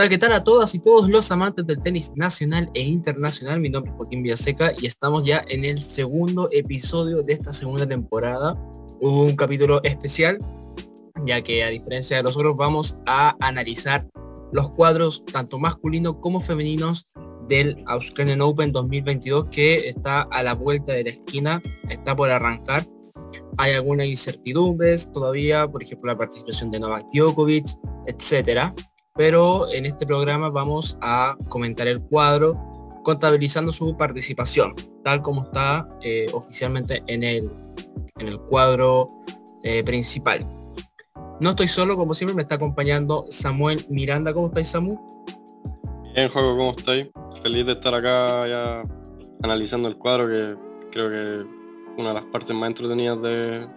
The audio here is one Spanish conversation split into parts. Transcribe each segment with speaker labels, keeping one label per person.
Speaker 1: Hola, ¿qué tal a todas y todos los amantes del tenis nacional e internacional? Mi nombre es Joaquín Villaseca y estamos ya en el segundo episodio de esta segunda temporada. Hubo un capítulo especial, ya que a diferencia de nosotros vamos a analizar los cuadros tanto masculinos como femeninos del Australian Open 2022 que está a la vuelta de la esquina, está por arrancar. Hay algunas incertidumbres todavía, por ejemplo la participación de Novak Djokovic, etcétera pero en este programa vamos a comentar el cuadro contabilizando su participación, tal como está eh, oficialmente en el, en el cuadro eh, principal. No estoy solo, como siempre me está acompañando Samuel Miranda. ¿Cómo estáis, Samu?
Speaker 2: Bien, Juego, ¿cómo estáis? Feliz de estar acá ya analizando el cuadro, que creo que una de las partes más entretenidas de,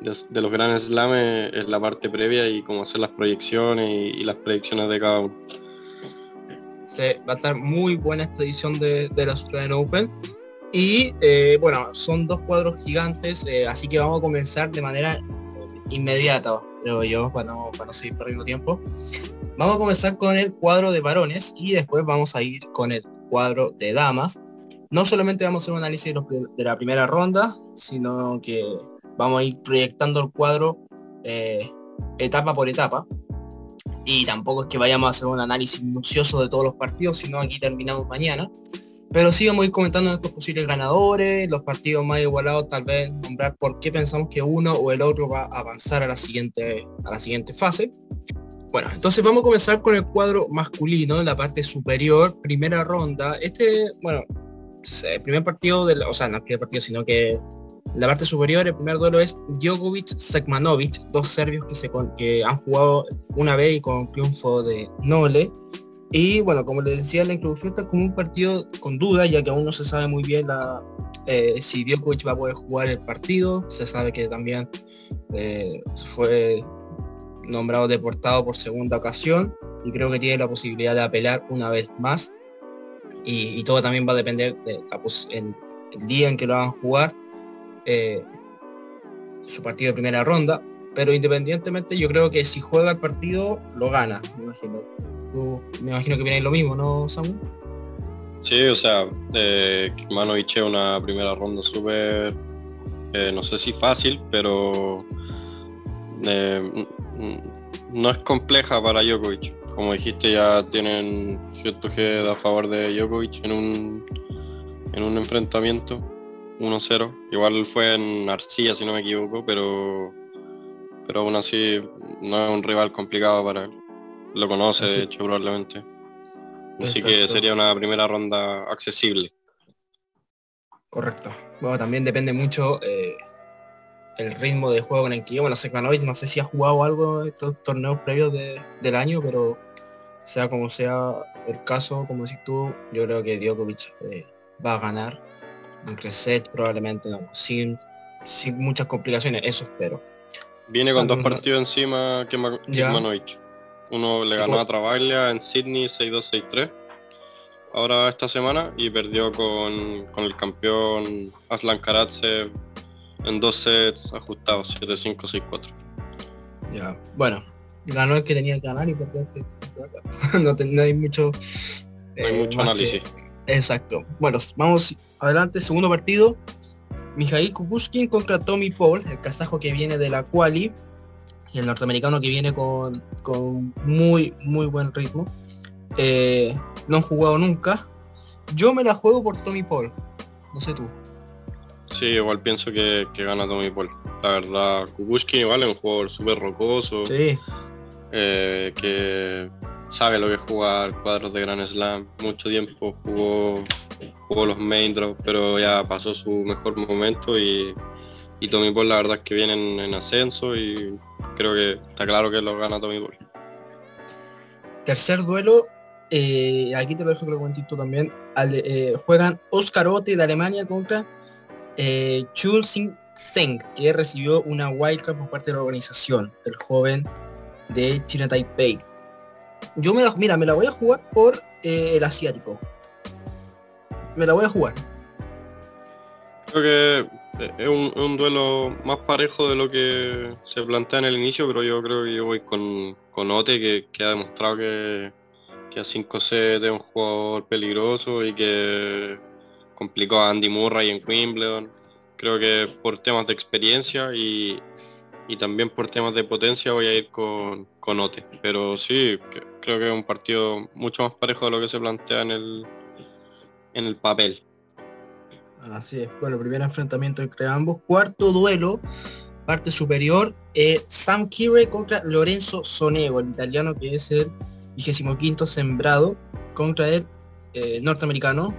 Speaker 2: de, los grandes Slam es, la parte previa y cómo hacer las proyecciones y, las predicciones de cada uno.
Speaker 1: va a estar muy buena esta edición de, la Australian Open. Y eh, bueno, son dos cuadros gigantes, eh, así que vamos a comenzar de manera inmediata, creo yo, para no, para no seguir perdiendo tiempo. Vamos a comenzar con el cuadro de varones y después vamos a ir con el cuadro de damas. No solamente vamos a hacer un análisis de la primera ronda, sino que vamos a ir proyectando el cuadro eh, etapa por etapa. Y tampoco es que vayamos a hacer un análisis minucioso de todos los partidos, sino aquí terminamos mañana. Pero sí vamos a ir comentando estos posibles ganadores, los partidos más igualados, tal vez nombrar por qué pensamos que uno o el otro va a avanzar a la siguiente, a la siguiente fase. Bueno, entonces vamos a comenzar con el cuadro masculino, en la parte superior, primera ronda. Este, bueno, el primer partido, de o sea, no el primer partido, sino que la parte superior, el primer duelo es Djokovic Sekmanovic, dos serbios que, se, que han jugado una vez y con triunfo de Nole. Y bueno, como les decía la introducción, está como un partido con duda, ya que aún no se sabe muy bien eh, si Djokovic va a poder jugar el partido. Se sabe que también eh, fue nombrado deportado por segunda ocasión y creo que tiene la posibilidad de apelar una vez más. Y, todo también va a depender del el día en que lo a jugar eh, su partido de primera ronda, pero independientemente yo creo que si juega el partido lo gana, me imagino. me imagino que viene lo mismo, ¿no, Samu?
Speaker 2: Sí, o sea, eh, Manovic es una primera ronda súper, eh, no sé si fácil, pero eh, no es compleja para Djokovic. Como dijiste, ya tienen cierto que a favor de Djokovic en un, en un enfrentamiento 1-0. Igual fue en Arcilla, si no me equivoco, pero pero aún así no es un rival complicado para él. Lo conoce, de hecho, probablemente. Así que sería una primera ronda accesible.
Speaker 1: Correcto. Bueno, también depende mucho eh, el ritmo de juego en el que Bueno, Sekmanovic no sé si ha jugado algo en estos torneos previos del año, pero sea como sea el caso, como decís tú, yo creo que Djokovic eh, va a ganar un reset probablemente, no, sin, sin muchas complicaciones, eso espero.
Speaker 2: Viene con dos partidos encima que Manoich. Uno le ganó a Travaglia en Sydney 6-2-6-3 ahora esta semana y perdió con, con el campeón Aslan Karatsev en dos sets ajustados, 7-5-6-4.
Speaker 1: Ya, bueno, ganó el que tenía que ganar y perdió el que no, no hay mucho,
Speaker 2: no hay eh, mucho análisis.
Speaker 1: Exacto. Bueno, vamos adelante, segundo partido. Mijail Kukushkin contra Tommy Paul, el kazajo que viene de la quali y el norteamericano que viene con, muy, muy buen ritmo. Eh, no han jugado nunca. Yo me la juego por Tommy Paul. No sé tú.
Speaker 2: Sí, igual pienso que, gana Tommy Paul. La verdad, Kukushkin igual es un jugador súper rocoso.
Speaker 1: Sí.
Speaker 2: Eh, que sabe lo que es jugar cuadros de Gran Slam. Mucho tiempo jugó, jugó los main draws, pero ya pasó su mejor momento y, Tommy Paul la verdad es que vienen en ascenso y creo que está claro que lo gana Tommy Paul.
Speaker 1: Tercer duelo, eh, aquí te lo dejo que lo también. Eh, juegan Oscar Ote de Alemania contra eh, Chul Seng, que recibió una wildcard por parte de la organización, el joven de China Taipei. Yo me la, mira, me la voy a jugar por eh, el asiático. Me la voy a jugar.
Speaker 2: Creo que eh, es un, duelo más parejo de lo que se plantea en el inicio, pero yo creo que yo voy con, con Ote, que, ha demostrado que, que a 5 c es un jugador peligroso y que complicó a Andy Murray en Wimbledon. Creo que por temas de experiencia y, también por temas de potencia voy a ir con, con Ote. Pero sí, creo que es un partido mucho más parejo de lo que se plantea en el, en el papel.
Speaker 1: Así es, bueno, primer enfrentamiento entre ambos. Cuarto duelo, parte superior, eh, Sam Kirby contra Lorenzo Sonego, el italiano que es el 25 sembrado, contra el eh, norteamericano.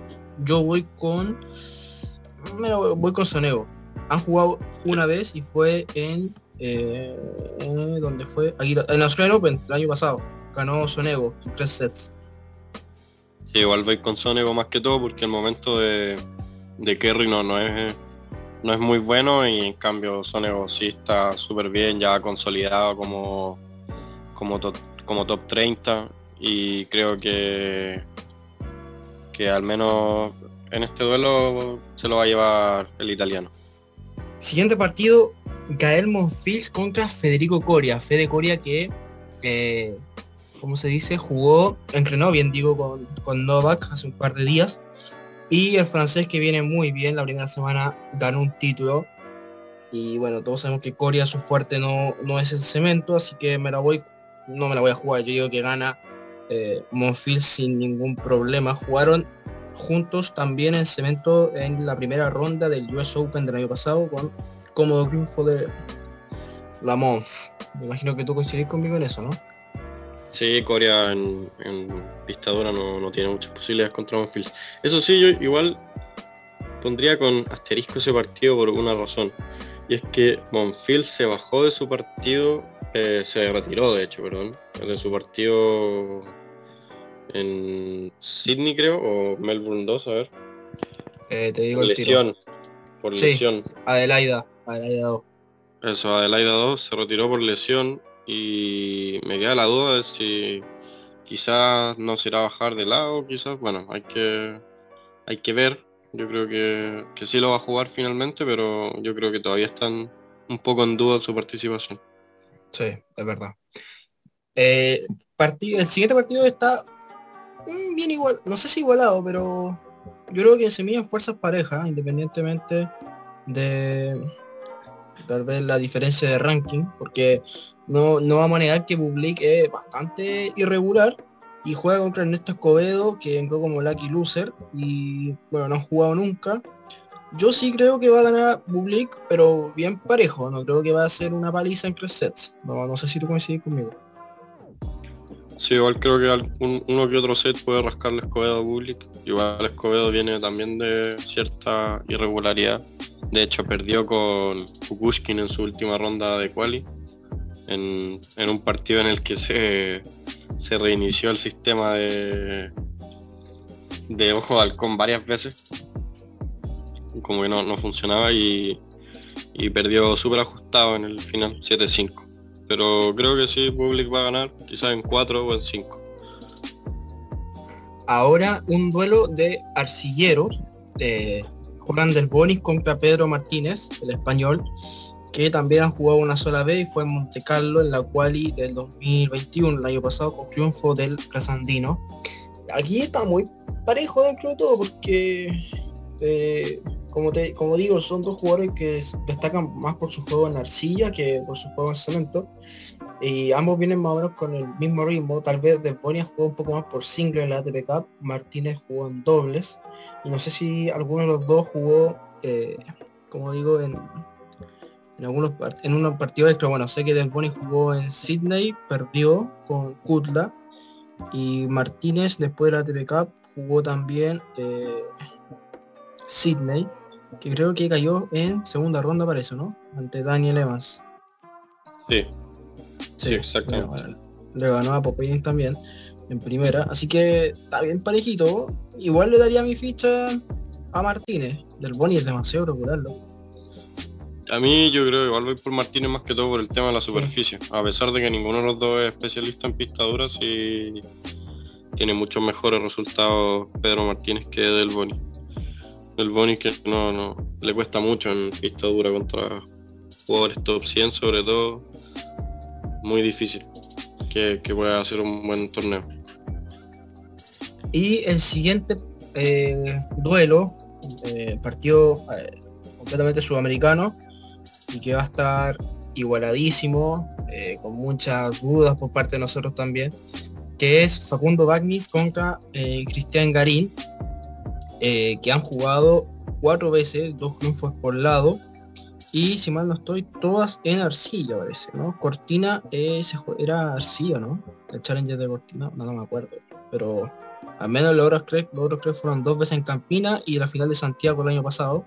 Speaker 1: Yo voy con... voy con Sonego. Han jugado una vez y fue en... Eh, donde fue? Aquí, en Australian Open, el año pasado. Ganó Sonego, tres sets.
Speaker 2: Sí, igual voy con Sonego más que todo porque el momento de de Kerry no, no es no es muy bueno y en cambio Sonego sí está súper bien, ya consolidado como, como, top, como top 30 y creo que, que al menos en este duelo se lo va a llevar el italiano.
Speaker 1: Siguiente partido, Gael Monfils contra Federico Coria. Fede Coria que, eh, como se dice, jugó, entrenó bien digo con, con Novak hace un par de días y el francés que viene muy bien, la primera semana ganó un título. Y bueno, todos sabemos que Corea su fuerte no, no es el cemento, así que me la voy, no me la voy a jugar. Yo digo que gana eh, Monfils sin ningún problema. Jugaron juntos también en cemento en la primera ronda del US Open del año pasado con cómodo triunfo de la Monf. Me imagino que tú coincidís conmigo en eso, ¿no?
Speaker 2: Sí, Corea en, pista dura no, tiene muchas posibilidades contra Monfils. Eso sí, yo igual pondría con asterisco ese partido por una razón. Y es que Monfils se bajó de su partido, eh, se retiró de hecho, perdón, de su partido en Sydney creo, o Melbourne 2, a ver.
Speaker 1: Eh, te digo
Speaker 2: por lesión.
Speaker 1: Por lesión. Adelaida, Adelaida 2.
Speaker 2: Eso, Adelaida 2 se retiró por lesión y me queda la duda de si quizás no será bajar de lado, quizás, bueno, hay que hay que ver. Yo creo que, que sí lo va a jugar finalmente, pero yo creo que todavía están un poco en duda su participación.
Speaker 1: Sí, es verdad. Eh, partido, el siguiente partido está mm, bien igual, no sé si igualado, pero yo creo que se miden fuerzas parejas, independientemente de tal vez la diferencia de ranking, porque no, no vamos a negar que Public es bastante irregular y juega contra Ernesto Escobedo, que entró como lucky loser y bueno, no ha jugado nunca. Yo sí creo que va a ganar Public, pero bien parejo, no creo que va a ser una paliza en tres sets. No, sé si tú coincides conmigo.
Speaker 2: Sí, igual creo que uno que otro set puede rascarle Escobedo a Public. Igual Escobedo viene también de cierta irregularidad. De hecho perdió con Kukushkin en su última ronda de quali en, un partido en el que se, reinició el sistema de, ojo de halcón varias veces. Como que no, funcionaba y, perdió súper ajustado en el final, 7-5. Pero creo que sí, Public va a ganar, quizás en 4 o en 5.
Speaker 1: Ahora un duelo de arcilleros, de Juan del Bonis contra Pedro Martínez, el español que también han jugado una sola vez y fue en Monte Carlo en la quali del 2021, el año pasado, con triunfo del Casandino. Aquí está muy parejo dentro de todo porque, eh, como, te, como digo, son dos jugadores que destacan más por su juego en arcilla que por su juego en cemento. Y ambos vienen más o menos con el mismo ritmo. Tal vez Bonia jugó un poco más por single en la ATP Cup, Martínez jugó en dobles. Y no sé si alguno de los dos jugó, eh, como digo, en, en algunos en unos partidos extra, bueno, sé que Del jugó en Sydney, perdió con Kutla y Martínez después de la TV Cup jugó también eh, Sydney, que creo que cayó en segunda ronda para eso, ¿no? Ante Daniel Evans.
Speaker 2: Sí, sí, exactamente.
Speaker 1: le ganó a Popeyes también en primera, así que está bien parejito. Igual le daría mi ficha a Martínez. Del Boni es demasiado procurarlo.
Speaker 2: A mí yo creo que igual voy por Martínez más que todo por el tema de la superficie. A pesar de que ninguno de los dos es especialista en pistaduras y tiene muchos mejores resultados Pedro Martínez que Del Boni. Del Boni que no, no le cuesta mucho en pistadura contra jugadores top 100 sobre todo. Muy difícil que, que pueda hacer un buen torneo.
Speaker 1: Y el siguiente eh, duelo, eh, partido eh, completamente sudamericano y que va a estar igualadísimo, con muchas dudas por parte de nosotros también, que es Facundo Bagnis contra Cristian Garín, que han jugado cuatro veces, dos triunfos por lado, y si mal no estoy, todas en arcilla parece, ¿no? Cortina era arcilla, ¿no? El Challenger de Cortina, no, me acuerdo, pero al menos los otros tres, los fueron dos veces en Campina y la final de Santiago el año pasado.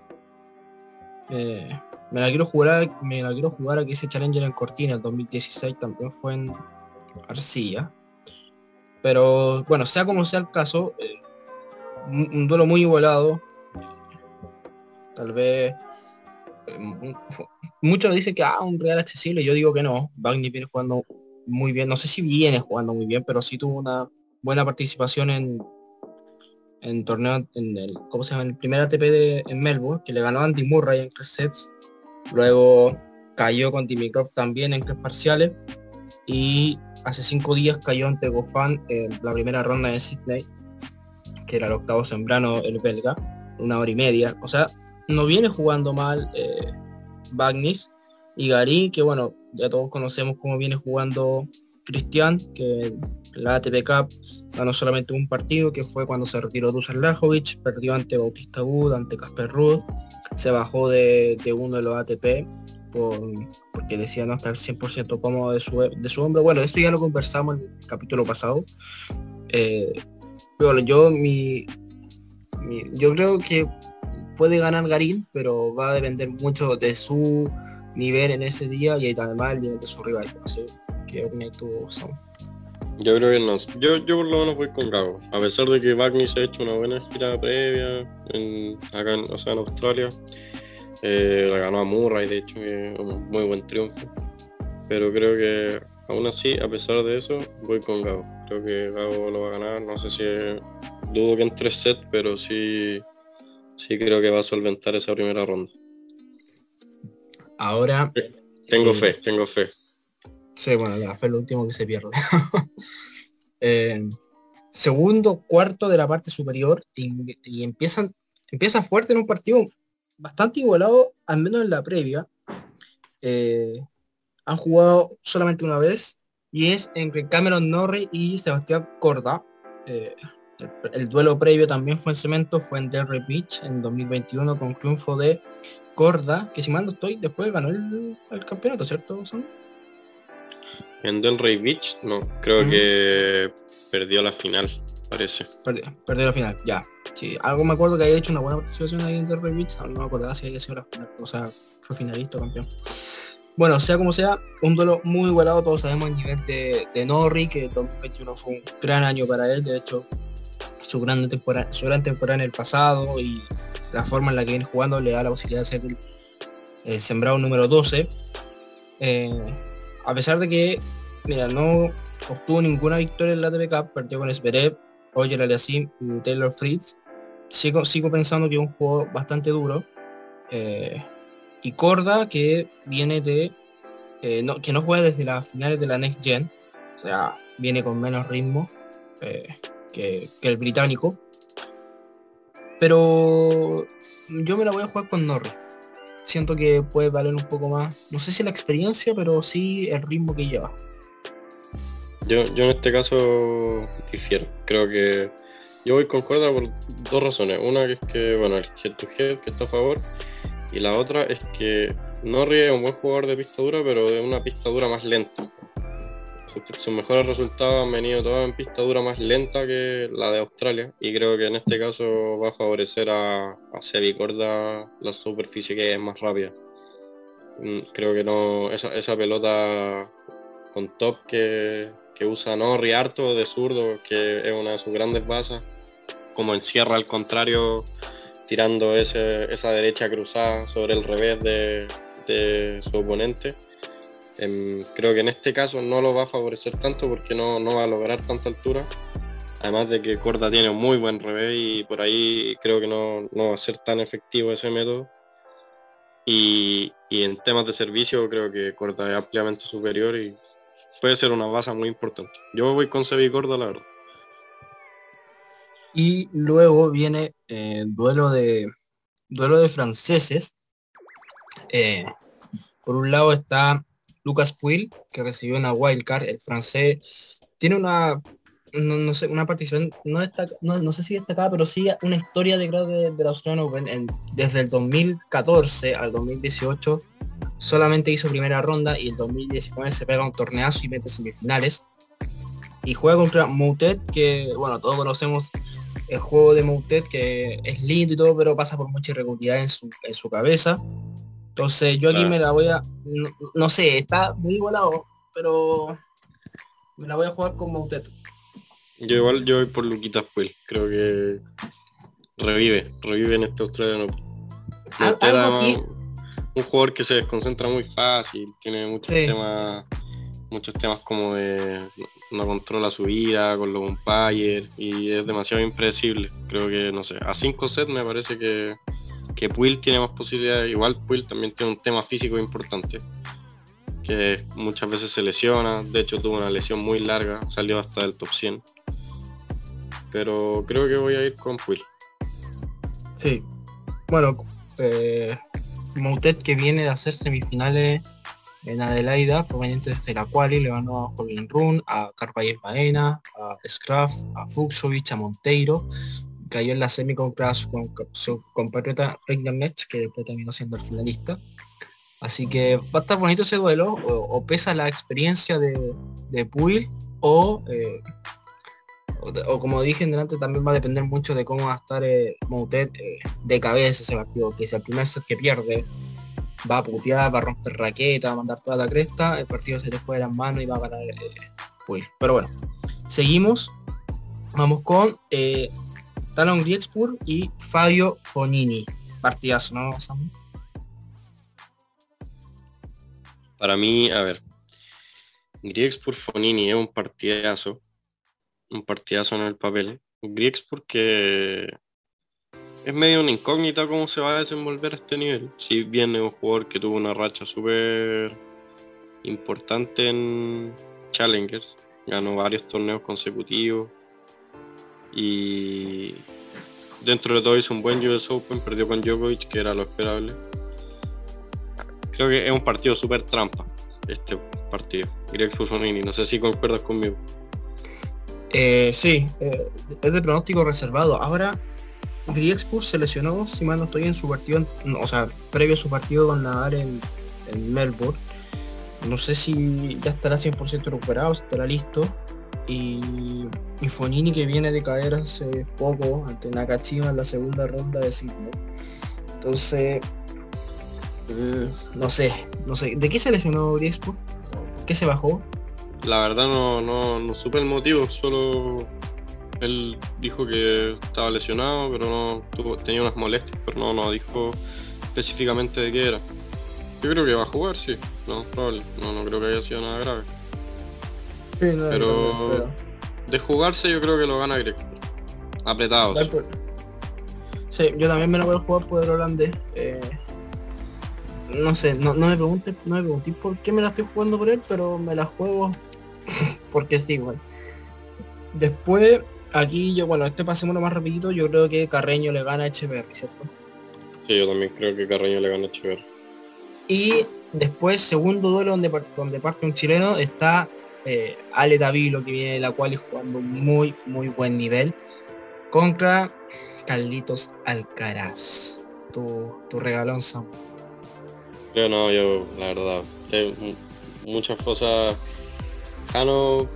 Speaker 1: Eh, me la quiero jugar, me la quiero jugar a que ese Challenger en Cortina el 2016 también fue en Arcilla. Pero bueno, sea como sea el caso, eh, un, duelo muy igualado. Tal vez eh, muchos dicen que ah, un real accesible, yo digo que no. Bagni viene jugando muy bien, no sé si viene jugando muy bien, pero sí tuvo una buena participación en, en torneo, en el, ¿cómo se llama? el primer ATP de, en Melbourne, que le ganó a Andy Murray en tres sets. Luego cayó con Dimitrov también en tres parciales. Y hace cinco días cayó ante Goffin en la primera ronda de Sydney, que era el octavo sembrano el belga, una hora y media. O sea, no viene jugando mal eh, Bagnis y Garín, que bueno, ya todos conocemos cómo viene jugando Cristian, que la ATP Cup ganó solamente un partido, que fue cuando se retiró Dusan Lajovic, perdió ante Bautista Wood, ante Casper Ruud, se bajó de, uno de los ATP porque decía no estar 100% cómodo de su, de su hombro. Bueno, esto ya lo conversamos en el capítulo pasado. Eh, pero yo, mi, yo creo que puede ganar Garín, pero va a depender mucho de su nivel en ese día y además el nivel de su rival. No sé qué tu
Speaker 2: yo creo que no. Yo, yo por lo menos voy con Gago. A pesar de que Bagni se ha hecho una buena gira previa en, o sea, en Australia. Eh, la ganó a Murray, de hecho, un muy buen triunfo. Pero creo que aún así, a pesar de eso, voy con Gago. Creo que Gago lo va a ganar. No sé si dudo que en tres sets, pero sí, sí creo que va a solventar esa primera ronda.
Speaker 1: Ahora.
Speaker 2: Tengo eh, fe, tengo fe.
Speaker 1: Sí, bueno, ya fue lo último que se pierde. Eh, segundo, cuarto de la parte superior y, empiezan, empieza fuerte en un partido bastante igualado, al menos en la previa. Eh, han jugado solamente una vez y es entre Cameron Norrie y Sebastián Corda. El, duelo previo también fue en cemento, fue en Derry Beach en 2021 con triunfo de Corda, que si mal no estoy, después ganó el, el campeonato, ¿cierto? Son?
Speaker 2: En Delray Beach, no, creo que perdió la final, parece.
Speaker 1: Perdió, perdió la final, ya. Sí, algo me acuerdo que había hecho una buena participación ahí en Delray Beach, no me acordaba si había sido la final, o sea, fue finalista o campeón. Bueno, sea como sea, un duelo muy igualado, todos sabemos el nivel de, de Norri, que 2021 fue un gran año para él, de hecho, su gran temporada, su gran temporada en el pasado y la forma en la que viene jugando le da la posibilidad de ser el, sembrado número 12. Eh, a pesar de que, mira, no obtuvo ninguna victoria en la TV Cup, perdió con Zverev, Oyer Aliasim y Taylor Fritz, sigo, sigo pensando que es un juego bastante duro. Eh, y Corda, que viene de, eh, no, que no juega desde las finales de la Next Gen, o sea, viene con menos ritmo eh, que, el británico. Pero yo me la voy a jugar con Norris siento que puede valer un poco más, no sé si la experiencia, pero sí el ritmo que lleva.
Speaker 2: Yo, yo en este caso difiero. Creo que yo voy con por dos razones. Una que es que, bueno, el head to head que está a favor. Y la otra es que Norrie es un buen jugador de pista dura, pero de una pista dura más lenta sus, mejores resultados han venido todos en pista dura más lenta que la de Australia y creo que en este caso va a favorecer a, a Sevicorda la superficie que es más rápida. Mm, creo que no, esa, pelota con top que, usa no de zurdo, que es una de sus grandes bases, como encierra al contrario tirando ese, esa derecha cruzada sobre el revés de, de su oponente Em, creo que en este caso no lo va a favorecer tanto porque no, va a lograr tanta altura. Además de que Corda tiene un muy buen revés y por ahí creo que no, va a ser tan efectivo ese método. Y, en temas de servicio creo que Corda es ampliamente superior y puede ser una base muy importante. Yo voy con Sevi Corda, la verdad.
Speaker 1: Y luego viene eh, duelo de duelo de franceses. Eh, por un lado está Lucas Puil, que recibió una wildcard. El francés tiene una no, sé, una participación, no, está, no, sé si destacada, pero sí una historia de grado de, la Australian Open. desde el 2014 al 2018 solamente hizo primera ronda y el 2019 se pega un torneazo y mete semifinales. Y juega contra Moutet, que bueno, todos conocemos el juego de Moutet, que es lindo y todo, pero pasa por mucha irregularidad en su, en su cabeza. Entonces yo aquí me la voy a, no, sé, está muy igualado, pero me la voy a jugar con Moutet.
Speaker 2: Yo igual yo voy por Luquitas Puel, creo que revive, revive en este australiano. un jugador que se desconcentra muy fácil, tiene muchos temas, muchos temas como de no controla su vida con los umpires y es demasiado impredecible. Creo que, no sé, a 5 sets me parece que, que Puil tiene más posibilidades. Igual Puil también tiene un tema físico importante, que muchas veces se lesiona. De hecho tuvo una lesión muy larga, salió hasta el top 100 pero creo que voy a ir con Puil.
Speaker 1: Sí. Bueno, eh, que viene de hacer semifinales en Adelaida, proveniente de la quali, le ganó a Jolín Run, a Carvalho Baena, a Scraff, a Fuxovic, a Monteiro. Cayó en la semi contra su, su compatriota Metz, que después terminó siendo el finalista. Así que va a estar bonito ese duelo, o, pesa la experiencia de, de Puil, o eh, o, como dije en delante, también va a depender mucho de cómo va a estar eh, eh, de cabeza ese partido, que si el primer set que pierde va a putear, va a romper raqueta, va a mandar toda la cresta, el partido se le fue de las manos y va a ganar eh, pues. Pero bueno, seguimos. Vamos con Talon Griexpur y Fabio Fonini. Partidazo, ¿no,
Speaker 2: Para mí, a ver, Griexpur Fonini es un partidazo un partidazo en el papel. Griex porque es medio una incógnita cómo se va a desenvolver a este nivel. Si viene un jugador que tuvo una racha súper importante en Challengers, ganó varios torneos consecutivos y dentro de todo hizo un buen US Open, perdió con Djokovic, que era lo esperable. Creo que es un partido súper trampa, este partido. Greg Fusonini, no sé si concuerdas conmigo.
Speaker 1: Eh, sí, eh, es de pronóstico reservado. Ahora, Griexpur se lesionó, si mal no estoy, en su partido, o sea, previo a su partido con Nadal en, Melbourne. No sé si ya estará 100% recuperado, estará listo. Y, Fonini que viene de caer hace poco ante Nakashima en la segunda ronda de Sydney. Entonces, eh, no sé, no sé. ¿De qué se lesionó Griexpur? ¿Qué se bajó?
Speaker 2: La verdad no, no, no supe el motivo, solo él dijo que estaba lesionado, pero no tuvo, tenía unas molestias, pero no, no dijo específicamente de qué era. Yo creo que va a jugar, sí, no, probable, no, no creo que haya sido nada grave. Pero, de jugarse yo creo que lo gana Greg. Apretados.
Speaker 1: Sí, yo también me lo voy a jugar por el holandés. Eh, no sé, no, no me pregunte, no me pregunté por qué me la estoy jugando por él, pero me la juego porque es igual. Después, aquí yo, bueno, este pasémoslo más rapidito, yo creo que Carreño le gana a Echeverry, ¿cierto?
Speaker 2: Sí, yo también creo que Carreño le gana a Echeverry.
Speaker 1: Y después, segundo duelo donde, donde parte un chileno, está eh, Ale Davilo, que viene de la cual y jugando muy, muy buen nivel, contra Carlitos Alcaraz. Tu, tu regalón, Sam.
Speaker 2: Yo no, yo, la verdad, muchas cosas Jano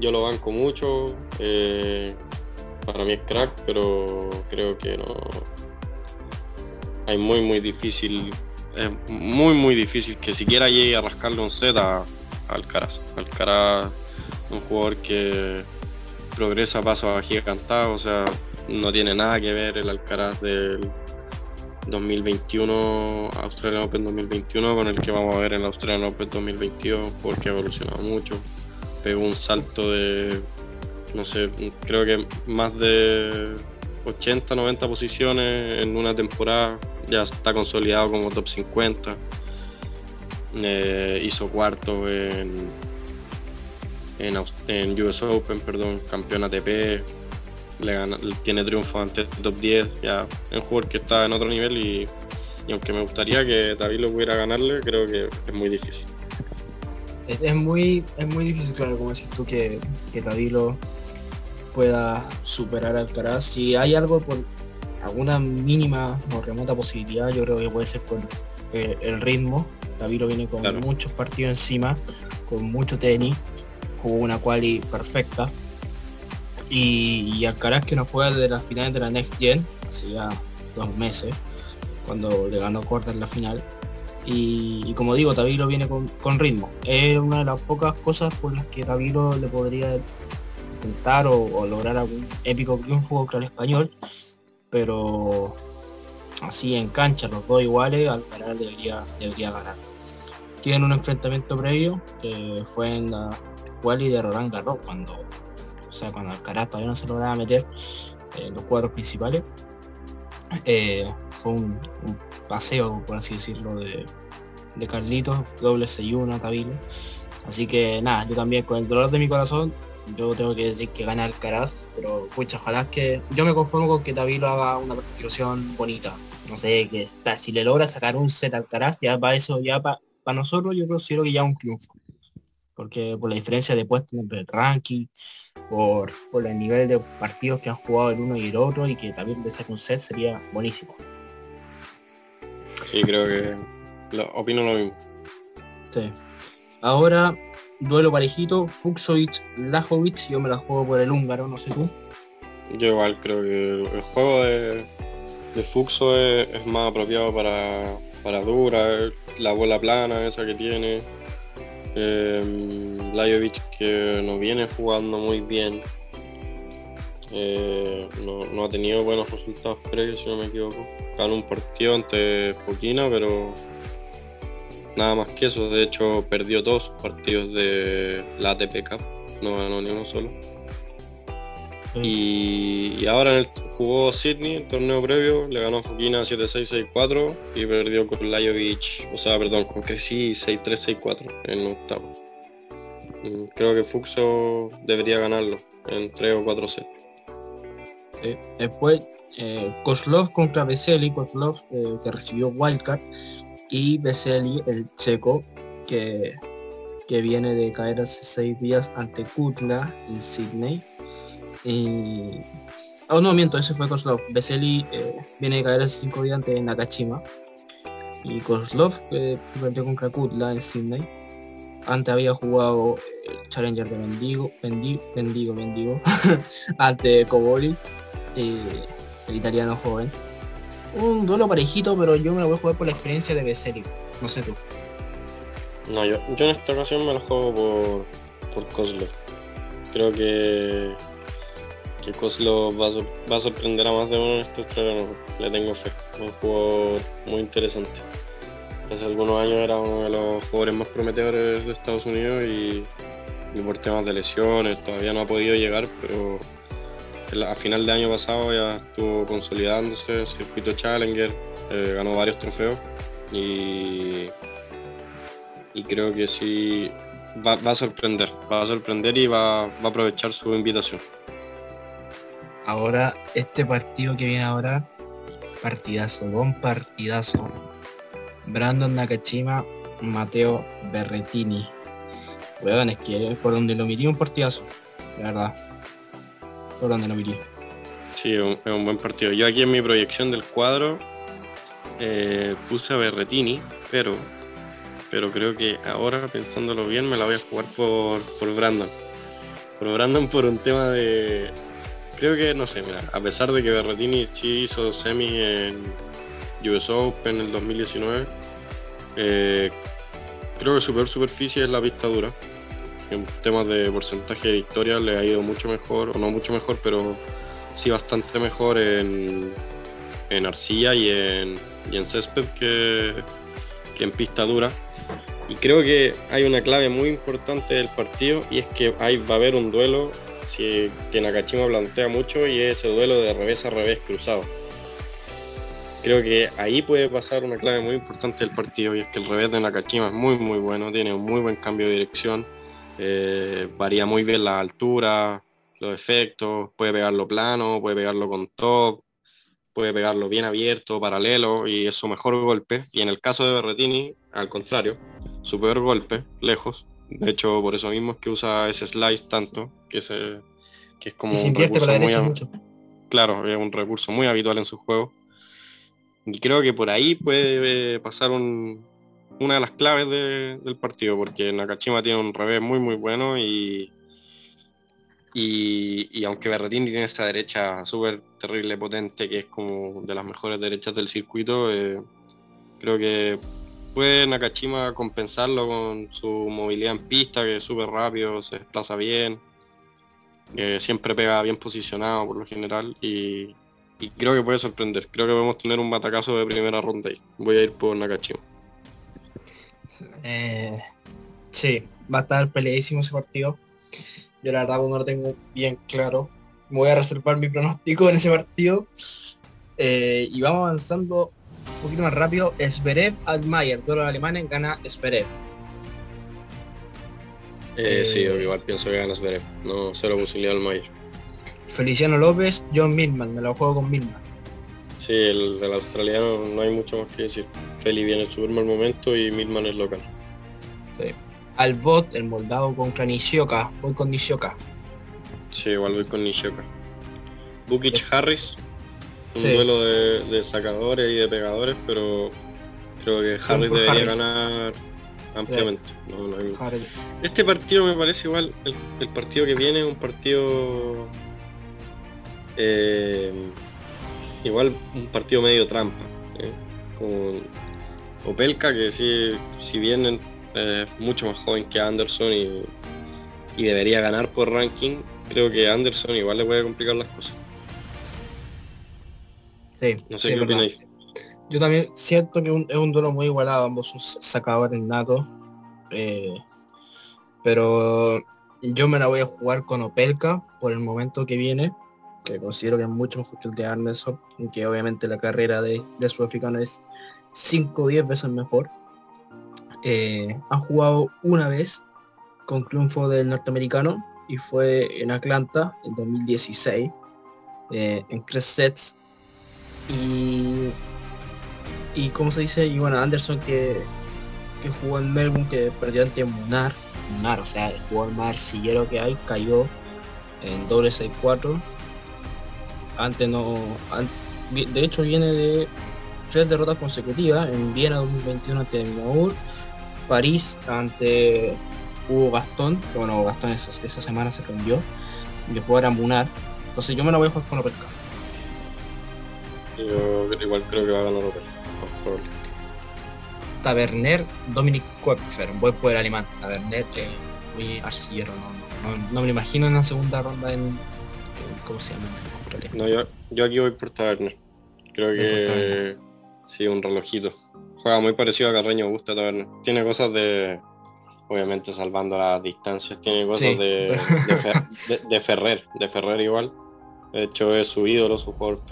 Speaker 2: yo lo banco mucho. Eh, para mí es crack, pero creo que no. Hay muy muy difícil. Es muy muy difícil que siquiera llegue a rascarle un set Alcaraz. Alcaraz un jugador que progresa paso a cantado, o sea, no tiene nada que ver el Alcaraz del 2021, Australian Open 2021 con el que vamos a ver en la Australian Open 2022 porque ha evolucionado mucho. Pegó un salto de, no sé, creo que más de 80, 90 posiciones en una temporada. Ya está consolidado como top 50. Eh, hizo cuarto en, en, en US Open, perdón, campeón ATP. le gana, tiene triunfo ante top 10, ya es un jugador que está en otro nivel y, aunque me gustaría que David lo pudiera ganarle, creo que es muy difícil.
Speaker 1: Es, muy, es muy difícil, claro, como decís tú, que, que lo pueda superar al Alcaraz. Si hay algo por alguna mínima o remota posibilidad, yo creo que puede ser por eh, el ritmo. Tavilo viene con muchos partidos encima, con mucho tenis, jugó una quali perfecta. Y, y Alcaraz que nos juega de las finales de la Next Gen, hace ya dos meses, cuando le ganó Corta en la final. Y, como digo, Tavilo viene con, ritmo. Es una de las pocas cosas por las que Tavilo le podría intentar o, lograr algún épico triunfo contra el español. Pero así en cancha, los dos iguales, Alcaraz debería, debería ganar. Tienen un enfrentamiento previo que fue en la quali de Roland Garros, cuando, o sea, cuando Alcaraz todavía no se lograba meter en los cuadros principales. Eh, fue un, paseo, por así decirlo, de, de Carlitos, doble 6-1 Tabilo. Así que nada, yo también con el dolor de mi corazón, yo tengo que decir que gana Alcaraz, pero pucha, ojalá que yo me conformo con que Tabilo haga una participación bonita. No sé, que está, si le logra sacar un set Alcaraz, ya para eso, ya para para nosotros yo considero que ya un triunfo. Porque por la diferencia de puestos entre el ranking, por, por el nivel de partidos que han jugado el uno y el otro y que también de un set sería buenísimo.
Speaker 2: Sí, creo que lo, opino lo mismo.
Speaker 1: Sí. Ahora, duelo parejito, Fuxovic, Lajovic, yo me la juego por el húngaro, no sé tú.
Speaker 2: Yo igual creo que el juego de, de Fuxo es, más apropiado para, para dura, la bola plana esa que tiene. Eh, Lajovic que no viene jugando muy bien. Eh, no, ha tenido buenos resultados previos si no me equivoco. Ganó un partido ante Poquina, pero nada más que eso. De hecho perdió dos partidos de la ATP Cup, no ganó ni uno solo. Y, ahora en el, jugó Sydney, el torneo previo, le ganó Fukina 7-6-6-4 y perdió con Lajovic, o sea, perdón, con Cressy 6-3-6-4 en octavo. Mm, creo que Fuxo debería ganarlo en 3 o 4 sets.
Speaker 1: después, eh, Kozlov contra Veseli, Kozlov eh, que recibió Wildcard y Veseli, el checo, que, que viene de caer hace 6 días ante Kutla en Sydney y... Oh, no, miento, ese fue Kozlov. Veseli eh, viene de caer hace 5 días ante Nakashima. Y Kozlov, que perdió con Krakutla en Sydney. Antes había jugado el Challenger de Mendigo, Mendigo, Mendigo, Mendigo ante Coboli, el italiano joven. Un duelo parejito, pero yo me lo voy a jugar por la experiencia de Veseli. No sé tú.
Speaker 2: No, yo, yo en esta ocasión me lo juego por, por Kozlov. Creo que que Kozlo va, a, sorprender a más de uno en estos terrenos. Le tengo fe. Un jugador muy interesante. Hace algunos años era uno de los jugadores más prometedores de Estados Unidos y, por temas de lesiones todavía no ha podido llegar, pero a final de año pasado ya estuvo consolidándose circuito Challenger, eh, ganó varios trofeos y, y creo que sí va, a sorprender, va a sorprender y va, va a aprovechar su invitación.
Speaker 1: Ahora, este partido que viene ahora, partidazo, buen partidazo. Brandon Nakashima, Mateo Berretini. Weón, es que por donde lo miré un partidazo, de verdad. Por donde lo miré.
Speaker 2: Sí, es un, buen partido. Yo aquí en mi proyección del cuadro eh, puse a Berretini, pero pero creo que ahora pensándolo bien me la voy a jugar por, por Brandon. Por Brandon por un tema de, creo que, no sé, mira, a pesar de que Berretini sí hizo semi en US Open en el 2019, eh, creo que su peor superficie es la pista dura. En temas de porcentaje de victoria le ha ido mucho mejor, o no mucho mejor, pero sí bastante mejor en, en arcilla y en, y en césped que, que en pista dura. Y creo que hay una clave muy importante del partido y es que ahí va a haber un duelo que, Nakashima plantea mucho y es el duelo de revés a revés cruzado. Creo que ahí puede pasar una clave muy importante del partido y es que el revés de Nakashima es muy muy bueno, tiene un muy buen cambio de dirección, eh, varía muy bien la altura, los efectos, puede pegarlo plano, puede pegarlo con top, puede pegarlo bien abierto, paralelo y es su mejor golpe. Y en el caso de Berretini, al contrario, su peor golpe, lejos. De hecho, por eso mismo es que usa ese slice tanto, que, se, que es como... un recurso mucho. Claro, es un recurso muy habitual en su juego. Y creo que por ahí puede pasar un, una de las claves del partido, porque Nakashima tiene un revés muy muy bueno y, y, aunque Berretini tiene esta derecha súper terrible, potente, que es como de las mejores derechas del circuito, eh, creo que puede Nakashima compensarlo con su movilidad en pista, que es súper rápido, se desplaza bien, siempre pega bien posicionado por lo general y, y, creo que puede sorprender. Creo que podemos tener un batacazo de primera ronda ahí. Voy a ir por Nakashima.
Speaker 1: Eh, sí, va a estar peleadísimo ese partido. Yo la verdad no lo tengo bien claro. Me voy a reservar mi pronóstico en ese partido. Eh, y vamos avanzando un poquito más rápido. Sverev Admayer, todos los alemanes gana Sverev.
Speaker 2: Eh, sí, igual pienso que gana Sverev. No, cero posibilidad Mayer.
Speaker 1: Feliciano López, John Milman, me lo juego con Milman.
Speaker 2: Sí, el del australiano no hay mucho más que decir. Feli viene en súper mal momento y Milman es local.
Speaker 1: Sí. Al bot, el moldado contra Nishioka. Voy con Nishioka.
Speaker 2: Sí, igual voy con Nishioka. Bukic Harris. Un duelo de, sacadores y de pegadores, pero creo que Harris debería ganar ampliamente. Este partido me parece igual, el, partido que viene es un partido eh, igual un partido medio trampa. ¿eh? Con Opelka, que sí, si bien es eh, mucho más joven que Anderson y, debería ganar por ranking, creo que Anderson igual le puede complicar las cosas.
Speaker 1: Sí, no sé qué opináis. Yo también siento que es un duelo muy igualado, ambos son sacadores natos. Eh, pero yo me la voy a jugar con Opelka por el momento que viene que considero que es mucho mejor que el de Arneson, que obviamente la carrera de, de sudafricano es 5 o 10 veces mejor. Eh, ha jugado una vez con triunfo del norteamericano y fue en Atlanta en 2016 eh, en tres sets. Y y como se dice y bueno Anderson que, que jugó en Melbourne que perdió ante Munar. Munar o sea el jugador más arcillero que hay cayó en doble 6-4 antes no de hecho viene de tres derrotas consecutivas. En Viena 2021 ante Mour París ante Hugo Gastón que bueno Gastón esa, semana se cambió y después era Munar entonces yo me lo voy a jugar con Opelka
Speaker 2: yo igual creo que va a ganar Opelka
Speaker 1: Taberner Dominic Koepfer buen poder alemán. Taberner eh, muy arcillero no, no, me lo imagino en la segunda ronda en, ¿cómo se llama?
Speaker 2: No, yo, yo aquí voy por Taberner. Creo que sí, un relojito. Juega muy parecido a Carreño, gusta Taberner. Tiene cosas de, obviamente salvando las distancias, tiene cosas de, de, Ferrer, de Ferrer igual. De hecho es su ídolo, su jugador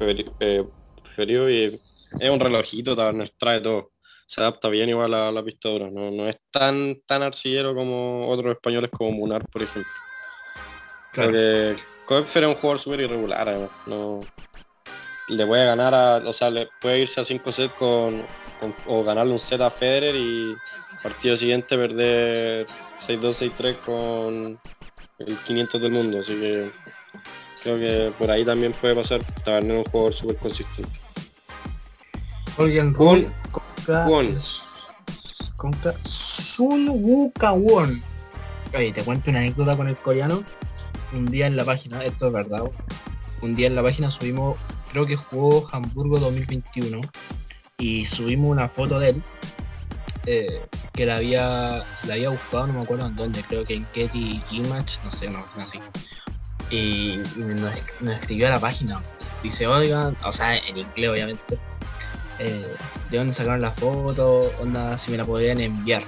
Speaker 2: eh, preferido y es un relojito, Taberner trae todo. Se adapta bien igual a la pistola, no, no es tan tan arcillero como otros españoles como Munar, por ejemplo. Claro. que Koepfer es un jugador súper irregular, además. No, le puede ganar a, o sea, le puede irse a 5 sets con, o ganarle un set a Federer y partido siguiente perder 6-2, 6-3 con el 500 del mundo, así que creo que por ahí también puede pasar, también un jugador súper consistente.
Speaker 1: Oigan, Won contra, contra Sun Wukawon. Oye, te cuento una anécdota con el coreano un día en la página, esto es verdad, un día en la página subimos, creo que jugó Hamburgo 2021 y subimos una foto de él eh, que la había la había buscado, no me acuerdo en dónde, creo que en Getty Image, no sé, no, así. Y, nos, escribió a la página. Dice, oigan, o sea, en inglés obviamente, eh, de dónde sacaron la foto, onda, si me la podían enviar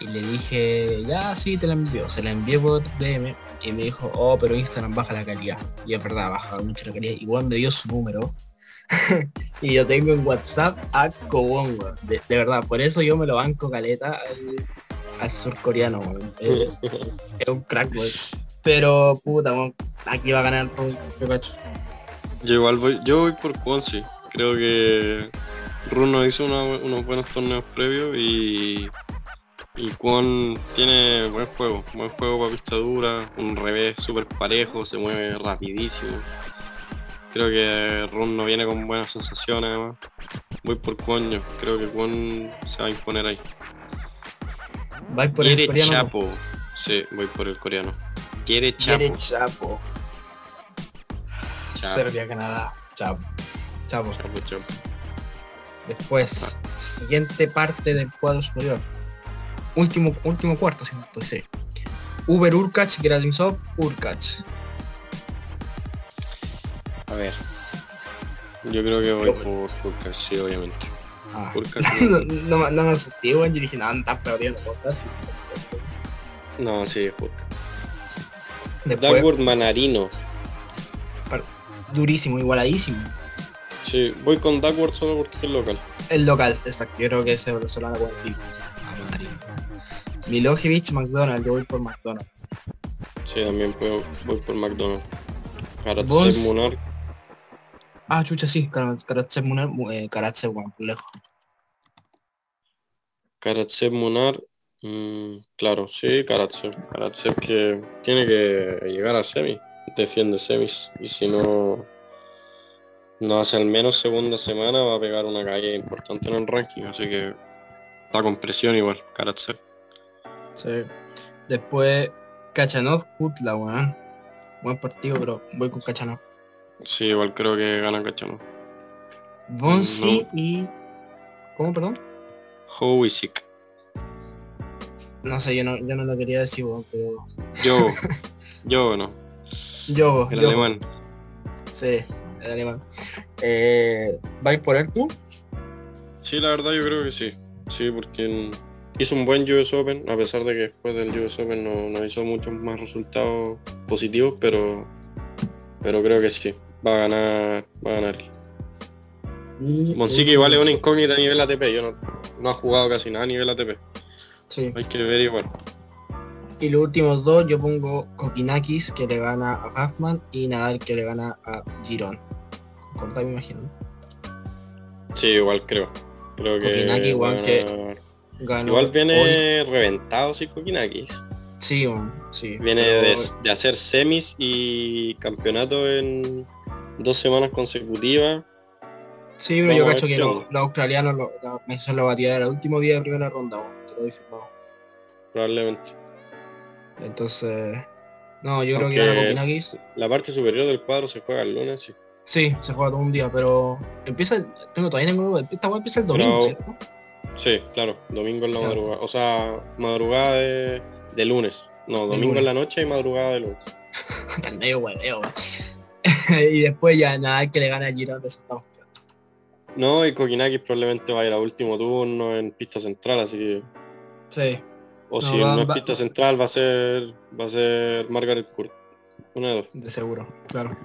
Speaker 1: y le dije, ya sí, te la envío. Se la envié por DM y me dijo, oh, pero Instagram baja la calidad. Y es verdad, baja mucho la calidad. Igual me dio su número. y yo tengo en WhatsApp a Kowon, de, verdad, por eso yo me lo banco caleta al, surcoreano, es, un crack, Pero puta, weón, aquí va a ganar yo cacho.
Speaker 2: Yo igual voy, yo voy por Kwon, sí. Creo que Run nos hizo unos buenos torneos previos y y Kwon tiene buen juego, buen juego para pista dura, un revés súper parejo, se mueve rapidísimo. Creo que Run no viene con buenas sensaciones además. Voy por Kwon yo, creo que Kwon se va a imponer ahí.
Speaker 1: Vais por
Speaker 2: Quiere
Speaker 1: el coreano.
Speaker 2: Chapo. Sí, voy por el coreano. Quiere Chapo.
Speaker 1: Quiere Chapo.
Speaker 2: Chapo,
Speaker 1: Serbia, Canadá. Chapo. Chapo.
Speaker 2: Chapo, Chapo.
Speaker 1: Después, siguiente parte del cuadro superior. Último, último cuarto, si no estoy sí. Uber Urkach, Gradimsov, Urkach.
Speaker 2: A ver. Yo creo que voy por Furkas, sí, obviamente.
Speaker 1: Ah.
Speaker 2: Urkach,
Speaker 1: no, no, me- no me asusté. Yo dije, no, estás perdiendo cosas.
Speaker 2: no, sí, Furkas.
Speaker 1: Después,
Speaker 2: Dagwood Manarino.
Speaker 1: durísimo, igualadísimo.
Speaker 2: Sí, voy con Dagwood solo porque es local.
Speaker 1: El local, exacto. Yo creo que ese se lo Milojevic, McDonald's. Yo voy por McDonald's.
Speaker 2: Sí, también puedo, voy por McDonald's. Karatsev Munar,
Speaker 1: Ah, chucha, sí. Kara- Karatsev, Munar, mu- eh, Karatsev, por lejos.
Speaker 2: Karatsev Munar, mm, claro, sí, Karatsev. Karatsev que tiene que llegar a semi, defiende semis. Y si no, no hace al menos segunda semana va a pegar una caída importante en el ranking, así que está con presión igual, Karatsev.
Speaker 1: Sí. Después, Kachanov, Kutla, weón. Buen partido, pero voy con Kachanov.
Speaker 2: Sí, igual creo que gana Cachano.
Speaker 1: Bonsi y... ¿Cómo, perdón?
Speaker 2: Howisik.
Speaker 1: No sé, yo no, yo no lo quería decir, weón, pero...
Speaker 2: Yo, yo no,
Speaker 1: Yo,
Speaker 2: el
Speaker 1: yo.
Speaker 2: alemán.
Speaker 1: Sí, el alemán. Eh, ¿Vais por él tú?
Speaker 2: Sí, la verdad yo creo que sí. Sí, porque hizo un buen US Open, a pesar de que después del US Open no, no hizo muchos más resultados positivos, pero pero creo que sí. Va a ganar, va a ganar. Monsique igual es una incógnita a nivel ATP, yo no, no ha jugado casi nada a nivel ATP.
Speaker 1: Sí.
Speaker 2: Hay que ver igual.
Speaker 1: Y los últimos dos yo pongo Kokinakis que le gana a Huffman y Nadal que le gana a Girón. Corta me imagino. ¿no?
Speaker 2: Sí, igual creo. Creo que.
Speaker 1: Igual que-. Ganó
Speaker 2: Igual
Speaker 1: hoy.
Speaker 2: viene reventado sí Kokinakis.
Speaker 1: Sí, sí.
Speaker 2: Viene
Speaker 1: pero-
Speaker 2: de, de hacer semis y campeonato en dos semanas consecutivas.
Speaker 1: Sí, pero yo cacho que los,
Speaker 2: onda.
Speaker 1: los australianos lo, la organización lo batía el último día de primera ronda, te lo firmado.
Speaker 2: Probablemente.
Speaker 1: Entonces, no, yo creo que.
Speaker 2: La parte superior del cuadro se juega el lunes, sí.
Speaker 1: Sí, se juega todo un día, pero empieza, el- tengo todavía tengo, esta empieza el
Speaker 2: Pero-
Speaker 1: domingo, ¿cierto?
Speaker 2: Sí, claro, domingo en la madrugada. O sea, madrugada de, de lunes. No, domingo en la noche y madrugada de lunes.
Speaker 1: Medio hueveo, weón. y después ya nada que le gana a Girón de Santa.
Speaker 2: No, y Kokinakis probablemente va a ir a último turno en pista central, así que.
Speaker 1: Sí,
Speaker 2: O
Speaker 1: No,
Speaker 2: si
Speaker 1: va-
Speaker 2: no es
Speaker 1: va-
Speaker 2: pista central va a ser. va a ser Margaret Court. Una de dos.
Speaker 1: de seguro, claro.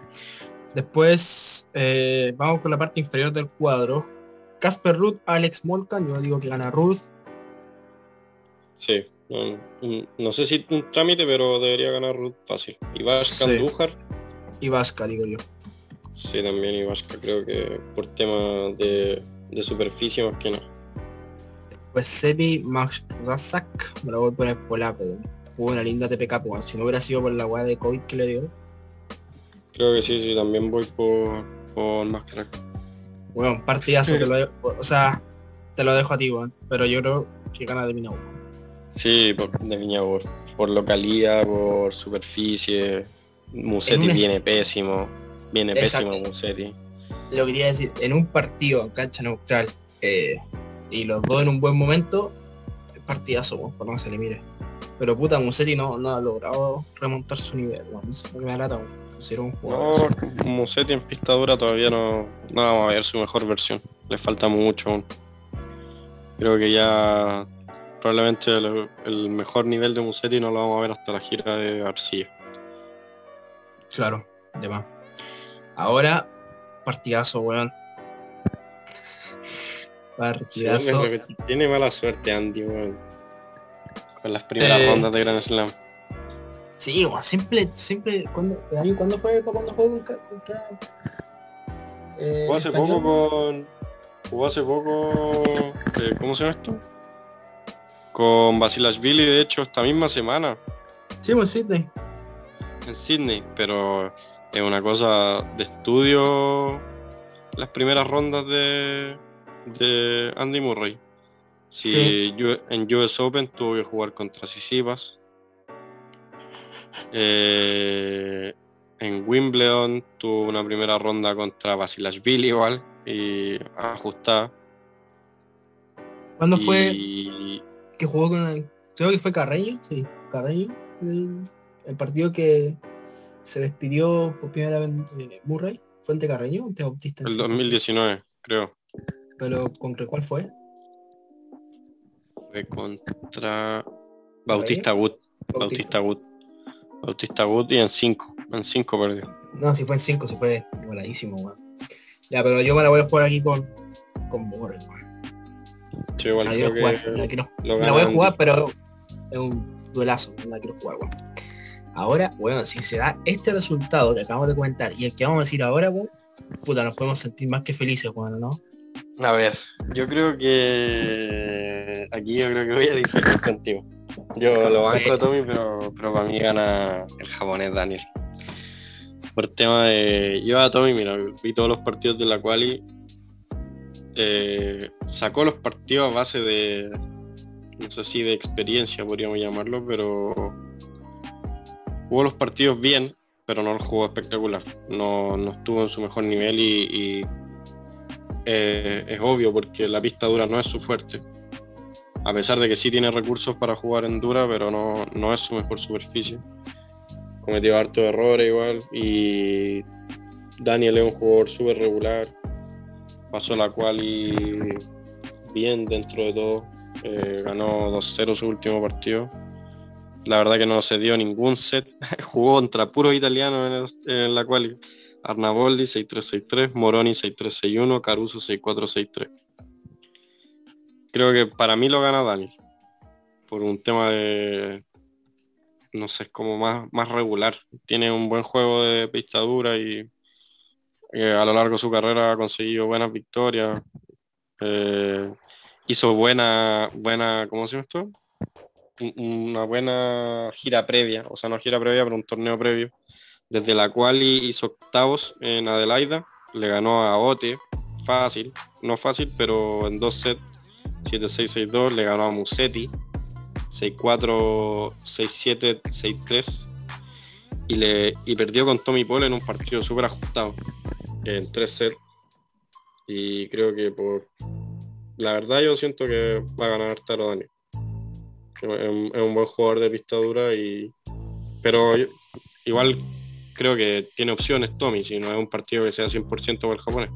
Speaker 1: Después eh, vamos con la parte inferior del cuadro. Casper Ruth, Alex Molcan, yo digo que gana Ruth.
Speaker 2: Sí. No, no sé si un trámite, pero debería ganar Ruth fácil. Y Vasca
Speaker 1: Sí.
Speaker 2: Andújar,
Speaker 1: y Vasca, digo yo.
Speaker 2: sí también y Vasca creo que por tema de, de superficie más que nada.
Speaker 1: Pues Sebi Max Razak, me lo voy a poner polaco. Fue una linda TPK, pues, si no hubiera sido por la weá de COVID que le dio.
Speaker 2: Creo que sí, sí, también voy por, por más
Speaker 1: Bueno, partidazo, te lo de- o sea, te lo dejo a ti, weón. Pero yo creo que gana de Minau.
Speaker 2: Sí, por, de por, localidad, por superficie. Musetti
Speaker 1: En un-
Speaker 2: viene pésimo. Viene
Speaker 1: Exacto.
Speaker 2: pésimo Musetti.
Speaker 1: Lo quería decir, en un partido en cancha neutral eh, y los dos en un buen momento, partidazo, weón, por más se le mire. Pero puta, Musetti no, no ha logrado remontar su nivel, weón. Es que me da lata, weón. Hicieron un jugador.
Speaker 2: No, Musetti en pista dura todavía no, no vamos a ver su mejor versión. Le falta mucho aún. Creo que ya probablemente el, el mejor nivel de Musetti no lo vamos a ver hasta la gira de García.
Speaker 1: Claro, de más. Ahora, partidazo, weón. Partidazo.
Speaker 2: Sí, Tiene mala suerte Andy, weón. Con las primeras
Speaker 1: Eh,
Speaker 2: rondas de Grand Slam.
Speaker 1: Sí, bueno, siempre, siempre, ¿cuándo, el año, ¿cuándo fue cuando jugó contra,
Speaker 2: eh, jugó hace poco con. Jugó hace poco. Eh, ¿Cómo se llama esto? Con Basilashvili, de hecho, esta misma semana.
Speaker 1: Sí, en Sydney.
Speaker 2: En Sydney, pero es una cosa de estudio las primeras rondas de, de Andy Murray. Si en US Open tuvo que jugar contra Sisipas. Eh, en Wimbledon tuvo una primera ronda contra Basilashvili igual y ajustada.
Speaker 1: ¿Cuándo fue que jugó con el... Creo que fue Carreño, sí, Carreño, el, partido que se despidió por primera vez eh, Murray. ¿Fue ante Carreño ante Bautista?
Speaker 2: El 2019, creo.
Speaker 1: ¿Pero contra cuál fue?
Speaker 2: Fue contra Bautista Wood. Bautista Wood. Bautista y en 5. En 5 perdió.
Speaker 1: No, si fue en 5, si fue voladísimo, Ya, pero yo me la voy a jugar aquí con, con Morris,
Speaker 2: Sí, igual la
Speaker 1: jugar, la, voy a jugar, pero es un duelazo, no la quiero jugar, Ahora, bueno, si se da este resultado que acabamos de comentar y el que vamos a decir ahora, puta, nos podemos sentir más que felices, bueno, ¿no?
Speaker 2: A ver, yo creo que aquí yo creo que voy a diferir contigo. Yo lo banco a Tommy, pero, pero para mí gana el japonés Daniel. Por tema de. Yo a Tommy, mira, vi todos los partidos de la quali. Eh, sacó los partidos a base de. No sé si de experiencia podríamos llamarlo, pero jugó los partidos bien, pero no los jugó espectacular. No, no estuvo en su mejor nivel y eh, es obvio porque la pista dura no es su fuerte. A pesar de que sí tiene recursos para jugar en dura, pero no, no es su mejor superficie. Cometió hartos errores igual y Daniel es un jugador súper regular. Pasó la cual y bien dentro de todo. Eh, ganó 2-0 su último partido. La verdad que no se dio ningún set. Jugó contra puros italianos en, en la cual Arnaboldi 6363, Moroni 6361, Caruso 6463. Creo que para mí lo gana Dani. Por un tema de. No sé, es como más, más regular. Tiene un buen juego de pistadura y eh, a lo largo de su carrera ha conseguido buenas victorias. Eh, hizo buena, buena, ¿cómo se llama esto? Una buena gira previa, o sea, no gira previa, pero un torneo previo desde la cual hizo octavos en Adelaida, le ganó a Ote, fácil, no fácil, pero en dos sets, 7-6-6-2, le ganó a Musetti, 6-4, 6-7, 6-3, y, le, y perdió con Tommy Paul en un partido súper ajustado, en tres sets, y creo que por... La verdad yo siento que va a ganar Taro Dani. Es, un buen jugador de pistadura y... Pero igual creo que tiene opciones Tommy, si no es un partido que sea 100% por el japonés.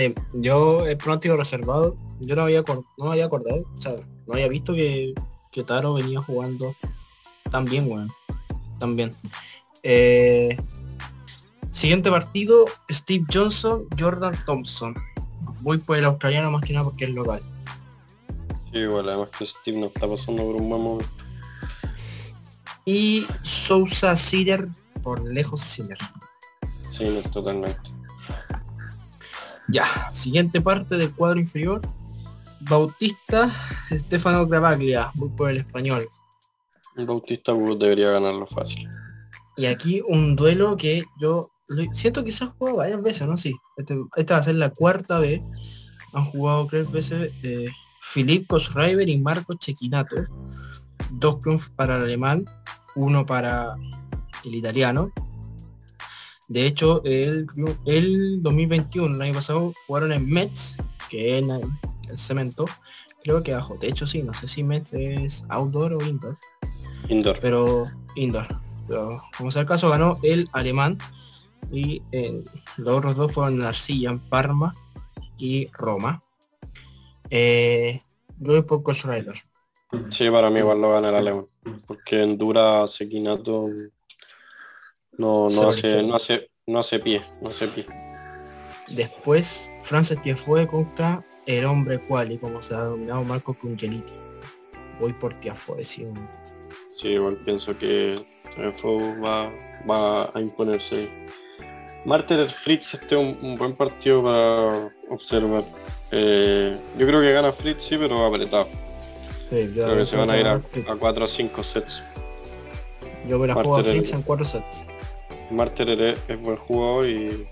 Speaker 1: Sí, yo el pronóstico reservado, yo no había, no había acordado, o sea, no había visto que, que Taro venía jugando tan bien, bueno, tan bien. Eh, siguiente partido, Steve Johnson, Jordan Thompson. Voy por el australiano más que nada porque es local.
Speaker 2: Sí, igual, además que Steve no está pasando por un buen momento
Speaker 1: y Sousa Sider por lejos Sider.
Speaker 2: Sí, totalmente.
Speaker 1: Ya, siguiente parte del cuadro inferior. Bautista, Stefano Gravaglia, muy por el español.
Speaker 2: Bautista debería ganarlo fácil.
Speaker 1: Y aquí un duelo que yo siento que se ha jugado varias veces, ¿no? Sí, este, esta va a ser la cuarta vez. Han jugado tres veces eh, Filip Kosreiber y Marco Chequinato. Dos triunfos para el alemán uno para el italiano. De hecho, el, el 2021, el año pasado, jugaron en Metz, que es el, el cemento. Creo que bajo techo sí, no sé si Metz es outdoor o indoor.
Speaker 2: Indoor.
Speaker 1: Pero indoor. Pero como sea el caso, ganó el alemán y eh, los otros dos fueron en Arcilla, en Parma y Roma. Eh, luego por Coach
Speaker 2: Sí, para mí igual lo gana el alemán. Porque en dura Sequinato no, no, hace, no, hace, no hace pie, no hace pie.
Speaker 1: Después, Frances que fue contra el hombre cual y como se ha denominado Marco Cungeliti. voy por Tiafoe, sí.
Speaker 2: Sí, igual pienso que Tiafoe va, va a imponerse. Martel Fritz este es un, buen partido para observar. Eh, yo creo que gana Fritz sí, pero apretado. Sí, creo que se van a ir a, 4 o 5 sets.
Speaker 1: Yo me la juego a Fritz en 4 sets.
Speaker 2: Martel es, buen jugador y,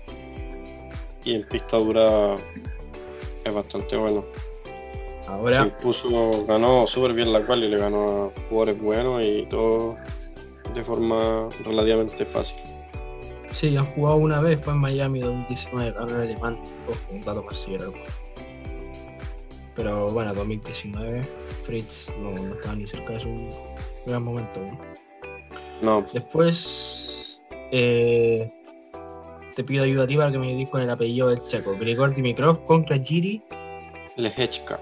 Speaker 2: y en pista dura es bastante bueno.
Speaker 1: Ahora.
Speaker 2: Puso, ganó súper bien la cual y le ganó a jugadores buenos y todo de forma relativamente fácil.
Speaker 1: Sí, han jugado una vez, fue en Miami 2019, ganó el alemán, un dato más Pero bueno, 2019, Fritz no, estaba ni cerca de su gran momento.
Speaker 2: No.
Speaker 1: Después, eh, te pido ayuda a ti para que me digas con el apellido del checo. Grigor Dimitrov contra Giri
Speaker 2: Lehechka.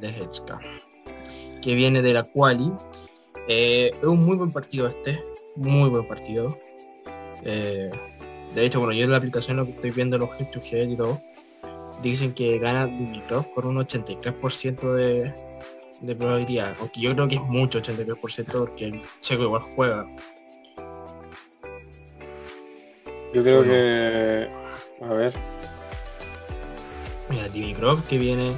Speaker 1: Lehechka. Que viene de la Quali. Eh, es un muy buen partido este. Muy buen partido. Eh, de hecho, bueno, yo en la aplicación lo que estoy viendo los head to y todo, dicen que gana Dimitrov con un 83% de, de probabilidad. Aunque yo creo que es mucho 83% porque el checo igual juega.
Speaker 2: Yo creo que... A ver.
Speaker 1: Mira, Dimitrov que viene,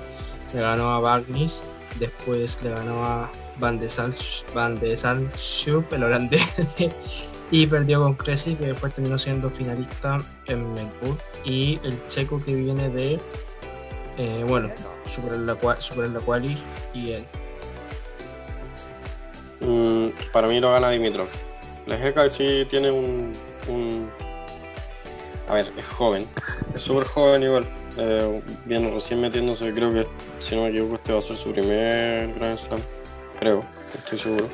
Speaker 1: le ganó a Bagnis, después le ganó a Van de de el holandés, y perdió con Cressy, que después terminó siendo finalista en Melbourne. Y el checo que viene de, eh, bueno, superar la, super la quali y él.
Speaker 2: Mm, para mí lo gana Dimitrov. Lejeca sí tiene un, un, A ver, es joven. Es súper joven igual. Eh, bien, recién metiéndose, creo que, si no me equivoco, este va a ser su primer Grand Slam. Creo, estoy seguro.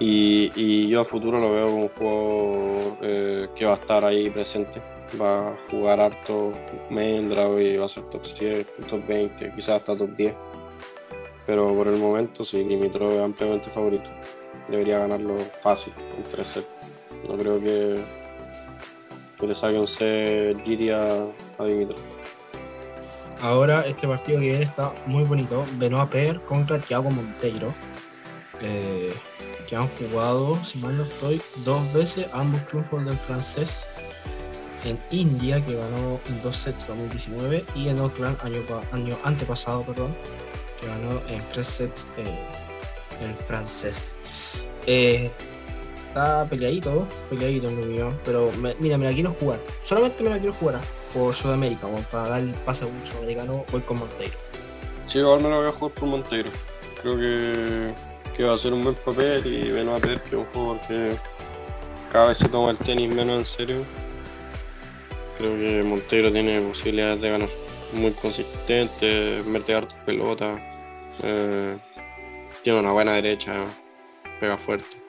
Speaker 2: Y, yo a futuro lo veo como un juego eh, que va a estar ahí presente. Va a jugar harto Mendra y va a ser top 100, top 20, quizás hasta top 10. Pero por el momento sí, Dimitrov es ampliamente favorito. Debería ganarlo fácil, en 3 sets. No creo que, que le saque un a, Dimitrov.
Speaker 1: Ahora este partido que viene está muy bonito. Benoit Per contra Thiago Monteiro. Eh, que han jugado, si mal no estoy, dos veces ambos triunfos del francés en India, que ganó en dos sets 2019, y en Auckland año, año antepasado, perdón, que ganó en tres sets eh, el francés. Eh, está peleadito, peleadito en mi opinión, pero mira, me la quiero jugar. Solamente me la quiero jugar por Sudamérica, para dar el pase a un sudamericano, voy con Monteiro.
Speaker 2: Sí, igual me lo voy a jugar por Monteiro. Creo que que va a ser un buen papel y bueno a ver que un juego que cada vez se toma el tenis menos en serio. Creo que Monteiro tiene posibilidades de ganar. Muy consistente, mete harto pelota, eh, tiene una buena derecha, pega fuerte.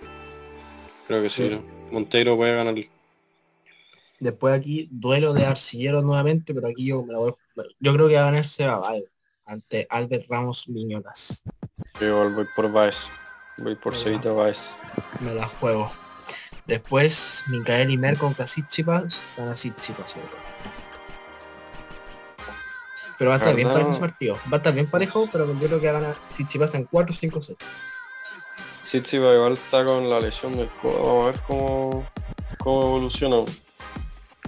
Speaker 2: Creo que sí, Monteiro puede ganar.
Speaker 1: Después aquí duelo de arcillero nuevamente, pero aquí yo me la voy Yo creo que va a ganar Seba ante Albert Ramos Miñolas.
Speaker 2: Yo voy por Baez. Voy por Sevita Baez.
Speaker 1: Me la juego. Después, Micael y Mer contra Tsitsipas. Gana Tsitsipas. Pero va a estar bien parejo ese partido. Va a estar bien parejo, pero yo creo que va a ganar Tsitsipas en 4 o 5 sets.
Speaker 2: Tsitsipas igual está con la lesión del codo. Vamos a ver cómo, cómo evoluciona.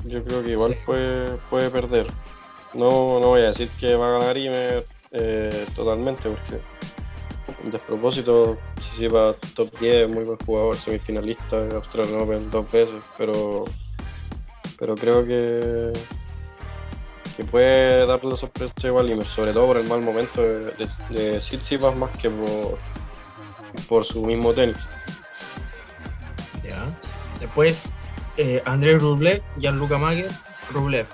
Speaker 2: Yo creo que igual puede, puede perder. No, no voy a decir que va a ganar Imer eh, totalmente porque despropósito, si va top 10, muy buen jugador, semifinalista de Australian Open dos veces, pero pero creo que que puede darle la sorpresa igual y sobre todo por el mal momento de, de, de más que por, por su mismo tenis.
Speaker 1: Ya. Después eh, Andrés Rublev, Gianluca Mager, Rublev.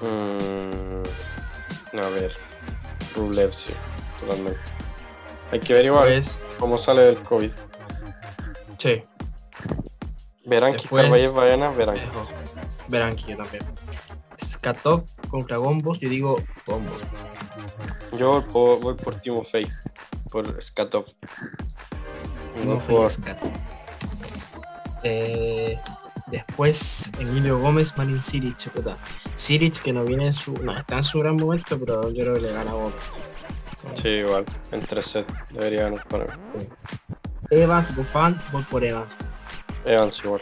Speaker 2: Mm, a ver. Rublev, sí, totalmente. Hay que ver igual pues, cómo sale del COVID.
Speaker 1: Sí.
Speaker 2: Después, Carvalles, Baena, Veranqui.
Speaker 1: Veranqui yo también. Skatov contra Gombos, yo digo Gombos.
Speaker 2: Yo voy por Timo Fey, por Skatov.
Speaker 1: No por Skatov. Eh, Después Emilio Gómez, Marin Siric, puta. Siric que no viene en su. no está en su gran momento, pero yo creo que le gana a Gómez.
Speaker 2: Sí, igual, en 3 sets debería ganar para mí.
Speaker 1: Evans, Buffon, voy por Evans.
Speaker 2: Evans igual.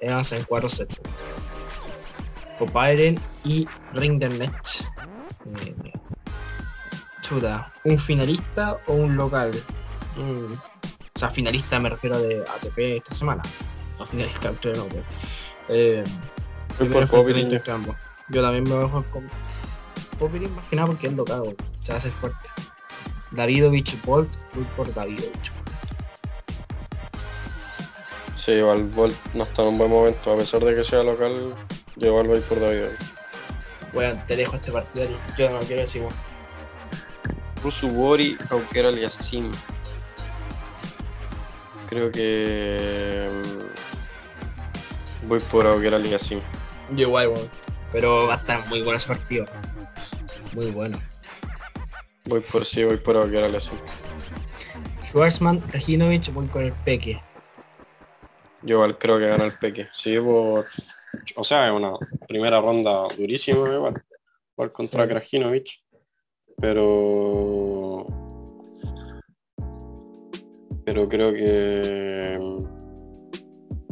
Speaker 1: Evans en 4 sets. Popairen y Rindermatch. Eh, chuta, ¿un finalista o un local? Mm, o sea, finalista me refiero de ATP esta semana. No finalista del no, pues. eh,
Speaker 2: por.
Speaker 1: Yo también me voy a jugar con Popirin más que nada porque es local, weón. se hace fuerte. Davidovich Bolt, voy por Davidovich.
Speaker 2: Sí, igual Bolt no está en un buen momento, a pesar de que sea local, yo igual voy por David.
Speaker 1: Bueno, te dejo este partido. Yo no quiero decir bueno.
Speaker 2: Rusu Bori, Auker Aliasim. Creo que mm, voy por Auker Aliasim.
Speaker 1: Yo igual, weón. Pero va a estar muy bueno ese partido. Muy bueno.
Speaker 2: Voy por sí, voy por Auker Aliasim.
Speaker 1: Schwarzman, Reginovic, voy con el Peque.
Speaker 2: Yo igual creo que gana el Peque. Sí, por... O sea, es una primera ronda durísima igual. Igual contra Krajinovic. Pero... Pero creo que...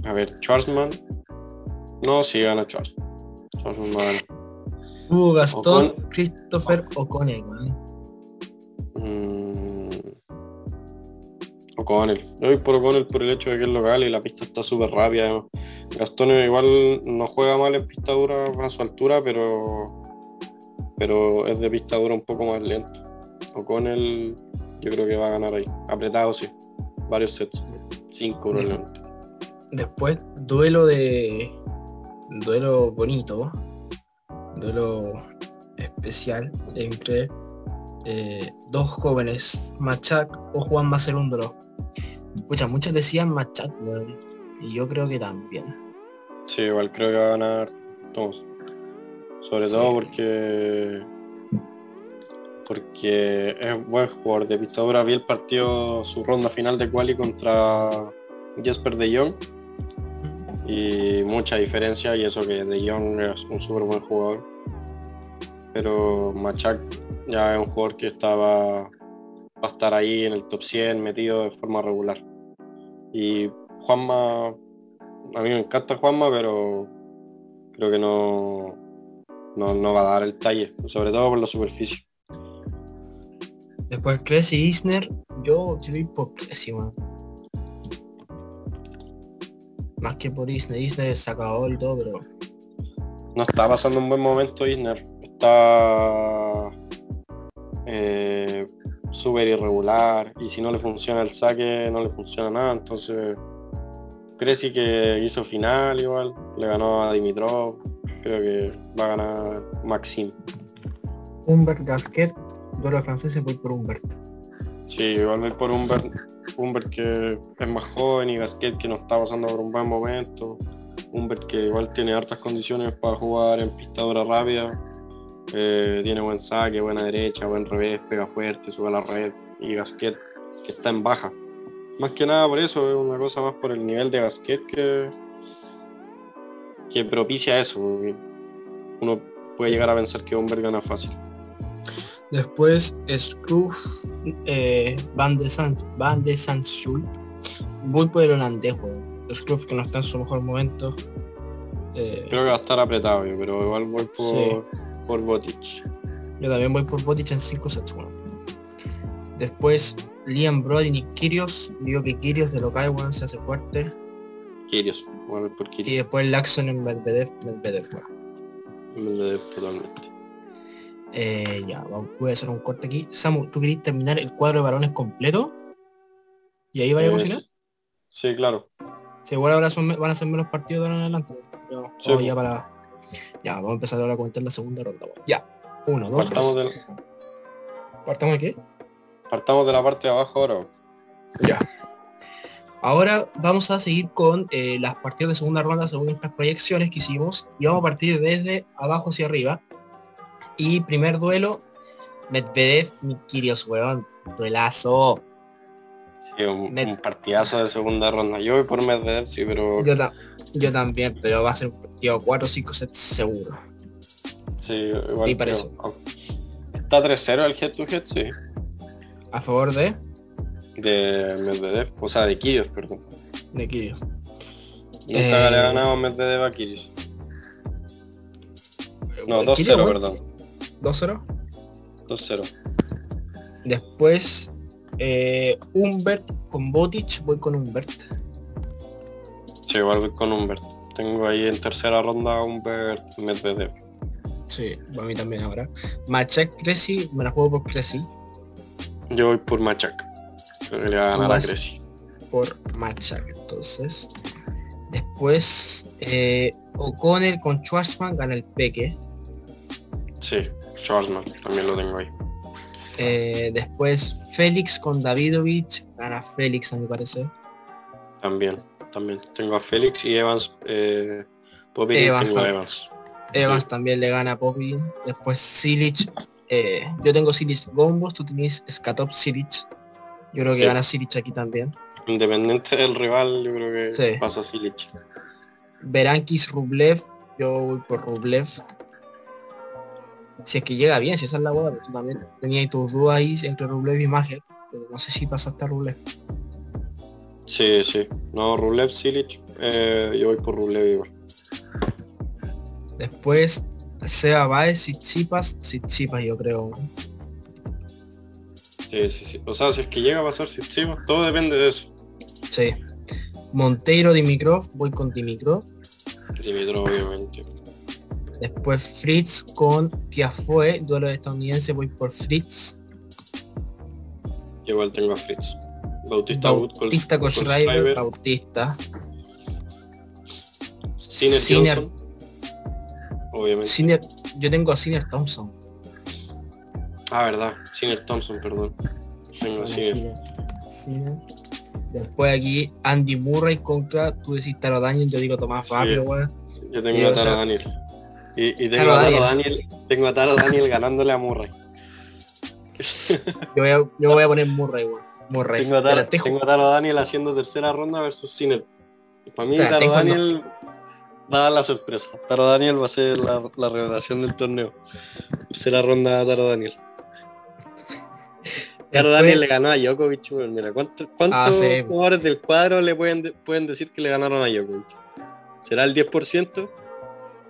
Speaker 2: A ver, Schwarzman. No, sí gana Schwarzman. Schwarzman.
Speaker 1: Hugo Gastón,
Speaker 2: Ocon.
Speaker 1: Christopher O'Connell.
Speaker 2: Mm, O'Connell. Yo voy por O'Connell por el hecho de que es local y la pista está súper rápida. además. Gastón igual no juega mal en pista dura a su altura, pero pero es de pista dura un poco más lento. O'Connell yo creo que va a ganar ahí. Apretado sí. Varios sets. Cinco probablemente.
Speaker 1: Después, duelo de. Duelo bonito. Duelo especial entre eh, dos jóvenes, Machak o Juan Macerúndolo. Escucha, muchos decían Machak, weón. Y yo creo que también.
Speaker 2: Sí, igual creo que va a ganar todos. Sobre
Speaker 1: Sí.
Speaker 2: todo porque porque es buen jugador de pista dura. Vi el partido, su ronda final de quali contra Jesper de Jong y mucha diferencia y eso que de Jong es un súper buen jugador. Pero Machak ya es un jugador que estaba va a estar ahí en el top 100 metido de forma regular. Y Juanma, a mí me encanta Juanma, pero creo que no, no, no va a dar el talle, sobre todo por la superficie.
Speaker 1: Después Cressy y Isner, yo quiero ir por Cressy. Más que por Isner, Isner es sacador y todo, pero
Speaker 2: No está pasando un buen momento Isner. Está eh, súper irregular y si no le funciona el saque no le funciona nada. Entonces Creci que hizo final igual, le ganó a Dimitrov. Creo que va a ganar Maxim.
Speaker 1: Humbert Gasquet, duelo francés voy por Humbert.
Speaker 2: Sí, igual voy por Humbert, Humbert que es más joven y Gasquet que no está pasando por un buen momento. Humbert que igual tiene hartas condiciones para jugar en pista dura rápida. Eh, tiene buen saque, buena derecha, buen revés, pega fuerte, sube a la red. Y Gasquet que está en baja. Más que nada por eso, es una cosa más por el nivel de Gasquet que, que propicia eso. Uno puede llegar a pensar que Humbert gana fácil.
Speaker 1: Después Scrooge eh, Van de San Van de San Schul. Voy por el holandés, weón. Scrooge que no está en su mejor momento. Eh,
Speaker 2: Creo que va a estar apretado yo, pero igual voy por,
Speaker 1: Sí.
Speaker 2: por Botic.
Speaker 1: yo también voy por Botic en 5 sets, weón. Después Liam Brody y Kyrgios. Digo que Kyrgios de local, weón, se hace fuerte.
Speaker 2: Kirios, a
Speaker 1: Y después Laxon en Medvedev, Medvedev, weón.
Speaker 2: Medvedev totalmente.
Speaker 1: Eh, ya, voy a hacer un corte aquí. Samu, ¿tú querías terminar el cuadro de varones completo? ¿Y ahí vaya a
Speaker 2: Eh,
Speaker 1: cocinar?
Speaker 2: Sí, claro.
Speaker 1: Sí, igual ahora son, van a ser menos partidos de ahora en adelante. pero
Speaker 2: Sí,
Speaker 1: ya para. Ya, vamos a empezar ahora a comentar la segunda ronda. weón. Ya. Uno, dos,
Speaker 2: Partamos
Speaker 1: tres.
Speaker 2: de,
Speaker 1: ¿Partamos de qué?
Speaker 2: partamos de la parte de abajo ahora.
Speaker 1: Ya. Ahora vamos a seguir con eh, las partidas de segunda ronda según nuestras proyecciones que hicimos. Y vamos a partir desde abajo hacia arriba. Y primer duelo, Medvedev, Kyrgios, weón. Duelazo.
Speaker 2: un, partidazo de segunda ronda. Yo voy por Medvedev, sí, pero...
Speaker 1: Yo, también, pero va a ser un partido 4 o 5 sets seguro.
Speaker 2: Sí, igual. Y parece. Está 3-0 el head to head, sí.
Speaker 1: ¿A favor de?
Speaker 2: De Medvedev, o sea, de Kyrgios, perdón.
Speaker 1: De Kyrgios.
Speaker 2: Nunca eh... le ganamos Medvedev a Kyrgios. No, 2-0, perdón.
Speaker 1: 2-0.
Speaker 2: 2-0.
Speaker 1: Después, eh, Humbert con Botic, voy con Humbert.
Speaker 2: Sí, igual voy con Humbert. Tengo ahí en tercera ronda Humbert Medvedev.
Speaker 1: Sí, a mí también ahora. Machak Cressy, me la juego por Cressy.
Speaker 2: Yo voy por Machak. Creo que le va a ganar a Cressy.
Speaker 1: Por Machak, entonces. Después, eh, O'Connell con Schwarzman gana el Peque.
Speaker 2: Sí, Schwarzman, también lo tengo ahí.
Speaker 1: Eh, después, Félix con Davidovich gana Félix, a mi parecer.
Speaker 2: También, también. Tengo a Félix y Evans. Eh, Evans,
Speaker 1: Evans. Evans también le gana a Poppy. Después Silic. Eh, yo tengo Silic Gombos, tú tenés Skatop Silic. Yo creo que gana Silic aquí también.
Speaker 2: Independiente del rival, yo creo que pasa Silic.
Speaker 1: Berankis Rublev, yo voy por Rublev. Si es que llega bien, si esa es la boda, tú también tenías tus dudas ahí entre Rublev y Mager, pero no sé si pasa hasta Rublev.
Speaker 2: Sí, sí. No, Rublev, Silic, eh, yo voy por Rublev igual.
Speaker 1: Después, Seba Baez, Sitsipas, Sitsipas yo creo.
Speaker 2: Sí, sí, sí. O sea, si es que llega a pasar Sitsipas, todo depende de eso.
Speaker 1: Sí. Monteiro, Dimitrov, voy con Dimitrov.
Speaker 2: Dimitrov, obviamente.
Speaker 1: Después Fritz con Tiafoe, duelo estadounidense, voy por Fritz.
Speaker 2: igual tengo a Fritz. Bautista,
Speaker 1: Bautista con Schreiber, Bautista.
Speaker 2: Sinner,
Speaker 1: Obviamente. yo tengo a Sinner Thompson.
Speaker 2: Ah, verdad. Sinner Thompson, perdón. Tengo
Speaker 1: Después aquí Andy Murray contra, tú decís Taro Daniel, yo digo Tomás Fabio,
Speaker 2: Yo tengo a Taro Daniel. Y, tengo, a Taro Daniel. tengo a Taro Daniel ganándole a Murray.
Speaker 1: yo, voy a, yo voy a poner Murray, weón. Murray.
Speaker 2: Tengo a, Taro, Daniel haciendo tercera ronda versus Sinner. Para mí Taro Daniel va a dar la sorpresa. Taro Daniel va a ser la, revelación del torneo. Tercera ronda Taro Daniel. Taro Daniel le ganó a Djokovic, mira, ¿cuántos, ah, jugadores del cuadro le pueden, pueden decir que le ganaron a Djokovic? ¿Será el 10%?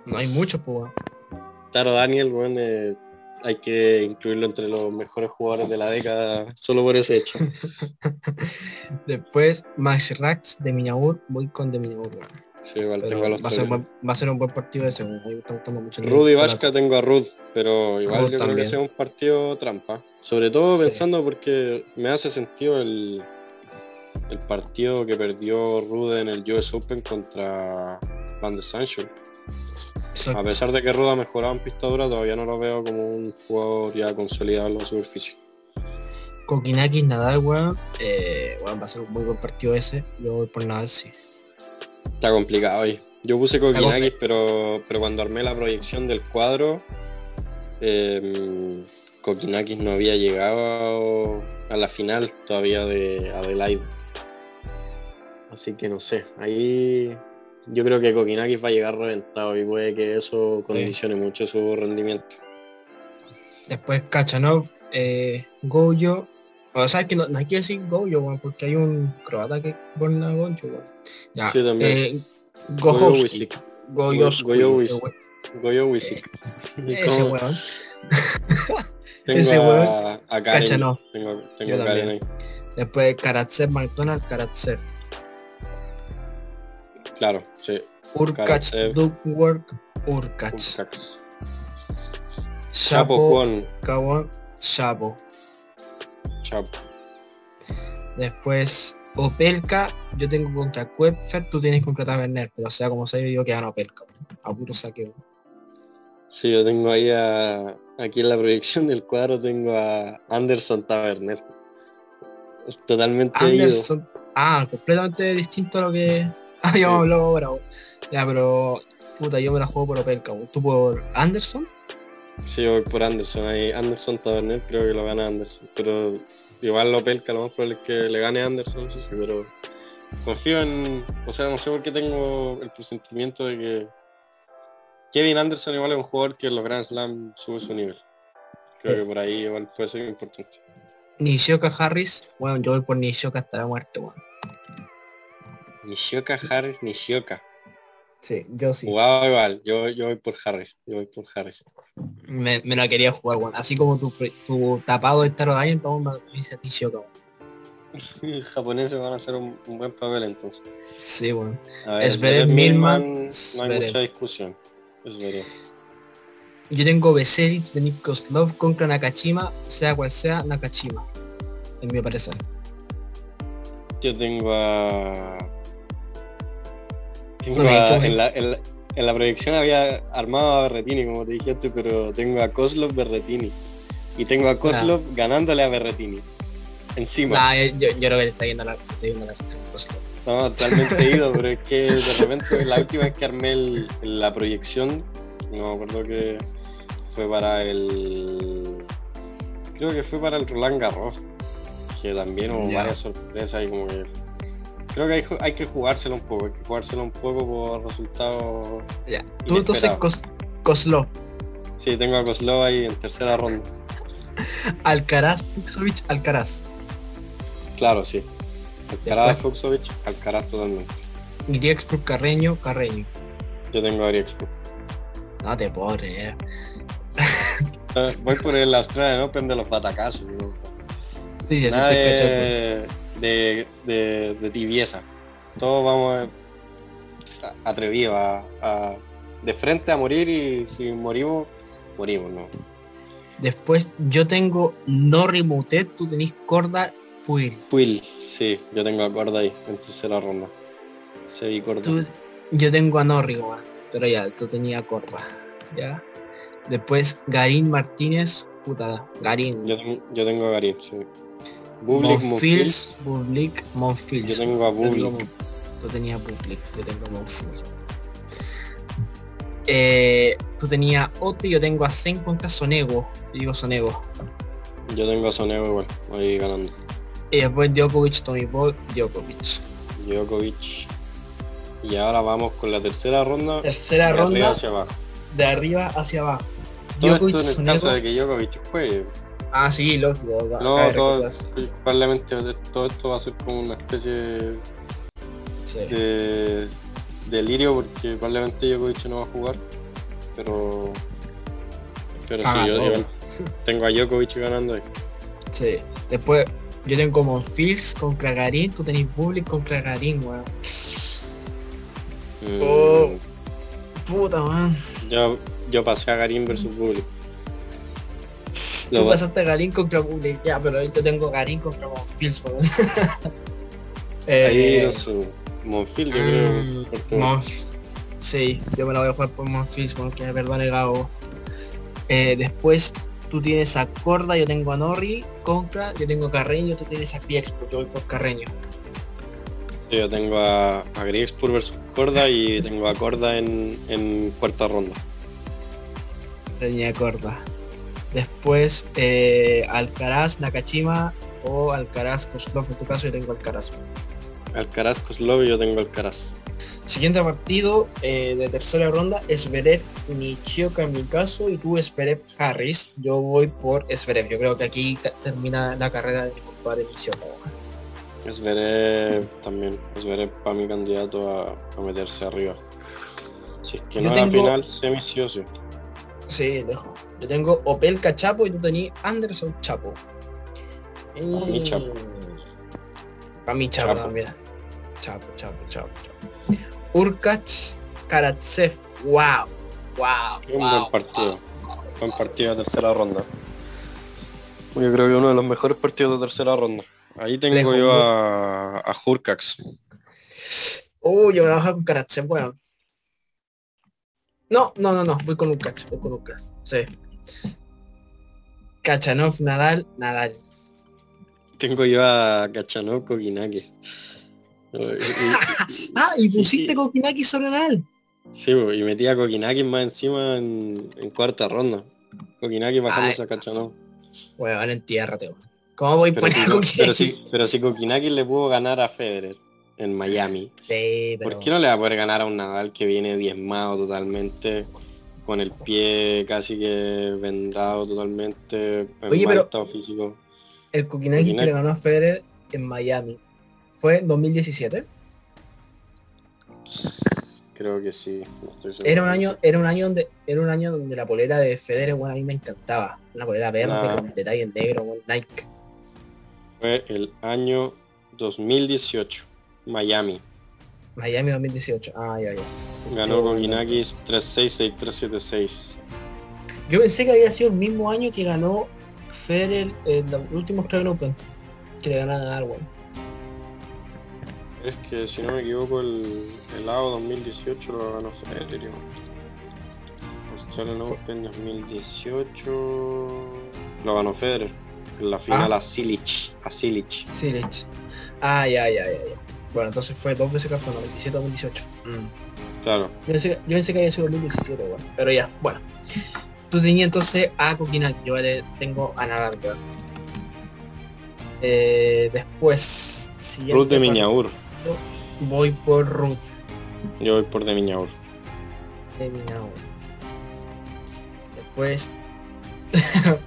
Speaker 1: No hay mucho, pues.
Speaker 2: Taro Daniel, bueno, eh, hay que incluirlo entre los mejores jugadores de la década solo por ese hecho.
Speaker 1: Después, Max Rax de Miñaur, voy con de Miñaur.
Speaker 2: Sí, igual tengo a los
Speaker 1: va, a ser va a ser un buen partido ese, mucho
Speaker 2: Rudy Vasca tengo a Ruth, pero igual yo creo que sea un partido trampa. Sobre todo pensando porque me hace sentido el, el partido que perdió Rude en el US Open contra Van de Sancho. A pesar de que Ruda ha mejorado en pista dura, todavía no lo veo como un jugador ya consolidado en la superficie.
Speaker 1: Kokinakis Nadal, weón, eh, va a ser un muy buen partido ese. Yo voy por Nadal, sí.
Speaker 2: Está complicado hoy. Yo puse Kokinakis, pero, pero cuando armé la proyección del cuadro, eh, Kokinakis no había llegado a la final todavía de Adelaide. Así que no sé, ahí yo creo que Kokinakis va a llegar reventado y puede que eso condicione mucho su rendimiento.
Speaker 1: Después Kachanov, eh, Goyo. O sea, que no, hay que decir Goyo, porque hay un croata que pone a Goyo. Ya, sí, también. Eh, Gojo Goyo
Speaker 2: Goyo
Speaker 1: Ese weón.
Speaker 2: Ese weón. A. Tengo, tengo Karen ahí.
Speaker 1: Después Karatsev, McDonald, Karatsev.
Speaker 2: Claro, sí.
Speaker 1: Urkach, Duckwork, Urkach.
Speaker 2: Chapo
Speaker 1: Chapo. Chapo. Después Opelka, yo tengo contra Kuepfer, tú tienes contra Taverner, pero sea como sea yo digo que gana Opelka. A puro saqueo.
Speaker 2: Sí, yo tengo ahí a, aquí en la proyección del cuadro tengo a Anderson Taverner. Es totalmente
Speaker 1: Anderson, ah, completamente distinto a lo que Ah, ya me ahora, Ya, pero puta, yo me la juego por Opelka, ¿tú por Anderson?
Speaker 2: Sí, voy por Anderson, ahí Anderson Taverner creo que lo gana Anderson, pero igual Opel que a lo más probable es que le gane Anderson, sí, sí, pero confío en, o sea, no sé por qué tengo el presentimiento de que Kevin Anderson igual es un jugador que en los Grand Slam sube su nivel. Creo que por ahí igual puede ser importante.
Speaker 1: Nishioka Harris, bueno, yo voy por Nishioka hasta la muerte, weón.
Speaker 2: Nishioka Harris, Nishioka.
Speaker 1: Sí, yo sí.
Speaker 2: Jugaba igual, yo, yo voy por Harris, yo voy por Harris.
Speaker 1: Me, me la quería jugar, weón. Así como tu, tu tapado de Taro Dayan, todo me.
Speaker 2: Los japoneses van a hacer un, un buen papel entonces.
Speaker 1: Sí, weón.
Speaker 2: A ver,
Speaker 1: Milman,
Speaker 2: No hay mucha discusión. Es.
Speaker 1: Yo tengo Veseli de Nick Koslov contra Nakashima, sea cual sea Nakashima, en mi parecer.
Speaker 2: Yo tengo a... Tengo
Speaker 1: No me
Speaker 2: a-
Speaker 1: digas.
Speaker 2: en, la, en, la, en la proyección había armado a Berretini, como te dije antes, pero tengo a Koslov Berretini. Y tengo a Koslov ganándole a Berretini. Encima.
Speaker 1: Nah, yo, creo que está yendo la, te está yendo la.
Speaker 2: No, totalmente ido, pero es que de repente la última vez que armé el- la proyección, no me acuerdo que fue para el... Creo que fue para el Roland Garros, que también hubo
Speaker 1: Ya.
Speaker 2: varias sorpresas y como que... Creo que hay, que jugárselo un poco, hay que jugárselo un poco por resultados...
Speaker 1: Ya. Tú entonces. Kos- Koslov,
Speaker 2: Sí, tengo a Koslov ahí en tercera ronda.
Speaker 1: Alcaraz, Fuxovic, Alcaraz.
Speaker 2: Claro, sí. Alcaraz, Fuxovic, Alcaraz totalmente.
Speaker 1: Griexprug, Carreño, Carreño.
Speaker 2: Yo tengo a Griexpo.
Speaker 1: No te puedo creer.
Speaker 2: Voy por el Australian Open de los batacazos. ¿no?
Speaker 1: Sí, sí, Sí,
Speaker 2: de, de, tibieza. Todos vamos a- atrevidos a, a- de frente a morir y si morimos, morimos, ¿no?
Speaker 1: Después yo tengo Norri Mutet, tú tenés Corda Puil.
Speaker 2: Will, sí, yo tengo a Corda ahí en tercera ronda. Se vi Corda.
Speaker 1: Tú- yo tengo a Norri, weón, pero ya, tú tenías Corda. Ya. Después Garín Martínez, puta, Garín.
Speaker 2: Yo tengo a Garín, sí. Bublik,
Speaker 1: Monfils. Bublik, Monfils.
Speaker 2: Yo tengo a
Speaker 1: Yo tengo
Speaker 2: Bublik.
Speaker 1: Tú tenías Bublik, yo tengo Monfils. Eh, tú tenías Ote, yo tengo a Zen contra Sonego. Yo digo Sonego.
Speaker 2: Yo tengo a Sonego igual, ahí ganando.
Speaker 1: Y después Djokovic, Tommy Boy, Djokovic.
Speaker 2: Djokovic. Y ahora vamos con la tercera ronda.
Speaker 1: Tercera
Speaker 2: de arriba
Speaker 1: ronda
Speaker 2: hacia abajo.
Speaker 1: de arriba hacia abajo.
Speaker 2: Todo
Speaker 1: Djokovic,
Speaker 2: esto en el
Speaker 1: Sonego.
Speaker 2: caso de que Djokovic juegue.
Speaker 1: Ah, sí, lógico. va-
Speaker 2: No, todo, probablemente todo esto va a ser como una especie
Speaker 1: Sí.
Speaker 2: de delirio porque probablemente Djokovic no va a jugar. Pero pero
Speaker 1: Caga
Speaker 2: sí, yo, tengo a Djokovic ganando ahí.
Speaker 1: Sí. Después yo tengo Monfils contra Garín, tú tenés Public contra Garín, weón.
Speaker 2: Mm,
Speaker 1: Oh. Puta, weón.
Speaker 2: yo, yo pasé a Garín versus Bully.
Speaker 1: Tú pasaste Garín contra Public, ya, pero yo tengo Garín contra.
Speaker 2: Ahí
Speaker 1: Eh,
Speaker 2: no sé, Monfil yo
Speaker 1: mm,
Speaker 2: creo. porque-
Speaker 1: Monf- Sí, yo me la voy a jugar por Monfils, porque me perdone Gabo. Eh, después tú tienes a Corda, yo tengo a Norri contra, yo tengo a Carreño, tú tienes a Piexpo, yo voy por Carreño.
Speaker 2: Yo tengo a, a Griexpur versus Corda y tengo a Corda en, en cuarta ronda.
Speaker 1: Tenía Corda. Después eh, Alcaraz, Nakashima o Alcaraz, Koslov, en tu caso yo tengo Alcaraz.
Speaker 2: Alcaraz, Kozlov y yo tengo Alcaraz.
Speaker 1: Siguiente partido eh, de tercera ronda, Zverev, Nishioka en mi caso y tú Zverev Harris. Yo voy por Zverev. Yo creo que aquí te- termina la carrera de mi compadre Nishioka. weón.
Speaker 2: Esveré también, Esveré para mi candidato a, a meterse arriba. Si es que
Speaker 1: Yo
Speaker 2: no a la
Speaker 1: tengo-
Speaker 2: final, semi sí o sí.
Speaker 1: Sí, dejo. Yo tengo Opelka Chapo y tú tenías Anderson Chapo.
Speaker 2: mí Chapo.
Speaker 1: Para mí Chapo,
Speaker 2: Chapo.
Speaker 1: también. Chapo, Chapo, Chapo, Chapo. Urkach Karatsev. Wow. Wow.
Speaker 2: Un
Speaker 1: wow,
Speaker 2: buen partido. Buen partido de tercera ronda. Yo creo que uno de los mejores partidos de tercera ronda. Ahí tengo
Speaker 1: Lejos,
Speaker 2: yo a, a Hurcax.
Speaker 1: Oh, yo me bajar con Karatsev, bueno. No, no, no, no, voy con Urkach, voy con Urkach. Sí. Kachanov, Nadal, Nadal.
Speaker 2: Tengo yo a Kachanov Kokinaki. Y- y-
Speaker 1: Ah, y pusiste Kokinaki sobre Nadal.
Speaker 2: Sí, y metí a Kokinaki más encima en, en cuarta ronda. Kokinaki bajándose
Speaker 1: Ay.
Speaker 2: a Kachanov.
Speaker 1: Bueno, entiérrate, weón. ¿Cómo voy
Speaker 2: Pero
Speaker 1: por
Speaker 2: si, pero, si, pero si Kokinaki le pudo ganar a Federer en Miami,
Speaker 1: Sí, pero...
Speaker 2: ¿por qué no le va a poder ganar a un Nadal que viene diezmado totalmente, con el pie casi que vendado totalmente, en
Speaker 1: Oye,
Speaker 2: mal
Speaker 1: pero-
Speaker 2: estado físico?
Speaker 1: El Kokinaki que le ganó a Federer en Miami fue en 2017.
Speaker 2: Creo que sí. no estoy seguro.
Speaker 1: Era un año, era un año donde, era un año donde la polera de Federer, bueno, a mí me encantaba. Una polera verde
Speaker 2: Ah.
Speaker 1: con detalle en negro, bueno, Nike.
Speaker 2: Fue el año 2018, Miami.
Speaker 1: Miami 2018. Ah, ya, ya.
Speaker 2: Ganó
Speaker 1: bueno.
Speaker 2: Kokinaki 3-6-6-3-7-6.
Speaker 1: Yo pensé que había sido el mismo año que ganó Federer en los últimos Australian Open. Que le ganaron a Darwin.
Speaker 2: Es que si no me equivoco el, el AO 2018 lo ganó Federer. Australian Open 2018 lo ganó Federer. En la final
Speaker 1: Ah.
Speaker 2: a Silic. A Silic.
Speaker 1: Sí, Lich. Ah, ya, ya, ya, ya. Bueno, entonces fue dos veces campeón, 97 2018.
Speaker 2: Claro.
Speaker 1: Yo pensé, yo pensé que había sido 2017, bueno. Pero ya, bueno. Tú tenías entonces a Kokinaki, yo le tengo a weón. Eh, después,
Speaker 2: Ruth de Miñaur.
Speaker 1: Voy por Ruth
Speaker 2: Yo voy por de Miñaur.
Speaker 1: de Miñaur. Después.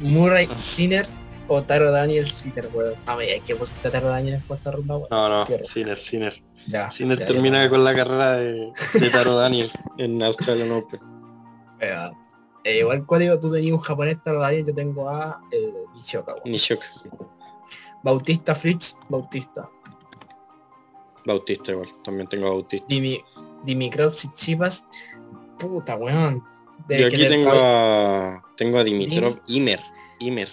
Speaker 1: Murray Sinner o Taro Daniel Sinner, weón. A ver, hay que pusiste a Taro Daniel en esta ronda, weón.
Speaker 2: No, no, Sinner, Sinner.
Speaker 1: Ya,
Speaker 2: Sinner
Speaker 1: ya,
Speaker 2: termina
Speaker 1: ya.
Speaker 2: con la carrera de, de Taro Daniel en Australian Open.
Speaker 1: Weón. Eh, igual código tú tenías un japonés Taro Daniel, yo tengo a eh, Nishioka, weón.
Speaker 2: Nishok.
Speaker 1: Bautista Fritz, Bautista.
Speaker 2: Bautista igual. También tengo a Bautista.
Speaker 1: Dimi, Dimitrov Tsitsipas. Puta, weón.
Speaker 2: Yo aquí tengo a, tengo a Dimitrov Imer. Imer.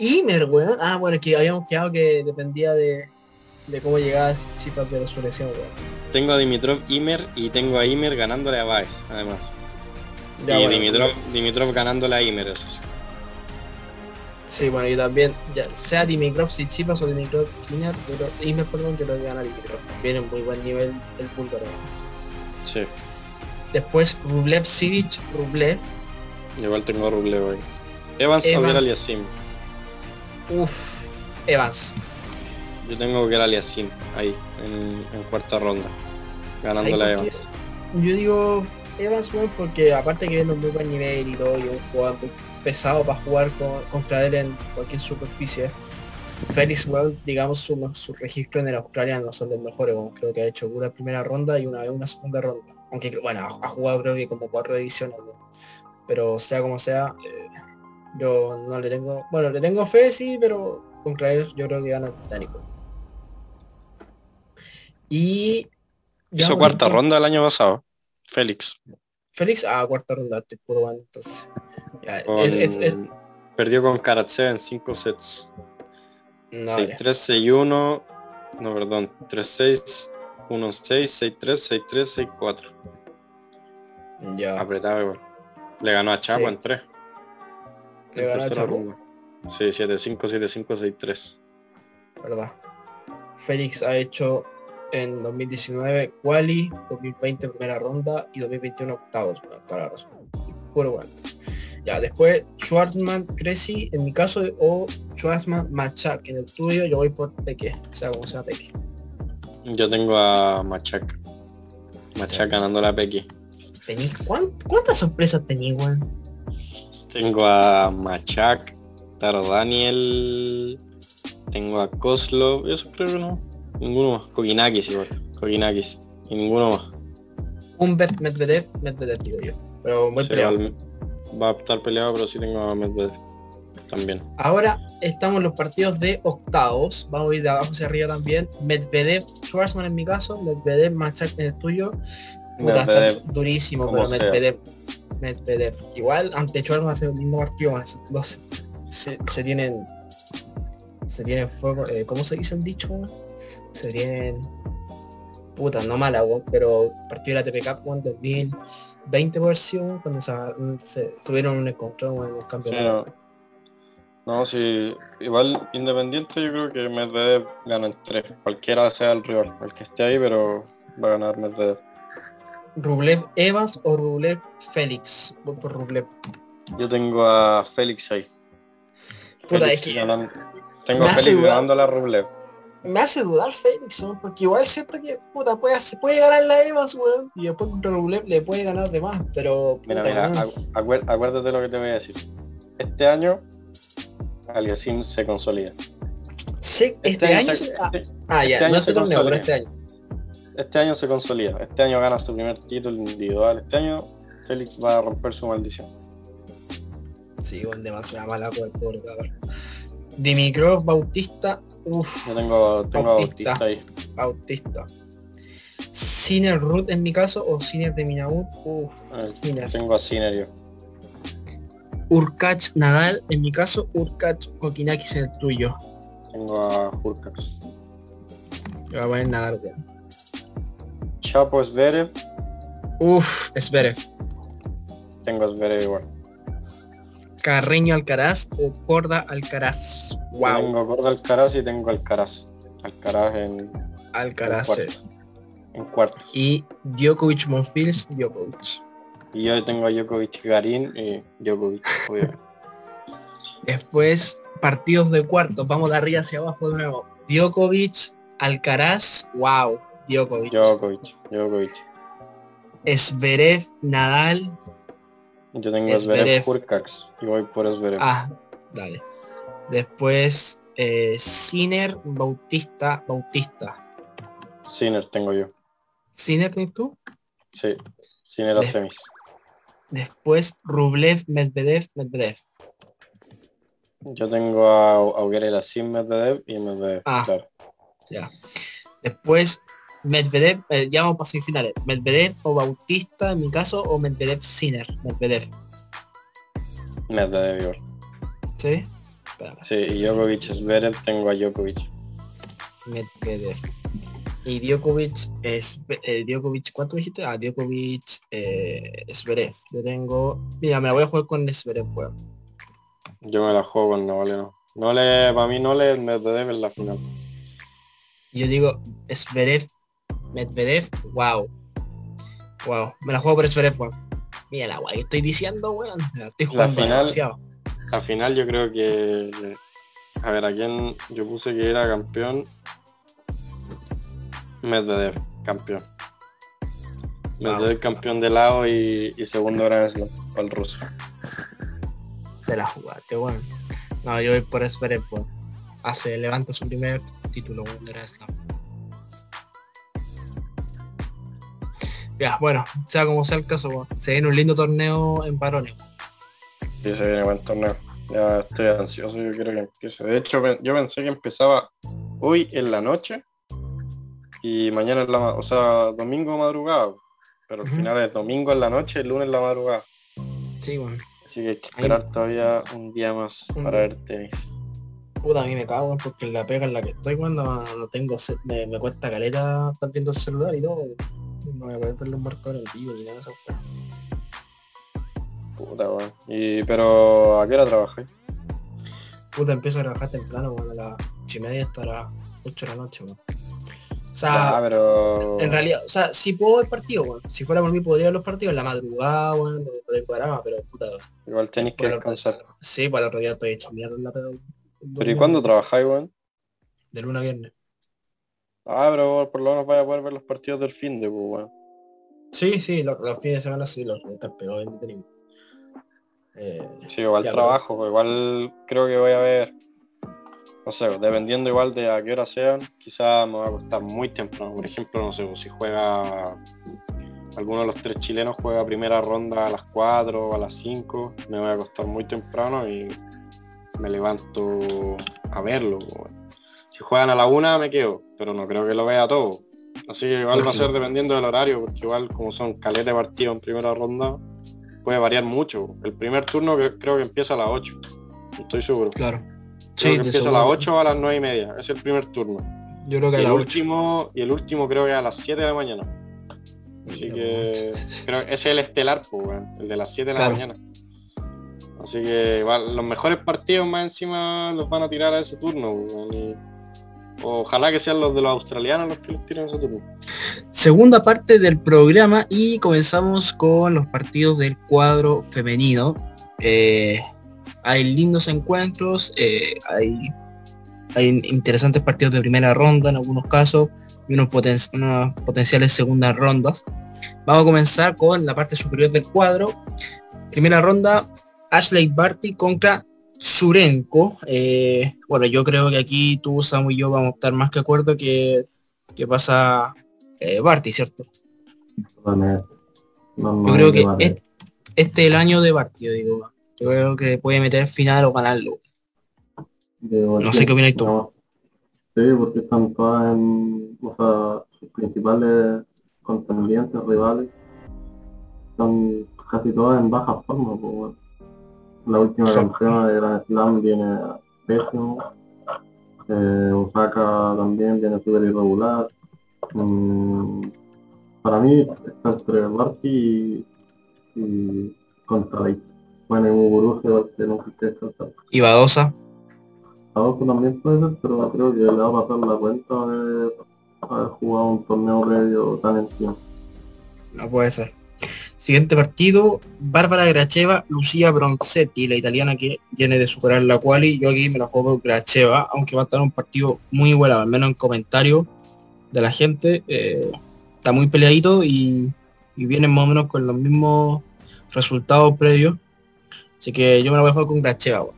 Speaker 1: Imer, weón. Ah, bueno, es que habíamos quedado que dependía de, de cómo llegaba Tsitsipas de su lesión, weón.
Speaker 2: Tengo a Dimitrov Imer y tengo a Imer ganándole a Baez, además.
Speaker 1: Ya,
Speaker 2: y
Speaker 1: bueno,
Speaker 2: Dimitrov, Dimitrov ganándole a Imer, eso sí.
Speaker 1: Sí, bueno, y también, ya sea Dimitrov Tsitsipas o Dimitrov Imer, pero Imer, perdón, yo lo voy a ganar Dimitrov. Viene en muy buen nivel el búlgaro.
Speaker 2: Sí.
Speaker 1: Después Rublev Sivic, Rublev.
Speaker 2: Igual tengo a Rublev ahí. Evans,
Speaker 1: Evans.
Speaker 2: o Geraliasim.
Speaker 1: Uff, Evans.
Speaker 2: Yo tengo Geraliasim ahí, en, en cuarta ronda. Ganándole a Evans.
Speaker 1: Yo digo Evans, porque aparte que viene en muy buen nivel y todo, y es un jugador pesado para jugar con- contra él en cualquier superficie. Félix, weón, digamos, su, su registro en el Australia no son los mejores, creo que ha hecho una primera ronda y una vez una segunda ronda. Aunque, bueno, ha, jugado creo que como cuatro ediciones. Pero sea como sea, eh, yo no le tengo, bueno, le tengo fe, sí, pero contra ellos yo creo que gana el británico. Y...
Speaker 2: Hizo cuarta
Speaker 1: con-
Speaker 2: ronda el año pasado. Félix.
Speaker 1: Félix, ah, cuarta ronda, estoy puro entonces. Ya,
Speaker 2: Con-
Speaker 1: es- es- es-
Speaker 2: Perdió con Karatsev en 5 sets.
Speaker 1: no,
Speaker 2: 6-3,
Speaker 1: ya.
Speaker 2: 6-1. No, perdón. 3-6, 1-6, 6-3, 6-3, 6-4.
Speaker 1: Ya.
Speaker 2: Apretado igual. Le ganó a Chapo
Speaker 1: Sí.
Speaker 2: en 3.
Speaker 1: ¿Le
Speaker 2: En tercera ronda. Sí, 7-5, 7-5, 6-3.
Speaker 1: verdad. Félix ha hecho en 2019 quali, 2020 primera ronda y 2021 octavos, bueno, toda la razón. Puro bueno. Ya, después Schwartzman Cressy, en mi caso, o Schwartzman Machak, en el tuyo yo voy por Peque, o sea, como sea Peque.
Speaker 2: Yo tengo a Machak. Machak ganando la Pequi.
Speaker 1: ¿Tenís cuán- ¿Cuántas sorpresas tenís, weón?
Speaker 2: Tengo a Machak, Taro Daniel, tengo a Koslov, eso creo que no. Ninguno más. Kokinakis igual. Kokinakis. Y ninguno más.
Speaker 1: Humbert Medvedev, Medvedev digo yo. Pero muy
Speaker 2: Sí,
Speaker 1: peleado.
Speaker 2: va a estar peleado, pero sí tengo a Medvedev. También.
Speaker 1: Ahora estamos en los partidos de octavos. Vamos a ir de abajo hacia arriba también. Medvedev, Schwarzman en mi caso, Medvedev, Machak en el tuyo. Puta, está
Speaker 2: Medvedev,
Speaker 1: durísimo,
Speaker 2: como
Speaker 1: pero
Speaker 2: sea.
Speaker 1: Medvedev. Igual ante a ser el mismo partido. esos dos se, tienen. Se tienen fuego. eh, ¿Cómo se dice el dicho? Se tienen. Puta, no mala, pero partido de la TPK en 2020 por si cuando se, tuvieron un encontrón en el campeonato.
Speaker 2: no. No, sí, igual independiente yo creo que Medvedev gana en tres. Cualquiera sea el rival, el que esté ahí, pero va a ganar Medvedev.
Speaker 1: Rublev Evans o Rublev Félix. Voy por Rublev.
Speaker 2: Yo tengo a Félix ahí.
Speaker 1: Puta,
Speaker 2: Félix
Speaker 1: es que
Speaker 2: ganando- Tengo a Félix ganando la Rublev.
Speaker 1: me hace dudar Félix, ¿no? porque igual siento que puta puede, se puede ganar la Evans, weón, y después contra Rublev le puede ganar de más, pero
Speaker 2: Mira,
Speaker 1: puta,
Speaker 2: mira,
Speaker 1: weón.
Speaker 2: acu- acuer- acuérdate lo que te voy a decir. Este año, Aliasim se consolida.
Speaker 1: Sí, este, año
Speaker 2: se-
Speaker 1: se- ah,
Speaker 2: este-
Speaker 1: ah, ya,
Speaker 2: este
Speaker 1: no este torneo, pero este año.
Speaker 2: Este año se consolida. Este año gana su primer título individual. Este año Félix va a romper su maldición.
Speaker 1: Sí, con demasiada mala cabrón. Dimitrov, Bautista, uff,
Speaker 2: Yo tengo, tengo a
Speaker 1: Bautista.
Speaker 2: Bautista ahí.
Speaker 1: Bautista. Sinner Root en mi caso, o Sinner de Minaut, uff.
Speaker 2: Tengo a Sinner yo.
Speaker 1: Urkach Nadal, en mi caso, Urkach Kokinakis en el tuyo.
Speaker 2: Tengo a Hurkacz.
Speaker 1: Yo voy a poner Nadal, weón.
Speaker 2: Chapo Zverev.
Speaker 1: Uff, Zverev.
Speaker 2: Tengo Zverev igual.
Speaker 1: Carreño Alcaraz o Corda Alcaraz. Wow,
Speaker 2: Tengo Corda Alcaraz y tengo Alcaraz. Alcaraz en,
Speaker 1: Alcaraz.
Speaker 2: en
Speaker 1: eh.
Speaker 2: cuartos. En cuartos.
Speaker 1: Y Djokovic Monfils, Djokovic.
Speaker 2: Y yo tengo a Djokovic Garín y Djokovic, obviamente.
Speaker 1: Después, partidos de cuartos. Vamos de arriba hacia abajo de nuevo. Djokovic, Alcaraz, wow, Djokovic.
Speaker 2: Djokovic, Djokovic.
Speaker 1: Zverev, Nadal.
Speaker 2: Yo tengo a.
Speaker 1: Zverev
Speaker 2: Hurkacz y voy por Zverev.
Speaker 1: Ah, dale. Después, eh, Sinner, Bautista, Bautista.
Speaker 2: Sinner tengo yo.
Speaker 1: Sinner, ¿tienes tú?
Speaker 2: Sí. Sinner a semis.
Speaker 1: Después, Rublev, Medvedev, Medvedev.
Speaker 2: Yo tengo a Auguerela sin Medvedev y Medvedev,
Speaker 1: Ah.
Speaker 2: claro.
Speaker 1: Ya. Después, Medvedev, eh, ya vamos para semifinales. Medvedev o Bautista, en mi caso, o Medvedev Sinner. Medvedev.
Speaker 2: Medvedev igual.
Speaker 1: ¿Sí? Espérame.
Speaker 2: Sí, y Djokovic Zverev tengo a Djokovic.
Speaker 1: Medvedev. Y Djokovic es eh, Djokovic, ¿cuánto dijiste? Ah, Djokovic eh, Zverev. Yo tengo. Mira, me la voy a jugar con Zverev, weón.
Speaker 2: Yo me la juego con Nole, no. Nole, para mí Nole Medvedev en la final.
Speaker 1: Yo digo Zverev, Medvedev, wow. Wow. Me la juego por Zverev, weón. Mira la guay estoy diciendo, weón. Estoy jugando
Speaker 2: final-
Speaker 1: demasiado.
Speaker 2: La final yo creo que... A ver, a quién yo puse que era campeón. Medvedev, campeón. Medvedev campeón de lado y, y segundo Grand Slam para el ruso.
Speaker 1: Se la jugaste, weón. No, yo voy por Zverev, weón. Hace, levanta su primer título, weón, de Grand Slam. Ya, bueno, sea como sea el caso. Se viene un lindo torneo en varones.
Speaker 2: Sí, se viene buen torneo. Ya estoy ansioso, yo quiero que empiece. De hecho, yo pensé que empezaba hoy en la noche y mañana en la o sea, domingo madrugada. Pero al final es domingo en la noche y lunes en la madrugada.
Speaker 1: Sí, weón.
Speaker 2: Así que hay que
Speaker 1: Ahí-
Speaker 2: esperar todavía un día más para ver tenis.
Speaker 1: Puta, a mí me cago, porque en la pega en la que estoy cuando no tengo, me, me cuesta caleta estar viendo el celular y todo. No voy a poder ver los marcadores en vivo ni nada weón.
Speaker 2: Puta, weón. Y, pero ¿a qué hora trabajáis?
Speaker 1: Puta, empiezo a trabajar temprano, weón, a las 8 y media hasta las 8 de la noche, weón. O sea,
Speaker 2: pero...
Speaker 1: en realidad, o sea, si puedo ver partidos, weón. Si fuera por mí podría ver los partidos en la madrugada, weón, donde poder cuadrama, pero puta.
Speaker 2: Igual tenéis que
Speaker 1: otro-
Speaker 2: descansar.
Speaker 1: Sí, para el otro día estoy hecho mierda en la pega.
Speaker 2: Pero ¿y cuándo trabajáis, weón?
Speaker 1: De lunes a viernes.
Speaker 2: Ah, pero por lo menos vaya a poder ver los partidos del fin de, pues, weón.
Speaker 1: Sí, sí, los, los fines de semana sí, los están pegados en. Eh,
Speaker 2: Sí, igual trabajo, pues, igual creo que voy a ver, no sé, dependiendo igual de a qué hora sean, quizás me va a acostar muy temprano. Por ejemplo, no sé, pues, si juega alguno de los tres chilenos juega primera ronda a las 4 o a las 5, me voy a acostar muy temprano y me levanto a verlo. pues. Si juegan a la una me quedo, pero no creo que lo vea todo. Así que igual va a ser dependiendo del horario, porque igual como son caleta de partidos en primera ronda, puede variar mucho. El primer turno que creo que empieza a las 8. No estoy seguro.
Speaker 1: claro.
Speaker 2: Creo
Speaker 1: Sí,
Speaker 2: que empieza a las 8 o a las 9 y media. Es el primer turno.
Speaker 1: Yo creo que
Speaker 2: Y
Speaker 1: a
Speaker 2: el
Speaker 1: la 8.
Speaker 2: último, y el último creo que a las 7 de la mañana. Así que creo que es el estelar, pues, el de las 7 de la mañana. Así que igual, los mejores partidos más encima los van a tirar a ese turno. y ojalá que sean los de los australianos los que los tiren ese turno.
Speaker 1: Segunda parte del programa y comenzamos con los partidos del cuadro femenino. Eh, hay lindos encuentros, eh, hay, hay interesantes partidos de primera ronda en algunos casos y unos, unas potenciales segundas rondas. Vamos a comenzar con la parte superior del cuadro. Primera ronda, Ashley Barty contra Surenko. Eh, bueno, yo creo que aquí tú, Samu y yo vamos a estar más que acuerdo que, que pasa eh, Barty, ¿cierto? yo creo que este, este, es el año de Barty, yo digo. Yo creo que puede meter final o ganarlo. No sé qué opinas tú.
Speaker 3: Sí, porque están todas en, o sea, sus principales contendientes, rivales, están casi todas en baja forma. Pues, la última campeona de Grand Slam viene pésimo. Eh, Osaka también viene súper irregular. Mm, para mí está entre Marty y, y contra Bueno, y Muguruza que no sé
Speaker 1: ¿Y Badosa?
Speaker 3: Badosa también puede ser, pero creo que le va a pasar la cuenta de haber jugado un torneo previo tan encima.
Speaker 1: No puede ser. Siguiente partido, Bárbara Gracheva, Lucía Bronzetti, la italiana que viene de superar la quali. Yo aquí me la juego Gracheva, aunque va a estar un partido muy bueno, al menos en comentarios de la gente. Eh, está muy peleadito y, y vienen más o menos con los mismos resultados previos. Así que yo me la voy a jugar con Gracheva.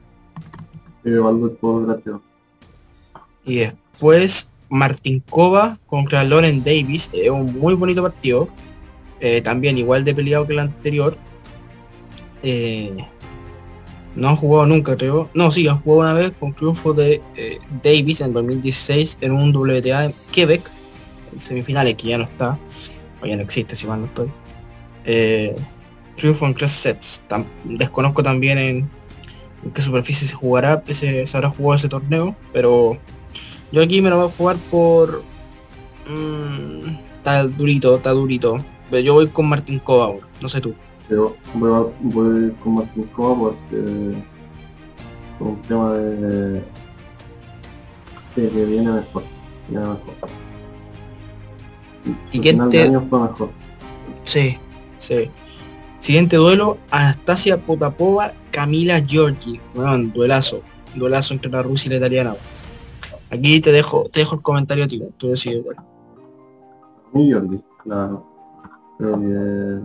Speaker 1: Y después Martin Kova contra Loren Davis, es un muy bonito partido. Eh, también igual de peleado que el anterior. Eh, no ha jugado nunca, creo. No, sí, ha jugado una vez con triunfo de eh, Davis en 2016 en un WTA en Quebec, semifinales, que ya no está, o ya no existe, si mal no estoy. triunfo en tres sets. desconozco también en, qué superficie se jugará, se, se, habrá jugado ese torneo, pero yo aquí me lo voy a jugar por... Mmm, está durito, está durito yo voy con Martín Cova no sé tú.
Speaker 3: Yo voy, con Martín Cova porque por un tema de, que viene mejor. Viene mejor.
Speaker 1: Siguiente... mejor. Sí, sí. Siguiente duelo, Anastasia Potapova, Camila Giorgi. Bueno, duelazo. Duelazo entre la Rusia y la italiana. Aquí te dejo, te dejo el comentario a ti, tú decides, bueno.
Speaker 3: Mi Giorgi, claro que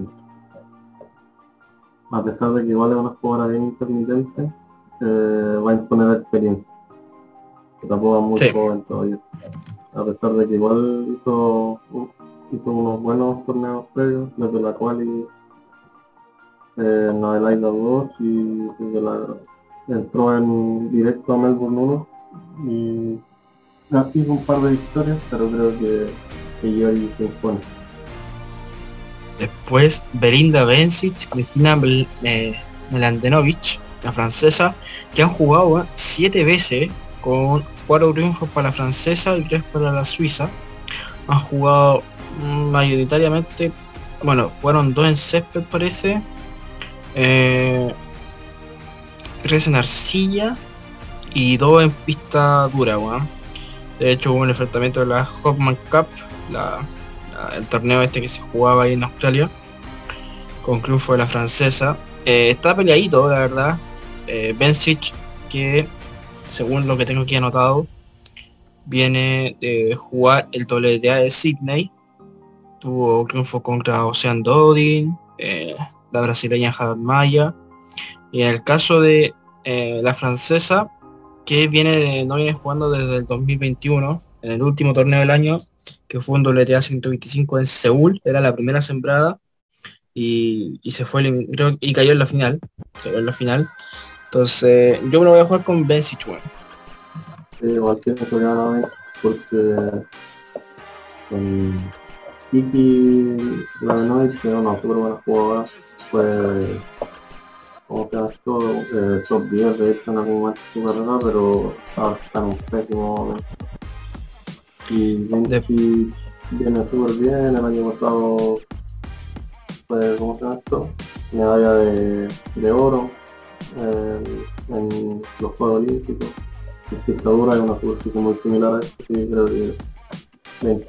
Speaker 3: a pesar de que igual es una jugadora bien intermitente, eh, va a imponer experiencia. Que tampoco es muy joven todavía. A pesar de que igual hizo, hizo unos buenos torneos previos, desde la cual y, eh, en la Isla 2 y desde la, entró en directo a Melbourne 1 y así un par de victorias, pero creo que, que ahí se impone.
Speaker 1: Después Belinda Bencic, Cristina eh, Melandenovic, la francesa, que han jugado siete veces con cuatro triunfos para la francesa y tres para la suiza. Han jugado mayoritariamente, bueno, jugaron dos en césped parece, eh, tres en arcilla y dos en pista dura, De hecho hubo un enfrentamiento de la Hopman Cup, la el torneo este que se jugaba ahí en Australia, con triunfo de la francesa. Eh, está peleadito, la verdad. Eh, que según lo que tengo aquí anotado, viene de jugar el WTA de Sydney. Tuvo triunfo contra Ocean Dodin, eh, la brasileña Jad Maya. Y en el caso de eh, la francesa, que viene no viene jugando desde el 2021, en el último torneo del año, que fue un WTA 125 en Seúl, era la primera sembrada y, se fue y cayó en la final, en la final. Entonces yo me lo voy a jugar con Ben Sichuan.
Speaker 3: Sí, igual que porque con Kiki Lavenovic, que era una súper buena jugadora, fue como que esto, eh, top 10 de hecho en algún momento de su carrera, pero estaba en un pésimo. Y Benji viene súper bien, el año pasado fue, ¿cómo se llama esto? Medalla de, de oro en los Juegos Olímpicos. La dura es una superficie muy similar a esto, y creo que Benji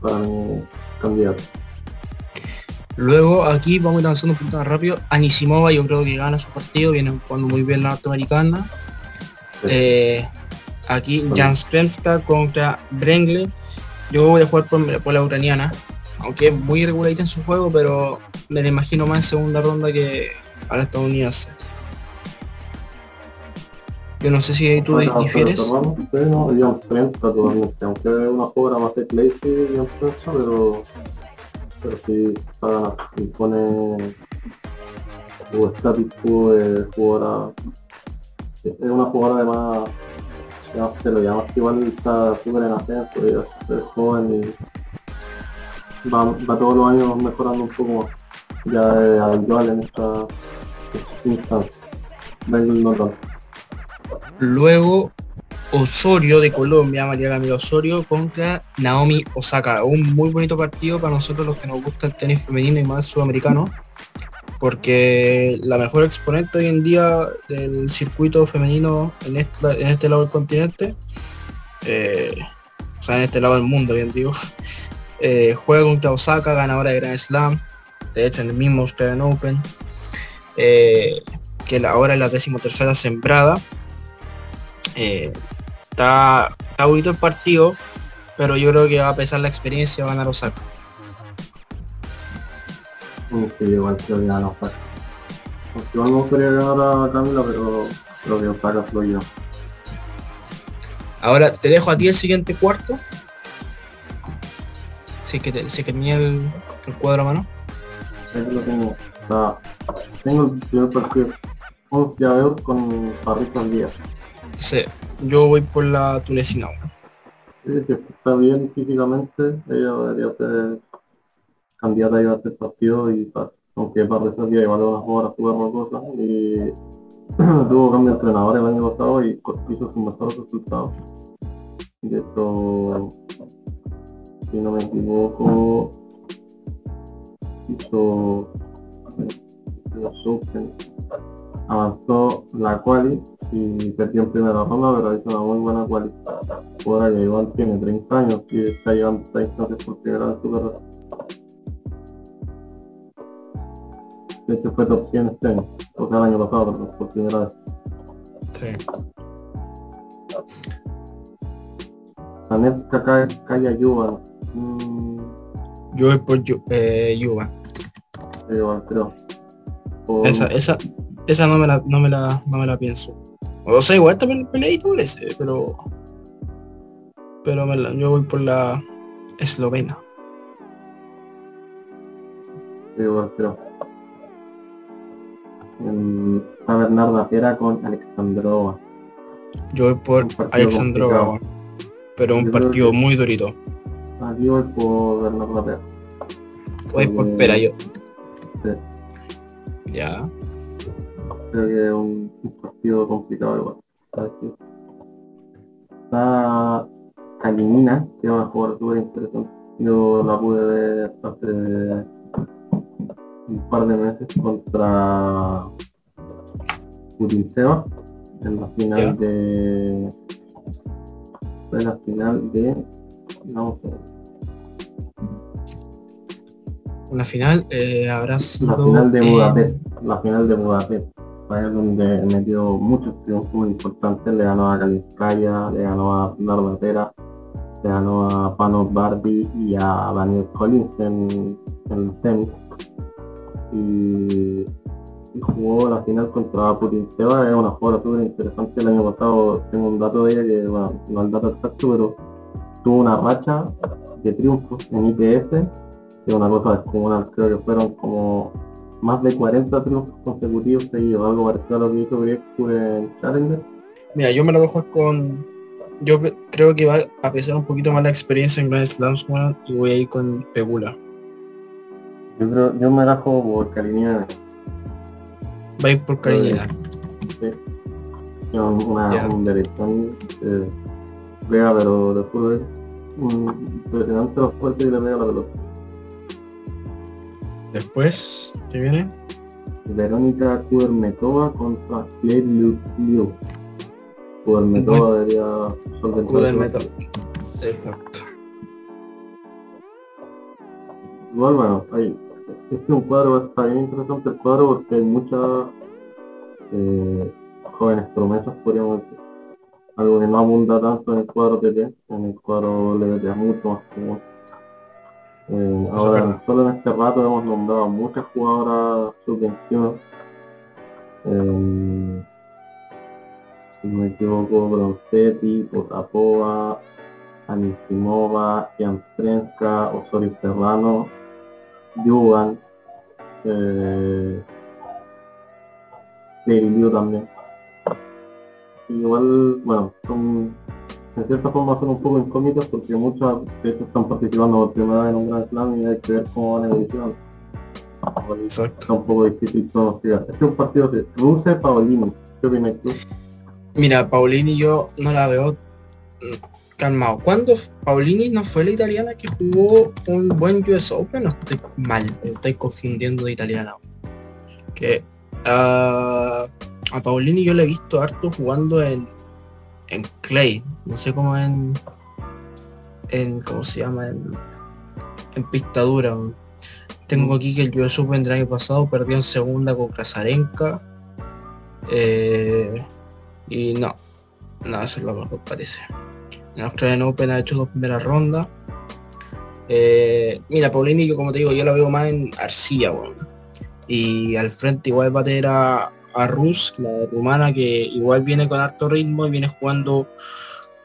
Speaker 3: para candidato.
Speaker 1: Luego aquí vamos a ir avanzando un poquito más rápido. Anisimova yo creo que gana su partido, viene jugando muy bien la norteamericana. Eh, aquí Jan Skremska contra Brengle. Yo voy a jugar por, la ucraniana, aunque es muy irregularita en su juego, pero me la imagino más en segunda ronda que a la estadounidense. Yo no sé si tú bueno, difieres.
Speaker 2: Pero, no, Jan Skremska totalmente, aunque es una obra más de Clayton Jan Skremska, pero pero si está, impone o estático de jugadora es una jugadora de más ya se lo llama igual está súper en ascenso y es joven y va, todos los años mejorando un poco más. Ya es habitual en esta instancia
Speaker 1: luego Osorio de Colombia, María Camila Osorio contra Naomi Osaka. Un muy bonito partido para nosotros los que nos gusta el tenis femenino y más sudamericano, porque la mejor exponente hoy en día del circuito femenino en este, en este lado del continente, eh, o sea, en este lado del mundo, bien digo, eh, juega contra Osaka, ganadora de Grand Slam, de hecho en el mismo Australian Open, eh, que ahora es la decimotercera sembrada. Está, está bonito el partido, pero yo creo que va a pesar la experiencia, van a ganar Osaka.
Speaker 2: Sí, igual creo que gana Osaka. Igual me gustaría ganar a Camila, pero creo que Osaka yo.
Speaker 1: Ahora te dejo a ti el siguiente cuarto. Si que, te, si que tenía el, el, cuadro a mano.
Speaker 2: Ahí lo tengo. O tengo el primer partido. Un llaveos con Parrita Díaz.
Speaker 1: Sí, yo voy por la tunecina.
Speaker 2: Sí, que está bien físicamente, ella debería ser candidata a ir a este partido y aunque para ese día igual una jugadora súper rocosa y tuvo cambio de entrenador el año pasado y hizo sus mejores resultados. De hecho, si no me equivoco, hizo avanzó la quali y perdió en primera ronda, pero hizo una muy buena quali. Ahora que igual tiene 30 años y está llevando 30 años por primera vez su carrera. De hecho fue top 100 este año, o sea el año pasado, pero por primera vez. Sí. Sanetska Kaya Yuba.
Speaker 1: Mm. Yo voy por eh, Yuba.
Speaker 2: Igual creo.
Speaker 1: Esa, esa, esa no me la, no me la, no me la pienso. O sea, igual también peleadito ese, pero. Pero me la, yo voy por la eslovena.
Speaker 2: Sí, igual creo. A Bernarda Pera con Alexandrova.
Speaker 1: Yo voy por Alexandrova, pero un partido muy durito.
Speaker 2: Voy por Bernarda Pera.
Speaker 1: Voy por Pera yo. Sí. Ya
Speaker 2: creo que es un, partido complicado igual. Está Kalinina, que es una jugadora súper interesante. Yo la pude ver hace un par de meses contra Seba en la final de en la final de no sé
Speaker 1: una final eh, habrá sido
Speaker 2: la final de Budapest la final de Budapest donde metió muchos triunfos muy importantes, le ganó a Kaliskaya, le ganó a Pera, le ganó a Panos Barbie y a Daniel Collins en, el semi. Y, jugó la final contra Putin Seba, es una jugadora súper interesante el año pasado, tengo un dato de ella que bueno, no el dato exacto, pero tuvo una racha de triunfos en IPF, que es una cosa descomunal, creo que fueron como más de 40 triunfos consecutivos seguidos, algo parecido a lo que hizo Greco en Challenger.
Speaker 1: Mira, yo me lo dejo con... Yo creo que va a pesar un poquito más la experiencia en Grand Slams y voy a ir con Pegula.
Speaker 2: Yo creo, yo me dejo por Kalinina.
Speaker 1: Va a ir por Kalinina.
Speaker 2: Sí. Una, yeah. un derechón eh, pega pero de puro impresionante los fuertes y le pega la pelota.
Speaker 1: Después, ¿qué viene?
Speaker 2: Verónica Kudermetova contra Claire Liu. Kudermetova debería
Speaker 1: solventar. Exacto.
Speaker 2: Igual bueno, ahí Este es un cuadro, está bien interesante el cuadro porque hay muchas eh, jóvenes promesas, podríamos decir. Algo que no abunda tanto en el cuadro TT, en el cuadro LVT mucho más común. Eh, ahora, solo en este rato hemos nombrado muchas jugadoras sub-21. Eh, si no me equivoco, Bronzetti, Potapova, Anisimova, Janstrenska, Osorio Serrano, Yuvan, eh, Liu también. igual, bueno, son, en cierta forma son un poco incógnitas porque muchas de estas están participando por primera vez en un gran slam y hay que ver cómo van evolucionando. Exacto. Está un poco difícil pronosticar. Este es un partido de Rusia Paolini. ¿Qué opinas tú?
Speaker 1: Mira, Paulini yo no la veo calmado. ¿Cuándo Paulini no fue la italiana que jugó un buen US Open? No estoy mal, estoy confundiendo de italiana. Que uh, a Paulini yo le he visto harto jugando en, en Clay, no sé cómo en, en ¿cómo se llama? En, en pistadura. Tengo aquí que el US Open del año pasado perdió en segunda con Krasarenka. Eh, y no, no, eso es lo mejor parece. En Australian Open ha hecho dos primeras rondas. Eh, mira, Paulini, yo como te digo, yo la veo más en Arcilla, bueno. Y al frente igual va a tener a, Rus, la rumana, que igual viene con alto ritmo y viene jugando,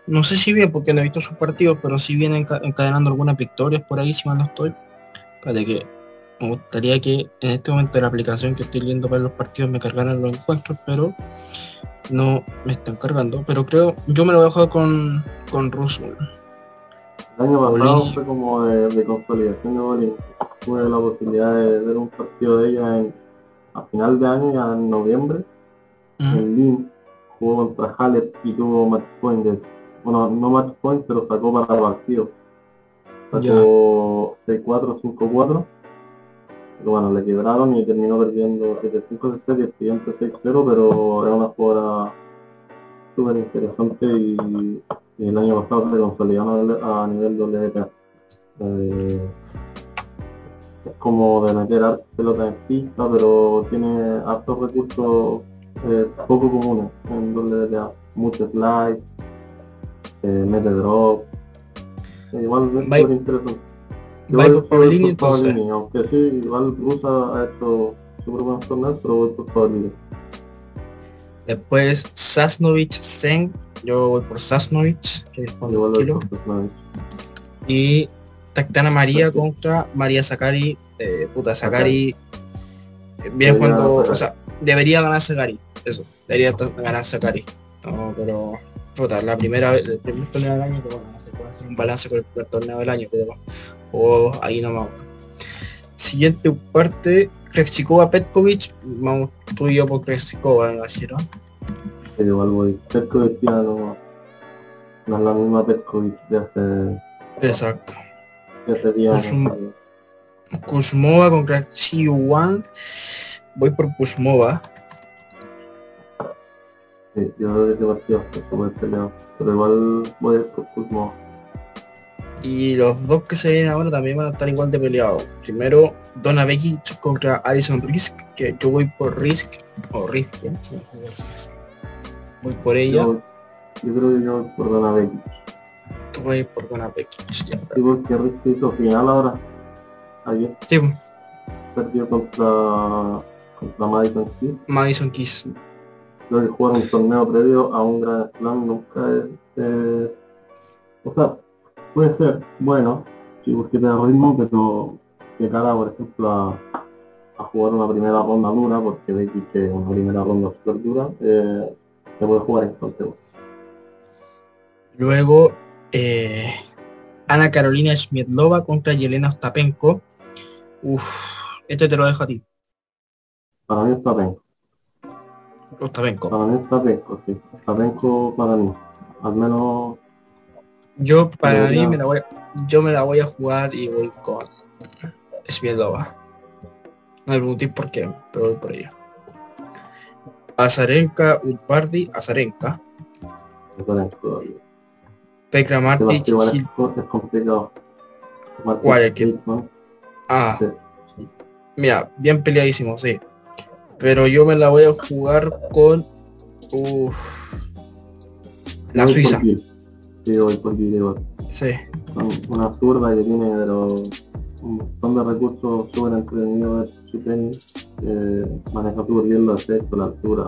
Speaker 1: no sé si bien, porque no he visto sus partidos, pero sí viene encadenando algunas victorias por ahí, si mal no estoy. Para que me gustaría que en este momento la aplicación que estoy viendo para los partidos me cargaran los encuentros, pero no me están cargando, pero creo, yo me lo voy a jugar con, con Russell.
Speaker 2: El año pasado fue como de, consolidación de Bolívar. Tuve la posibilidad de ver un partido de ella en, a final de año, en noviembre, en Lin, jugó contra Haller y tuvo match point de, bueno, no match point, pero sacó para el partido. Sacó 6-4, 5-4 pero bueno, le quebraron y terminó perdiendo 7-5 y el siguiente 6-0, pero era una jugada súper interesante y, el año pasado se consolidó a nivel WTA. Eh, es como de meter pelota en pista, pero tiene hartos recursos eh, poco comunes en WTA. Mucho slide, eh, mete drop. igual es súper interesante.
Speaker 1: Por Paulini entonces.
Speaker 2: aunque sí, igual Rusa ha hecho super buenos torneos, pero voy por Paulini.
Speaker 1: Después Sasnovich Zen, yo voy por Sasnovich, que es kilo. Y Tactana María contra María Sakari, eh, puta Sakari, bien cuando, o sea, debería ganar Sakari, eso, debería ganar Sakari. No, pero puta, la primera vez, el primer torneo del año, que bueno, no se puede hacer un balance con el primer torneo del año, pero o ahí nomás. Siguiente parte, Krejcikova Petkovic, vamos tú y yo por Krejcikova,
Speaker 2: ¿no? igual voy. Petkovic ya no, no es la misma Petkovic de hace...
Speaker 1: Exacto.
Speaker 2: De hace días.
Speaker 1: Kuzmova con Krejcikova, voy por Kuzmova.
Speaker 2: Sí, yo creo que este partido está súper peleado, pero igual voy por Kuzmova.
Speaker 1: Y los dos que se vienen ahora también van a estar igual de peleados. Primero, Donna Bekic contra Alison Risk, que yo voy por Risk, o Risk, voy por ella.
Speaker 2: Yo, creo que yo voy por Donna Bekic.
Speaker 1: Tú voy por Donna Bekic,
Speaker 2: ya. Sí, porque Risk hizo final ahora. Ayer.
Speaker 1: Sí.
Speaker 2: Perdió contra, contra Madison Keys.
Speaker 1: Madison Keys.
Speaker 2: Creo que jugar un torneo previo a un gran slam nunca es... Eh, o sea, puede ser bueno si busque tener ritmo, pero que cara, por ejemplo, a, jugar una primera ronda dura, porque veis que una primera ronda super dura, eh, se puede jugar en entonces.
Speaker 1: Luego, eh, Ana Carolina Schmidlova contra Yelena Ostapenko. Uf, este te lo dejo a ti.
Speaker 2: Para mí Ostapenko.
Speaker 1: Ostapenko.
Speaker 2: Para mí Ostapenko, sí. Ostapenko para mí. Al menos
Speaker 1: yo para mí me la voy, yo me la voy a jugar y voy con Sviedova. No me preguntéis por qué, pero voy por ella. Azarenka, Ulpardi, Azarenka. Pekra Martic,
Speaker 2: es complicado.
Speaker 1: ¿Cuál es que? Ah. Mira, bien peleadísimo, sí. Pero yo me la voy a jugar con uf, la Suiza.
Speaker 2: Sí, voy por igual.
Speaker 1: Sí.
Speaker 2: Son una zurda que tiene, pero un montón de recursos súper entretenidos de su tenis. que maneja súper bien los efectos, la altura.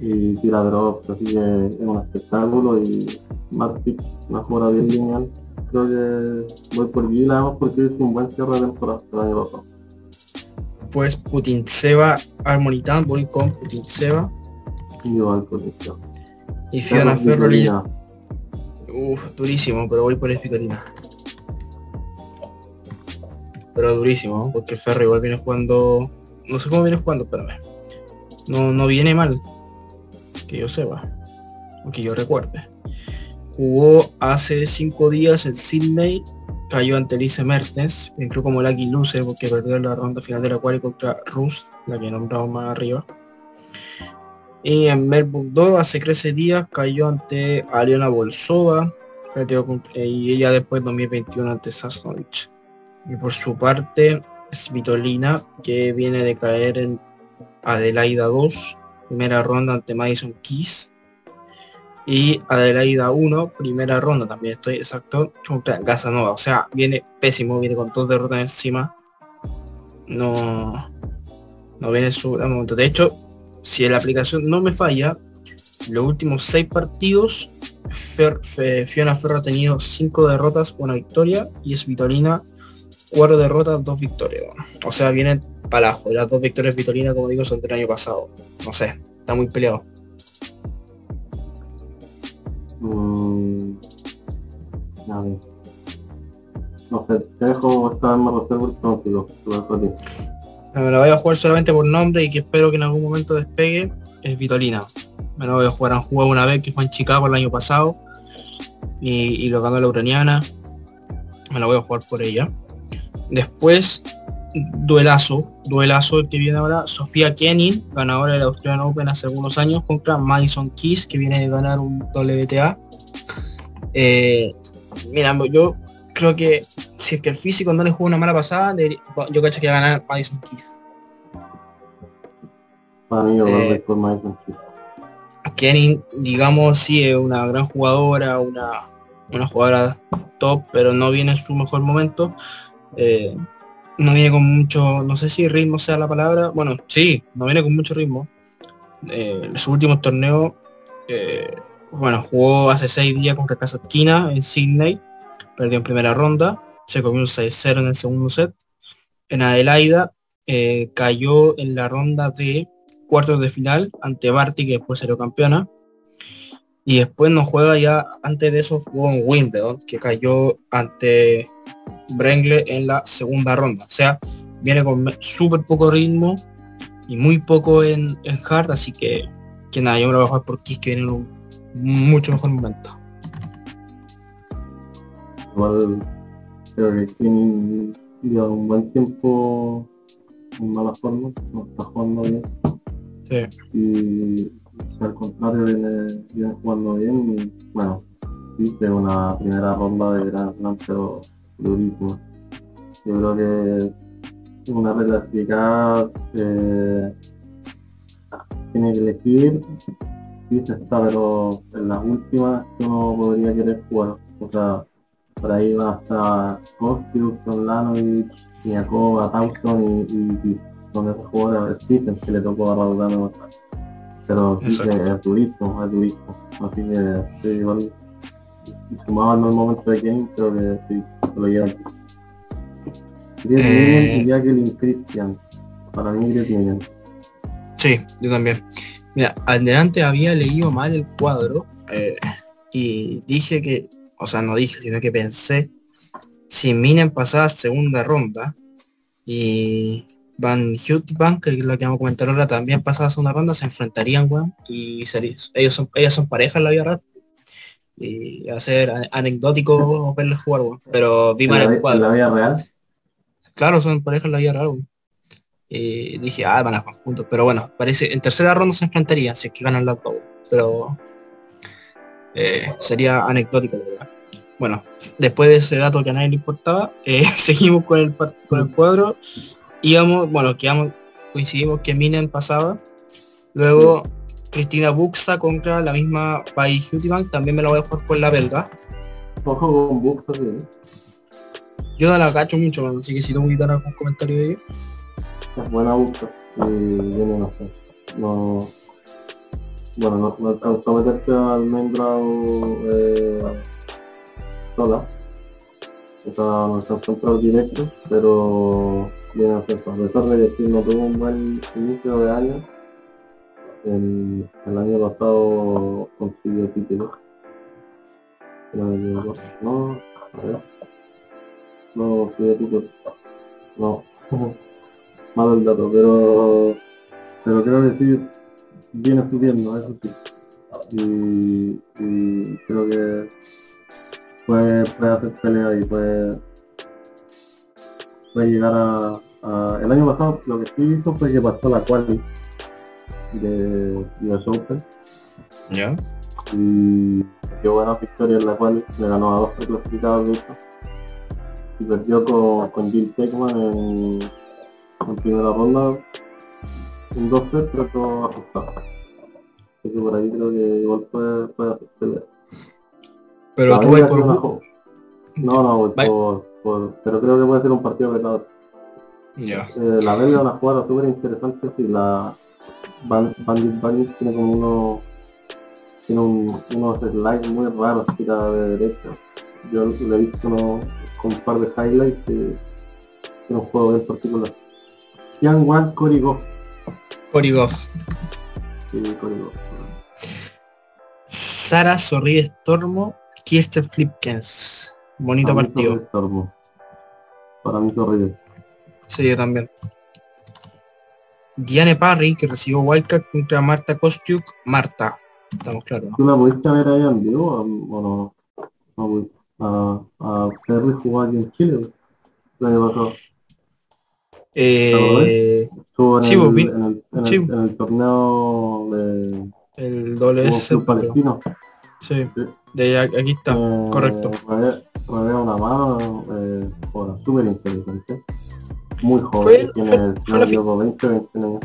Speaker 2: Y tira drops, así que es un espectáculo y Martic una jugada bien lineal. Creo que voy por Gil además porque es un buen cierre de temporada el año pasado.
Speaker 1: Pues Putintseva Armonitan, voy con Putintseva.
Speaker 2: Y igual por Gil.
Speaker 1: Y Fiona Ferroli. Uf, durísimo, pero voy por Esficarina. Pero durísimo, porque Ferro igual viene jugando. No sé cómo viene jugando, espérame. No, no viene mal. Que yo sepa. O que yo recuerde. Jugó hace cinco días en Sydney. Cayó ante Elise Mertens. Entró como Lucky Loser porque perdió la ronda final de la contra Rus, la que nombramos más arriba. Y en Melbourne 2 hace 13 días cayó ante Aliona Bolsova eh, y ella después 2021 ante Sasnovich. Y por su parte Svitolina que viene de caer en Adelaida 2, primera ronda ante Madison Keys. Y Adelaida 1, primera ronda también estoy exacto contra Casanova. O sea, viene pésimo, viene con dos derrotas encima. No, no viene en su momento. De hecho, si la aplicación no me falla, los últimos seis partidos, Fer- Fe- Fiona Ferro ha tenido cinco derrotas, una victoria, y es Vitorina, cuatro derrotas, dos victorias. O sea, abajo. Y Las dos victorias Vitorina, como digo, son del año pasado. No sé, está muy peleado.
Speaker 2: Mm, ver. No sé, te dejo esta vez me reservo el pronóstico.
Speaker 1: Me la voy a jugar solamente por nombre y que espero que en algún momento despegue, es Vitorina. Me la voy a jugar, han jugado una vez que fue en Chicago el año pasado y, y lo ganó la ucraniana. Me la voy a jugar por ella. Después, duelazo, duelazo el que viene ahora, Sofía Kenin, ganadora del Australian Open hace algunos años, contra Madison Keys, que viene de ganar un WTA. Eh, mira, yo creo que si es que el físico no le juega una mala pasada, debería- yo cacho que va a ganar Madison Keys.
Speaker 2: Para mí, yo
Speaker 1: Eh,
Speaker 2: por Madison Keys.
Speaker 1: Kenin, digamos, sí es una gran jugadora, una, una jugadora top, pero no viene en su mejor momento. Eh, no viene con mucho, no sé si ritmo sea la palabra, bueno, sí, no viene con mucho ritmo. Eh, en sus últimos torneos, eh, bueno, jugó hace seis días contra Kazatkina en Sydney, perdió en primera ronda, se comió un 6-0 en el segundo set. En Adelaida eh, cayó en la ronda de cuartos de final ante Barty, que después salió campeona. Y después nos juega ya, antes de eso jugó en Wimbledon, que cayó ante Brengle en la segunda ronda. O sea, viene con súper poco ritmo y muy poco en, en hard, así que, que nada, yo me lo voy a jugar por Kiss, que viene en un mucho mejor momento.
Speaker 2: Igual creo que Kenny lleva un buen tiempo en mala forma, no está jugando bien.
Speaker 1: Sí.
Speaker 2: Y al contrario viene, viene jugando bien y bueno, hice una primera ronda de Grand Slam pero durísima. Yo creo que una regla explicada eh, tiene que elegir sí se está pero en las últimas uno podría querer jugar. O sea, por ahí va hasta Kostiuk, Lanovic, Niakova, Thompson y, y, y son esos jugadores Stevens que le tocó a Raúl Pero sí que es durísimo, es durísimo. Así que sí, igual sumado al mal momento de Kane, creo que sí, se lo lleva. Griet
Speaker 1: Eh.
Speaker 2: Y Jacqueline Christian. Para mí Griet Minion.
Speaker 1: Sí, yo también. Mira, adelante había leído mal el cuadro eh, y dije que, o sea, no dije, sino que pensé, si Minen pasaba segunda ronda y Van Houtbank, que es la que vamos a comentar ahora, también pasaba segunda ronda, se enfrentarían, weón, y sería- ellos son, ellas son pareja en la vida real. Y va a ser anecdótico verles jugar, weón. Pero vi
Speaker 2: En
Speaker 1: cuadro.
Speaker 2: la vida real,
Speaker 1: Claro, son parejas en la vida real. weón. Y dije, ah, van a jugar juntos. Pero bueno, parece, en tercera ronda se enfrentarían si es que ganan las dos. Pero eh, sería anecdótico, la verdad. Bueno, después de ese dato que a nadie le importaba, eh, seguimos con el, par- con el cuadro. íbamos, bueno, quedamos, coincidimos que Minen pasaba. Luego Cristina Buxa contra la misma país Bank, también me la voy a jugar por la belga.
Speaker 2: Ojo con Buxa, sí.
Speaker 1: Yo no la cacho mucho, así que si tengo que quitar algún comentario de ello.
Speaker 2: Es buena Buxa. Y yo no sé. No. Bueno, no, no alcanzó a meterse al main eh, sola. Esa no alcanzó a entrar directo, pero bien a pesar de que no tuvo un buen inicio de año, el, año pasado consiguió título. No, no, a ver. No consiguió título. No. Malo el dato, pero pero creo que sí viene subiendo, eso sí. Y, y creo que puede, puede hacer pelea y puede, puede llegar a, El año pasado lo que sí hizo fue que pasó la quali de US Open.
Speaker 1: ¿Ya?
Speaker 2: Y dio buena victoria en la cual le ganó a dos clasificados de hecho. Y perdió con, con Jill Tekman en, en primera ronda un 2-3 pero todo ajustado. Así que por ahí creo que igual puede, puede hacer pelea.
Speaker 1: Pero tú vas por...
Speaker 2: No, no, voy por, por, Pero creo que puede ser un partido vetado.
Speaker 1: Ya.
Speaker 2: Eh, la belga una jugada súper interesante si la Bandit Bandit tiene como uno tiene un, unos slides muy raros tira de derecha. Yo le he visto uno, con un par de highlights que tiene un juego bien particular. Yang Wan Korigov
Speaker 1: Korigov.
Speaker 2: Sí, Korigov.
Speaker 1: Sara Sorri Stormo, Kirsten Flipkens. Bonito
Speaker 2: Para
Speaker 1: partido.
Speaker 2: Para mí Sorri.
Speaker 1: Sí, yo también. Diane Parry, que recibió Wildcard contra Marta Kostiuk. Marta. Estamos claros. ¿no?
Speaker 2: ¿Tú la pudiste ver ahí en vivo o no? A, a Perry jugó aquí en Chile. El año pasado.
Speaker 1: Eh,
Speaker 2: Estuvo en,
Speaker 1: Sí,
Speaker 2: el, en, el, en,
Speaker 1: sí.
Speaker 2: el, en el torneo de
Speaker 1: el
Speaker 2: Club
Speaker 1: WS.
Speaker 2: palestino.
Speaker 1: Sí. De aquí está.
Speaker 2: Eh,
Speaker 1: correcto.
Speaker 2: Rodea, rodea una mano, eh, bueno, súper inteligente. Muy joven,
Speaker 1: Fue-
Speaker 2: tiene,
Speaker 1: fue- fue la
Speaker 2: me
Speaker 1: fi-
Speaker 2: equivoco, 20, 21 años.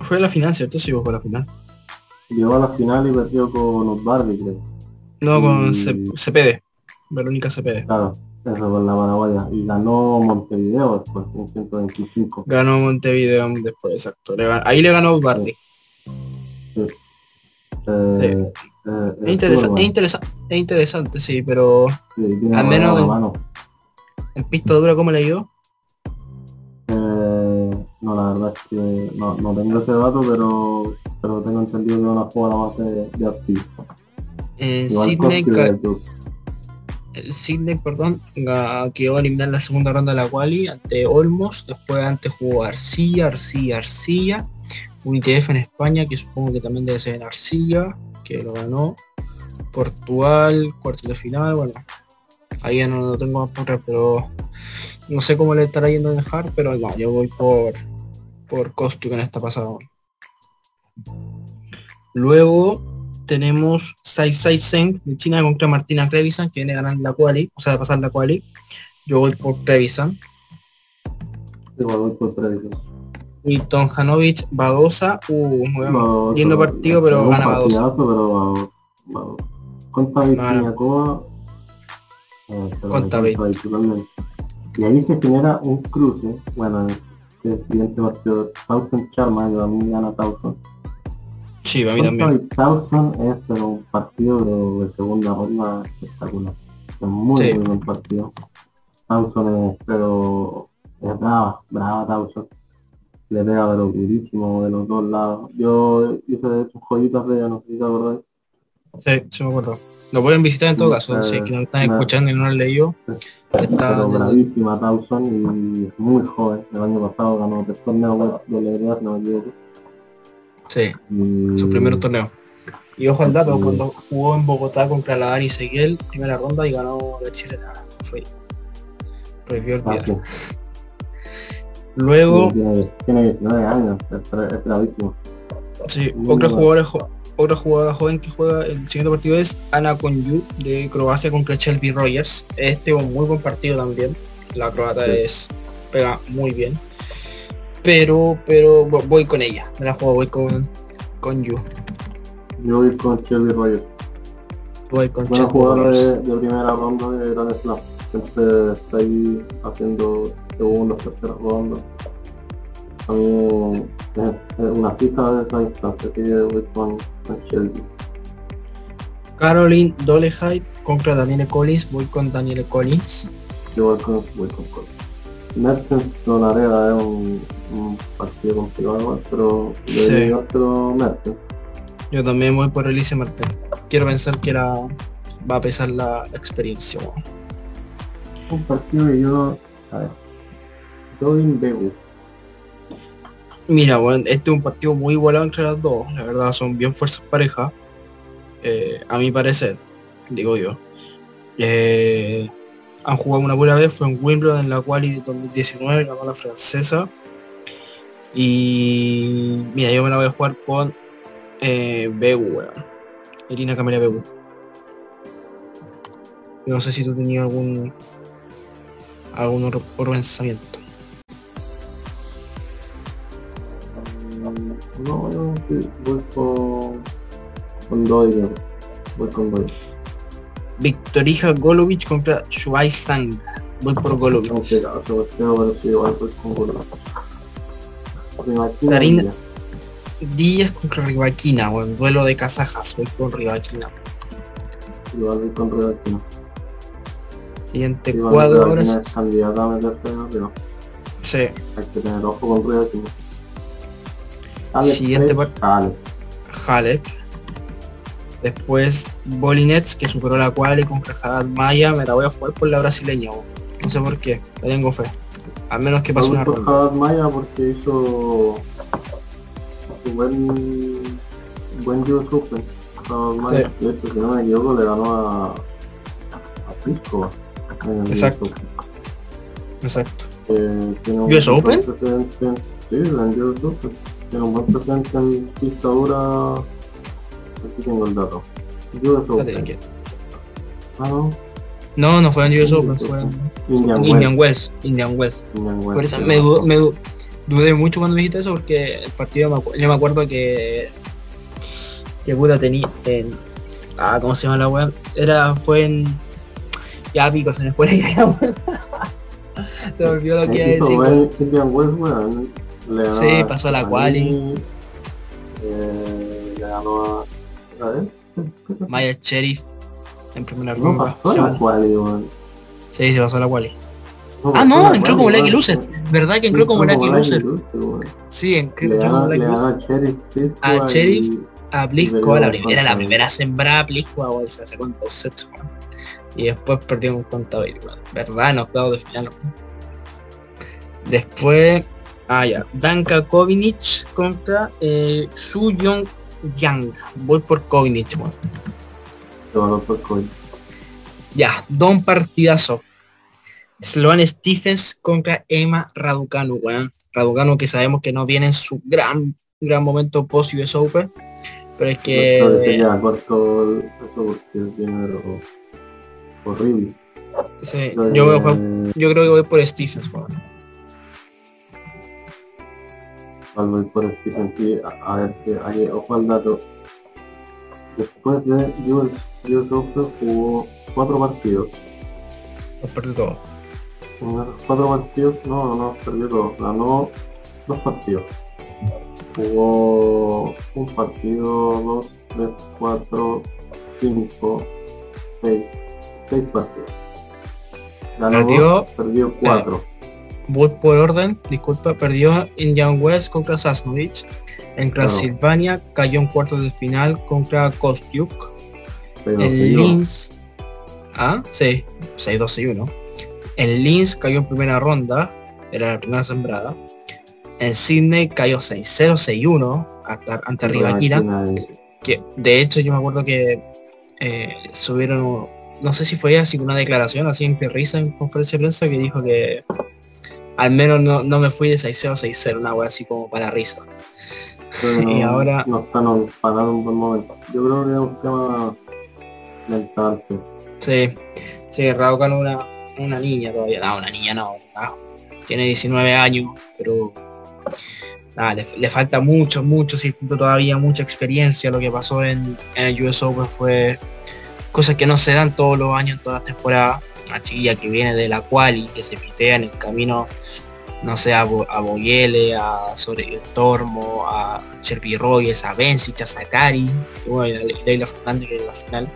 Speaker 1: Fue la final, ¿cierto? Sí, fue la final.
Speaker 2: Llegó a la final y perdió con Osbardi, creo.
Speaker 1: No, con
Speaker 2: Y-
Speaker 1: C- CPD. Verónica CPD.
Speaker 2: Claro, eso con la paraguaya. Y ganó Montevideo después, en 125.
Speaker 1: Ganó Montevideo después, exacto. Le ahí le ganó Bardi.
Speaker 2: Eh, eh,
Speaker 1: Es, interesa- es, interesa- es interesante, sí, pero
Speaker 2: Sí,
Speaker 1: al menos-
Speaker 2: mano.
Speaker 1: en pista dura, ¿cómo le dio?
Speaker 2: Eh, no, la verdad es que no, no tengo ese dato, pero, pero tengo entendido que es una jugada más de, de activo.
Speaker 1: En
Speaker 2: Igual
Speaker 1: Sydney, Sydney, perdón, quedó a eliminar la segunda ronda de la quali ante Olmos, después antes jugó Arcilla, Arcilla, Arcilla, un ITF en España, que supongo que también debe ser en Arcilla, que lo ganó, Portugal, cuarto de final, bueno, ahí no lo tengo más por atrás, pero no sé cómo le estará yendo en Hard, pero no, yo voy por por Kostiuk en esta pasada. Luego tenemos Sai Sai Zeng de China contra Martina Trevisan, que viene ganando la quali, o sea, de pasar la quali. Yo voy por Trevisan.
Speaker 2: Igual voy por previsión.
Speaker 1: Y Tonjanovic Badosa, uh, bueno,
Speaker 2: eso-
Speaker 1: partido, pero gana Badosa.
Speaker 2: pero bueno, contra. Vizcañacoa, eh,
Speaker 1: Contra.
Speaker 2: Y ahí se genera un cruce, bueno, el siguiente partido, Towson Charma, que a mí gana Towson.
Speaker 1: Sí, a mí también.
Speaker 2: Towson es pero un partido de, de segunda ronda espectacular. Es muy,
Speaker 1: Sí.
Speaker 2: muy buen partido. Towson es, pero es brava, brava Towson. Le pega pero durísimo de los dos lados. Yo hice hecho joyitas de ella, no sé si te.
Speaker 1: Sí, sí me acuerdo. Lo pueden visitar en todo caso,
Speaker 2: eh,
Speaker 1: si es que no están
Speaker 2: me-
Speaker 1: escuchando y no lo han leído. Está
Speaker 2: pero bravísima Towson y es muy joven. El año pasado ganó tres torneos de si no me equivoco.
Speaker 1: Sí, su primer torneo. Y ojo al dato, cuando jugó en Bogotá contra la Dani Seguel, primera ronda y ganó la chilena. Fue prohibió
Speaker 2: Ah,
Speaker 1: olvidar.
Speaker 2: sí.
Speaker 1: Luego,
Speaker 2: Tiene, tiene 19 años, es, bra- es bravísimo.
Speaker 1: sí,
Speaker 2: muy
Speaker 1: otra jugadora, jo- otra jugadora joven que juega el siguiente partido es Ana Conyu de Croacia contra Shelby Rogers. Este es un muy buen partido también. La croata
Speaker 2: Sí.
Speaker 1: es pega muy bien. Pero pero vo- voy con ella. Me la juego, voy con con Yu.
Speaker 2: Yo voy con Shelby Rogers.
Speaker 1: Voy con
Speaker 2: Buena jugadora de, de primera ronda de Grand Slam. Siempre está ahí haciendo segunda, tercera ronda. A mí es, es una fija de esa instancia que voy con, con Shelby.
Speaker 1: Caroline Dolehide contra Danielle Collins. Voy con Danielle Collins.
Speaker 2: Yo voy con, voy con Cole. Mertens con Areda es un, un partido complicado igual, pero
Speaker 1: Sí.
Speaker 2: llevárselo Mertens.
Speaker 1: Yo también voy por Elise Martin. Quiero pensar que era, va a pesar la experiencia.
Speaker 2: Un partido que yo, a ver, Robin Begu.
Speaker 1: Mira, bueno, este es un partido muy igualado entre las dos. La verdad, son bien fuerzas parejas. eh, a mi parecer, digo yo. Eh, han jugado una buena vez, fue en Wimbledon en la cual de 2019 ganó la francesa. Y mira, yo me la voy a jugar con eh, Begu. Irina Camelia Begu. No sé si tú tenías algún algún pensamiento.
Speaker 2: No, sí, voy con, con Doyle. Voy con Doyle.
Speaker 1: Victorija Golovic contra Shuai Sang. Voy por Golovic.
Speaker 2: Pero igual voy con. Rivaquina
Speaker 1: Darina-
Speaker 2: Díaz.
Speaker 1: Contra Rivaquina, buen duelo de kazajas. Voy con Rivaquina.
Speaker 2: Igual voy con Rivaquina.
Speaker 1: Siguiente
Speaker 2: Igual
Speaker 1: cuadro. ahora
Speaker 2: es candidata a meterse en arriba.
Speaker 1: Sí.
Speaker 2: Hay que tener ojo con Rivaquina.
Speaker 1: Siguiente
Speaker 2: Alex.
Speaker 1: Halep. Después Bolinets, que superó la quali contra Haddad Maya. Me la voy a jugar por la brasileña. No sé por qué. Le tengo fe. Al menos que pase
Speaker 2: Voy
Speaker 1: una
Speaker 2: por
Speaker 1: ronda.
Speaker 2: Maya porque hizo su buen buen US Open. Maya, de hecho, si no me equivoco, le ganó a, a Pisco.
Speaker 1: Exacto.
Speaker 2: US.
Speaker 1: Exacto.
Speaker 2: Eh, un
Speaker 1: ¿US Open?
Speaker 2: Sí, en US Open. Tiene un buen precedente en pista dura. Aquí tengo el dato. US Open. Ah, no.
Speaker 1: No, no fue en US Open, fue en
Speaker 2: Indian
Speaker 1: Indian
Speaker 2: Wells.
Speaker 1: Wells. Indian Wells.
Speaker 2: Indian Wells,
Speaker 1: Por eso me, du- me du- dudé mucho cuando dijiste eso porque el partido me yo me acuerdo que que puta tenía en ah cómo se llama la weá era fue en ya pico se me fue la idea se me olvidó lo que iba a decir
Speaker 2: ganó
Speaker 1: Sí,
Speaker 2: a
Speaker 1: pasó la
Speaker 2: Stephanie,
Speaker 1: quali.
Speaker 2: Eh, le ganó a... ¿A ver?
Speaker 1: Maya Sheriff en primera
Speaker 2: No
Speaker 1: ronda
Speaker 2: pasó la
Speaker 1: Segundo.
Speaker 2: quali, weón.
Speaker 1: sí se pasó la quali
Speaker 2: No
Speaker 1: ah no
Speaker 2: la
Speaker 1: entró como Lucky. Loser verdad que entró como Lucky Loser sí entró como Lucky Loser
Speaker 2: a Sheriff
Speaker 1: A
Speaker 2: y-
Speaker 1: Sheriff, a Blisco, la primera, la primera sembrada Blisco, se sacó en dos sets. Y después perdió con Contador, weón. ¿Verdad? En octavos de final. Después, ah ya, Danka Kovinic contra eh, Su Young Yang. Voy por Kovinic, weón.
Speaker 2: Por.
Speaker 1: Ya, don partidazo. Sloan Stephens contra Emma Raducanu, weón. Raducanu que sabemos que no viene en su gran, gran momento post US Open. Pero es
Speaker 2: que corto porque tiene horrible.
Speaker 1: sí, yo, voy jugar- yo creo que voy por Stephens, weón.
Speaker 2: Por Stephen sí, a, a ver que hay, ojo al dato. Después de US, Open jugó cuatro partidos.
Speaker 1: Los perdió todo.
Speaker 2: En esos cuatro partidos, no, no, perdió todo. Ganó dos partidos. Jugó un partido, dos, tres, cuatro, cinco, seis. Seis partidos. Ganó
Speaker 1: Perdió-
Speaker 2: dos, perdió cuatro.
Speaker 1: Voy por orden, disculpa, perdió Indian West contra Sasnovich. En. Transilvania cayó en cuartos de final contra Kostyuk.
Speaker 2: siguió.
Speaker 1: Linz. Ah, sí, 6-2-6-1. El Linz cayó en primera ronda, era la primera sembrada. En Sydney cayó 6-0, 6-1 hasta- ante
Speaker 2: eh,
Speaker 1: Que de hecho yo me acuerdo que eh, subieron, no sé si fue así una declaración así en risa en conferencia de prensa que dijo que al menos no, no me fui de 6-0 6-0, una wea así como para risa.
Speaker 2: pero
Speaker 1: Y ahora-
Speaker 2: no están pagando un buen momento. Yo creo que es un tema mental. sí.
Speaker 1: Sí, es una, una niña todavía, no, una niña no, no. tiene 19 años, pero le, falta mucho, mucho circuito todavía, mucha experiencia. Lo que pasó en, el US Open fue cosas que no se dan todos los años, en todas las temporadas. Una chiquilla que viene de la cual y que se pitea en el camino, no sé, a, a Boyele, a Sobre Tormo, a Cherby Rogers, a Bencic, a Sakari, bueno, Leila Fernández que es la final.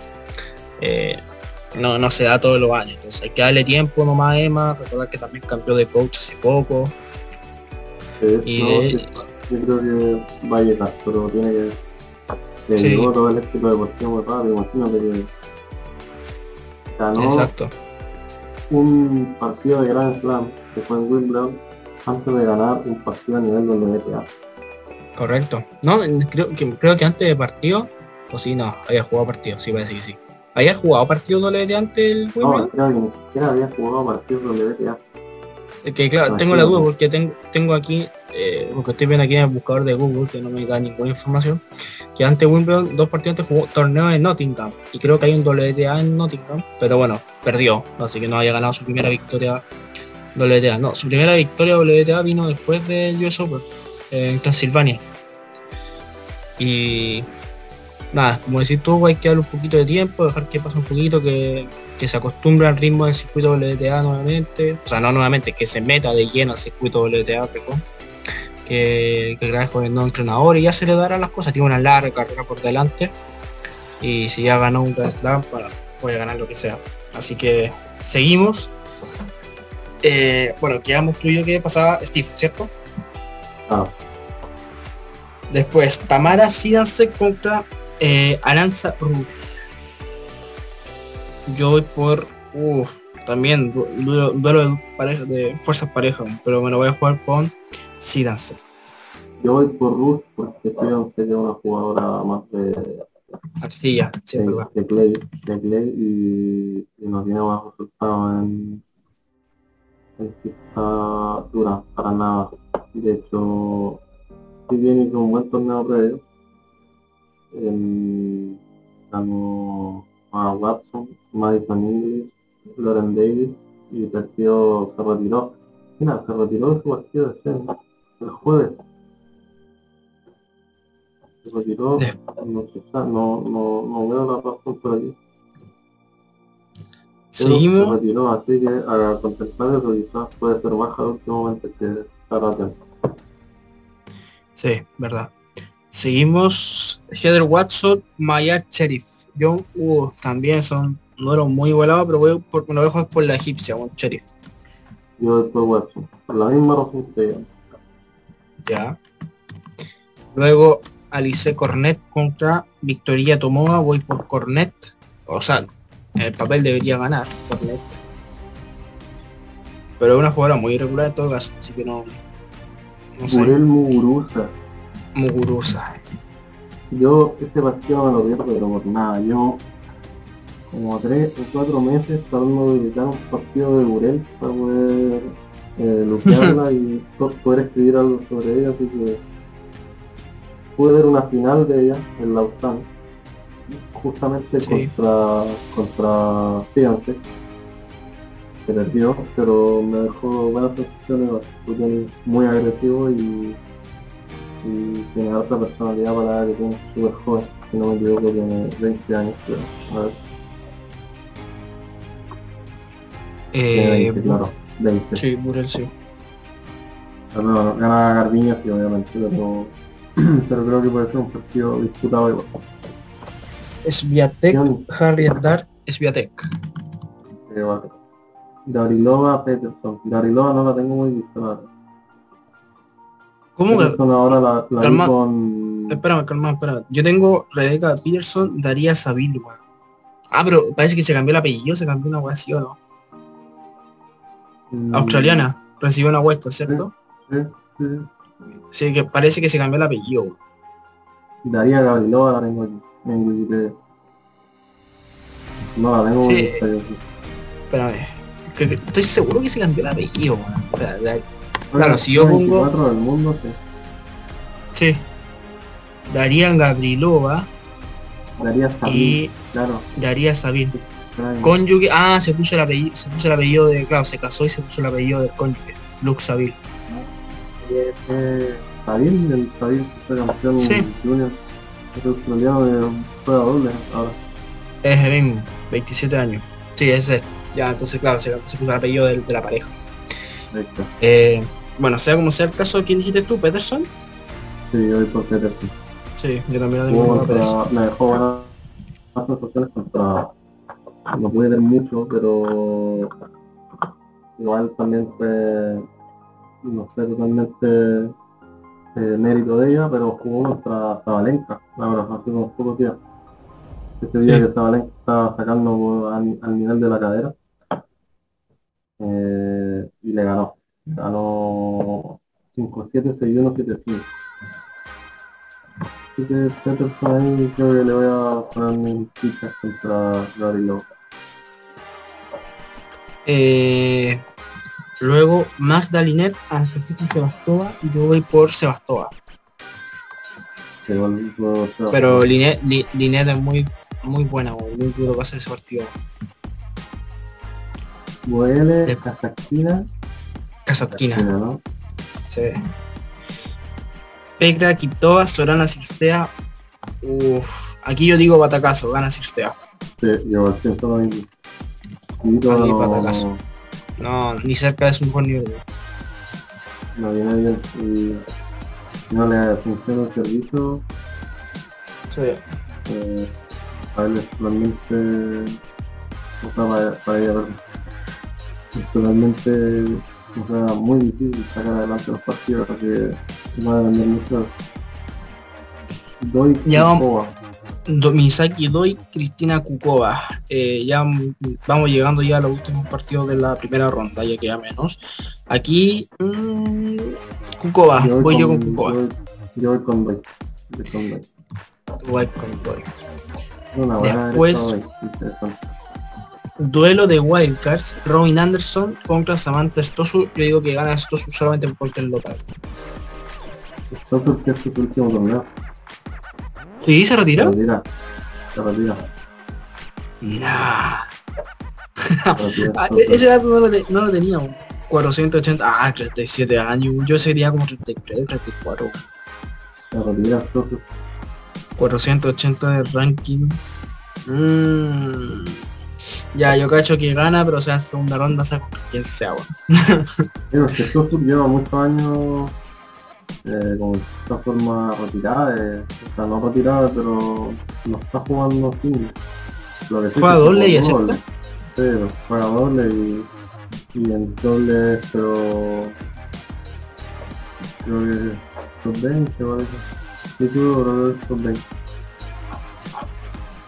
Speaker 1: Eh, no, no se da todos los años. Entonces hay que darle tiempo nomás a Emma, recordar que también cambió de coach hace poco.
Speaker 2: y yo creo que va a llegar, pero tiene que que sí. todo el éxito deportivo muy rápido, imagínate que ganó
Speaker 1: Exacto.
Speaker 2: un partido de Grand Slam que fue en Wimbledon antes de ganar un partido a nivel de WTA.
Speaker 1: Correcto. No, creo que creo que antes de partido, o si no, había jugado partido, sí parece que sí. ¿Había jugado partido WTA antes el
Speaker 2: Wimbledon? No, creo que ni siquiera había jugado partido WTA.
Speaker 1: Es que claro, tengo la duda porque tengo, tengo aquí, eh, porque estoy viendo aquí en el buscador de Google que no me da ninguna información, que antes Wimbledon, dos partidos antes jugó torneo en Nottingham y creo que hay un WTA en Nottingham, pero bueno, perdió, así que no había ganado su primera victoria WTA. No, su primera victoria WTA vino después del US Open en Transilvania. Y nada, como decís tú, hay que darle un poquito de tiempo, dejar que pase un poquito, que, se acostumbre al ritmo del circuito WTA nuevamente, o sea, no nuevamente, que se meta de lleno al circuito WTA, perdón, que, que grabe con el nuevo entrenador y ya se le darán las cosas, tiene una larga carrera por delante y si ya ganó un Grand Slam, para, puede ganar lo que sea. Así que seguimos. Eh, bueno, quedamos tú y yo que pasaba Steve, ¿cierto?
Speaker 2: Ah.
Speaker 1: Después, Tamara Sidanse contra eh, Aranza Yo voy por. Uf, también duelo, de, pareja, de fuerzas parejas, pero me lo voy a jugar con Sidanse.
Speaker 2: Yo voy por Ruth porque creo que es una jugadora más de
Speaker 1: Arcilla,
Speaker 2: de, de, Clay, de Clay y, y no tiene más resultados en, en esta dura para nada. De hecho, si viene con un buen torneo previo, el, ganó a Watson, Madison English, Lauren Davis y perdió, se retiró. Mira, se retiró de su partido de cena el jueves. Se retiró, no, no, no, no veo la razón por aquí.
Speaker 1: Seguimos.
Speaker 2: Se retiró, así que a contemplar eso quizás puede ser baja el último momento que estará atento.
Speaker 1: Sí, verdad. Seguimos Heather Watson, Maya Sheriff. Yo uh, también son no muy volados, pero voy por, me lo dejo por la egipcia, con Sheriff.
Speaker 2: Yo por Watson, por la misma razón que
Speaker 1: Ya. Luego Alice Cornet contra Victoria Tomoa, voy por Cornet. O sea, el papel debería ganar Cornet. Pero es una jugadora muy irregular en todo caso, así que no.
Speaker 2: no sé. Muguruza.
Speaker 1: Muguruza.
Speaker 2: Yo este partido me lo pierdo, pero por nada. Yo como tres o cuatro meses tratando de evitar un partido de Burel para poder eh, y poder escribir algo sobre ella, así que pude ver una final de ella en Lausanne, justamente contra contra Fiance, que perdió, pero me dejó buenas sensaciones, porque muy agresivo y y tiene otra personalidad para la que tiene súper joven, si no me equivoco tiene 20 años, pero a ver.
Speaker 1: Eh,
Speaker 2: 20, claro, 20.
Speaker 1: Sí, Burel sí.
Speaker 2: Pero no, gana Garbiña sí obviamente, pero, pero creo que puede ser un partido disputado igual.
Speaker 1: Sviatek, Harriet Dart, Sviatek.
Speaker 2: Eh, vale. Darilova Peterson. Darilova no la tengo muy vista.
Speaker 1: ¿Cómo que?
Speaker 2: ahora la, la
Speaker 1: Calma.
Speaker 2: con...
Speaker 1: Espérame, calma, espérame. Yo tengo Rebeca Peterson, Daría weón. Ah, pero parece que se cambió el apellido, se cambió una weá así o no.
Speaker 2: Mm,
Speaker 1: Australiana, recibió una hueco, ¿cierto?
Speaker 2: Sí, sí.
Speaker 1: Sí, que parece que se cambió el apellido.
Speaker 2: Daría Gabrielova la tengo aquí, en Wikipedia. No la tengo
Speaker 1: Sí. Espérame. Que- que estoy seguro que se cambió el apellido. Espera, Claro, si yo pongo-
Speaker 2: 24 del mundo, sí.
Speaker 1: Sí. Daría Gabrilova
Speaker 2: Daría
Speaker 1: y
Speaker 2: claro.
Speaker 1: Daría Sabine.
Speaker 2: claro.
Speaker 1: Cónyuge, ah, se puso el apellido, se puso el apellido de, claro, se casó y se puso el apellido del cónyuge, Luke Saville.
Speaker 2: que es Sabil, el Sabil que fue campeón
Speaker 1: Sí.
Speaker 2: junior, es juega ahora.
Speaker 1: Es el mismo, 27 años. Sí, ese. Ya, entonces claro, se, se puso el apellido de, la pareja. Eh, bueno, sea como sea el caso, ¿quién dijiste tú? ¿Peterson?
Speaker 2: Sí, yo voy por Peterson.
Speaker 1: Sí, yo también lo tengo
Speaker 2: contra, me dejó buenas buenas sensaciones contra, no pude ver mucho, pero igual también fue, no sé, totalmente eh, mérito de ella, pero jugó contra Zabalenka, la verdad, hace unos pocos días. Ese día
Speaker 1: Sí.
Speaker 2: que Zabalenka estaba sacando al, al nivel de la cadera, eh, y le ganó. Ganó 5-7, 6-1, 7-5. Así que Peterson ahí creo que le voy a poner mis fichas contra Gabriel
Speaker 1: Eh, luego Magdalinet, Angelita Sebastova y yo voy por Sebastova.
Speaker 2: va a-
Speaker 1: Pero Linet, Li- Linet es muy muy buena, muy duro para hacer ese partido. Kazatkina.
Speaker 2: Kazakhstina, ¿no?
Speaker 1: Sí. Pegra, Kiptova, Sorana, Sistea. Uf, aquí yo digo batacazo, gana Sistea.
Speaker 2: Sí, yo al pienso lo mismo. No,
Speaker 1: ni cerca de su mejor nivel.
Speaker 2: no viene bien y no le funciona el servicio,
Speaker 1: Sí.
Speaker 2: eh, a él es totalmente, o sea, para, para ella, perdón, es totalmente, o sea, muy difícil sacar adelante los partidos, así que va a depender mucho. Doy
Speaker 1: Ya vamos. Misaki Doi, Cristina Kukova. Eh, ya vamos llegando ya a los últimos partidos de la primera ronda, ya queda menos. Aquí, mm, Kukova,
Speaker 2: Yo
Speaker 1: voy yo con Kukova.
Speaker 2: yo voy- Yo voy con. Yo con Doy.
Speaker 1: Voy con Doi.
Speaker 2: Una buena
Speaker 1: Después-. Duelo de Wildcards, Robin Anderson contra Samantha Stosu. Yo digo que gana Stosu solamente porque es local.
Speaker 2: Entonces, ¿qué es su último torneo?
Speaker 1: ¿Sí? ¿Se
Speaker 2: Se
Speaker 1: retiró?
Speaker 2: retira. Se retira. Se retira.
Speaker 1: Ah, ese dato no lo, te- no lo tenía. weón. 480, ah, 37 años. Yo sería como 33, 34.
Speaker 2: Se retira. Entonces,
Speaker 1: 480 de ranking. Mm. Ya, yo cacho que gana, pero o sea, segunda ronda saco quien sea,
Speaker 2: Sosur lleva muchos años eh, con esta forma retirada, eh, o sea, no retirada, pero no está jugando sin. Lo que sí
Speaker 1: Juega doble y acepta.
Speaker 2: Sí, pero juega doble y, y en doble, pero creo que top 20 parece. Sí, creo que top 20.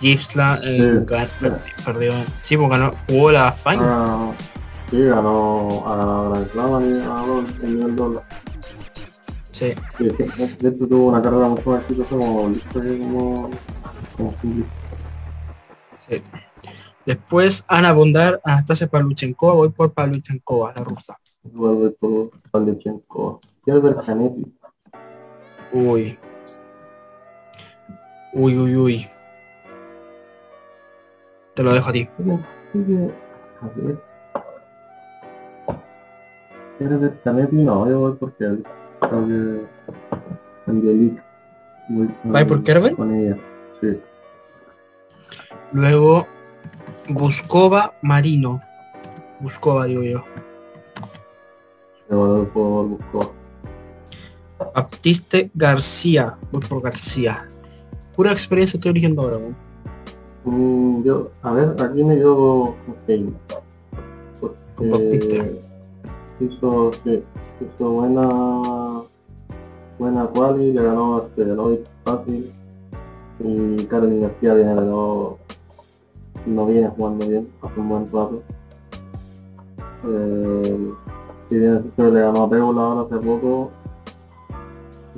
Speaker 1: Gipsla eh,
Speaker 2: Sí.
Speaker 1: perdió. Sí, pues ganó, jugó la final.
Speaker 2: Ah, sí, ganó, ha ganado Grand Slam y el nivel doble.
Speaker 1: Sí.
Speaker 2: Sí, de hecho tuvo una carrera mucho más exitosa como listo como, como
Speaker 1: sí. Después Ana Bondar, Anastasia Pavluchenkova, voy por Pavluchenkova, la rusa.
Speaker 2: Vuelve por Pavlyuchenko. Quiero ver Canetti.
Speaker 1: Uy. Uy, uy, uy. Te lo dejo a ti.
Speaker 2: A ver. Quiero ver Canetti, no, yo voy por Kelly. Que Angelique. Voy con-
Speaker 1: ¿Vais por Kerber?
Speaker 2: Con ella, sí.
Speaker 1: Luego Buscova Marino. Buscova, digo yo.
Speaker 2: Voy por Buscova.
Speaker 1: Baptiste García. Voy por García. Pura experiencia estoy eligiendo ahora. weón.
Speaker 2: Mm, yo, a ver, aquí me. Con
Speaker 1: Baptiste.
Speaker 2: Hizo, sí, hizo buena buena quali, le ganó a Stevelovic fácil. Y Carolyn García viene nuevo, no viene jugando bien, hace un buen rato. Eh, si bien le ganó a Pébola ahora hace poco,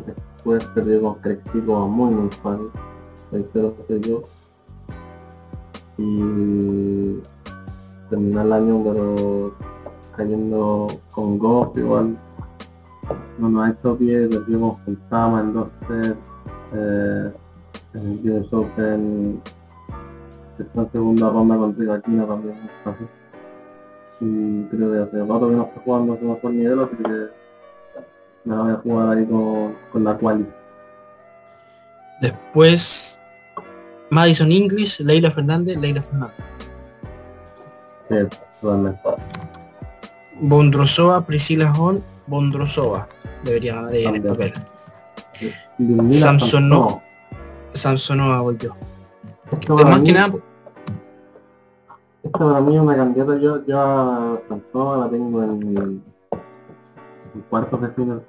Speaker 2: después perdió con Crexico muy muy fácil, 6-0 se dio. Y terminar el año pero cayendo con Goff igual no nos ha hecho pie, perdimos con Tama en dos sets eh, en el US Open está en segunda ronda con Rivaquina también fácil y creo que hace rato que no está jugando su mejor nivel así que me la voy a jugar ahí con, con la quali.
Speaker 1: Después, Madison English, Leila Fernández, Leila Fernández.
Speaker 2: Sí, totalmente.
Speaker 1: Bondrosova, Priscila Hall, Bondrosova. Debería de ir en el papel.
Speaker 2: Samsonova.
Speaker 1: Samsonova voy yo.
Speaker 2: Esta
Speaker 1: Es
Speaker 2: para
Speaker 1: más
Speaker 2: mí-
Speaker 1: que nada,
Speaker 2: para mí es una candidata, yo, yo a Samsonova la tengo en, en cuartos de final.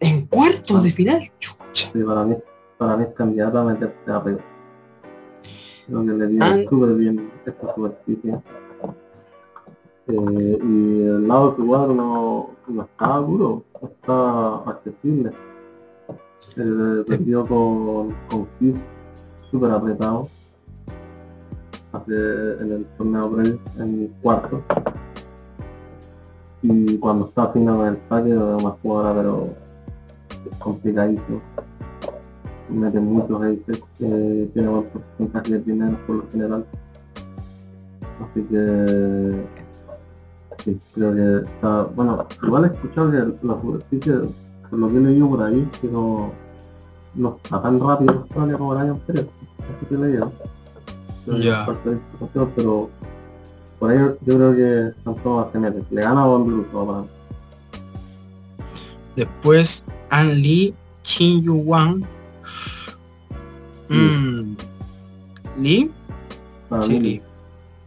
Speaker 1: en cuartos de final. Chucha.
Speaker 2: Sí, para mí, para mí es candidata a meterse a. Creo que le dio
Speaker 1: Ah.
Speaker 2: súper bien esta superficie. Eh, y el lado de no, no está duro, está accesible. Eh, perdió con, con Kiss súper apretado hace, en el torneo previo, en cuarto. Y cuando está fino con el saque, es una jugadora pero es complicadísimo. Mete muchos aces, eh, tiene buen porcentaje de primeros por lo general. Así que sí, creo que está, bueno, igual he escuchado que la superficie, por lo que he leído por ahí, que no, no está tan rápido en Australia como el año anterior. Eso que de la explicación, pero por ahí yo creo que Samsonova se mete. Le gana a Bondrusova para.
Speaker 1: Después, An Lee, Chin Yu Wang. Mm. Lee,
Speaker 2: Para
Speaker 1: sí, Lee.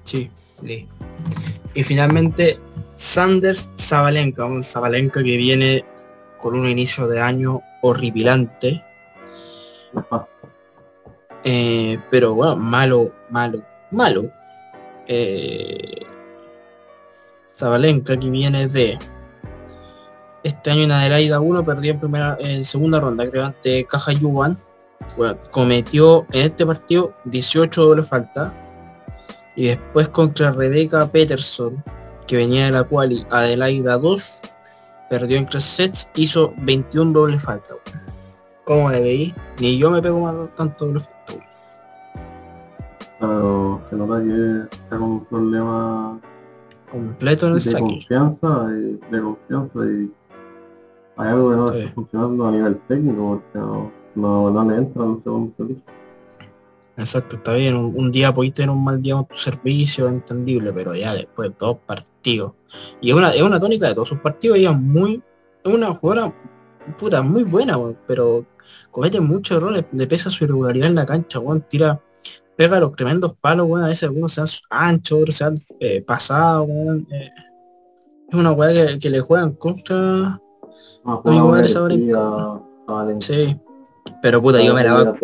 Speaker 1: Sí, Lee. Y finalmente, Sanders Zabalenka, un Zabalenka que viene con un inicio de año horripilante. Eh, pero bueno, malo, malo, malo. Eh, Zabalenka que viene de este año en Adelaida 1 perdió en primera, en segunda ronda, creo, ante Caja Yuan. Bueno, cometió en este partido 18 dobles faltas. Y después contra Rebecca Peterson, que venía de la quali Adelaida 2, perdió en tres sets, hizo 21 dobles faltas. ¿Cómo le veí? Ni yo me pego más tanto doble falta.
Speaker 2: Pero se nota que está con un problema
Speaker 1: completo en el
Speaker 2: de
Speaker 1: saque.
Speaker 2: confianza y de confianza y hay algo que no
Speaker 1: Sí.
Speaker 2: está funcionando a nivel técnico porque no, no, no le entra en un segundo servicio.
Speaker 1: Exacto, está bien. Un, un día podéis tener un mal día con tu servicio, entendible, pero ya después dos partidos. Y es una, es una tónica de todos sus partidos, ella es muy, es una jugadora puta, muy buena, weón, pero comete muchos errores, le pesa su irregularidad en la cancha, weón, tira, pega los tremendos palos, weón, a veces algunos sean anchos, otros sean eh, pasados, eh, es una weá que, que le juegan contra, hora
Speaker 2: agresiva, Valencia.
Speaker 1: sí, pero puta, yo me la.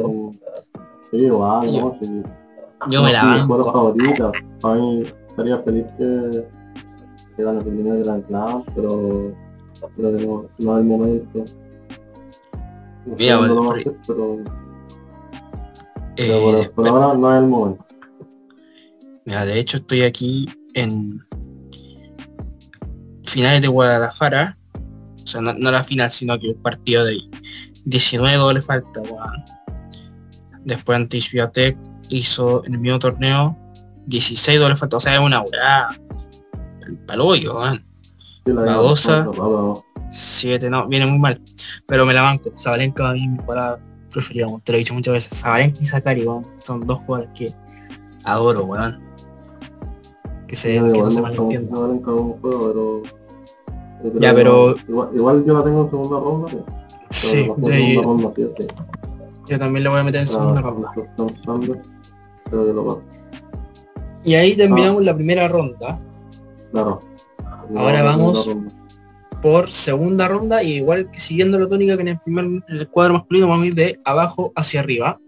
Speaker 2: Sí, igual,
Speaker 1: Yo-
Speaker 2: ¿no? Sí.
Speaker 1: yo me la
Speaker 2: mi
Speaker 1: banco,
Speaker 2: favorita. Para mí estaría feliz que, que gane el primer Grand Slam, pero no, no hay momento. No sé
Speaker 1: Mira, vale,
Speaker 2: va a hacer, pero,
Speaker 1: eh,
Speaker 2: pero por, por ahora no es el momento.
Speaker 1: Mira, de hecho estoy aquí en finales de Guadalajara. O sea, no, no la final, sino que un partido de 19 dobles falta, weón. Después ante Isbiotec hizo en el mismo torneo 16 dobles falta. O sea, es una weá. El paloyo, weón.
Speaker 2: Sí, la no,
Speaker 1: 7, no, viene muy mal. Pero me la banco. Zabalenka a mí mi jugada preferida, te lo he dicho muchas veces. Zabalenka y Zakari, weón. Son dos jugadores que adoro, weón. Que se,
Speaker 2: no,
Speaker 1: que no se malentienda.
Speaker 2: pero, pero
Speaker 1: Ya, pero-
Speaker 2: Igual, igual yo la tengo en segunda ronda,
Speaker 1: Sí,
Speaker 2: la
Speaker 1: de-
Speaker 2: segunda ronda sí, sí.
Speaker 1: Yo también le voy a meter en segunda ronda. Y ahí
Speaker 2: Ah.
Speaker 1: terminamos la primera ronda.
Speaker 2: Claro.
Speaker 1: Ahora vamos-. Por segunda ronda, y igual que siguiendo la tónica que en el primer en el cuadro masculino, vamos a ir de abajo hacia arriba.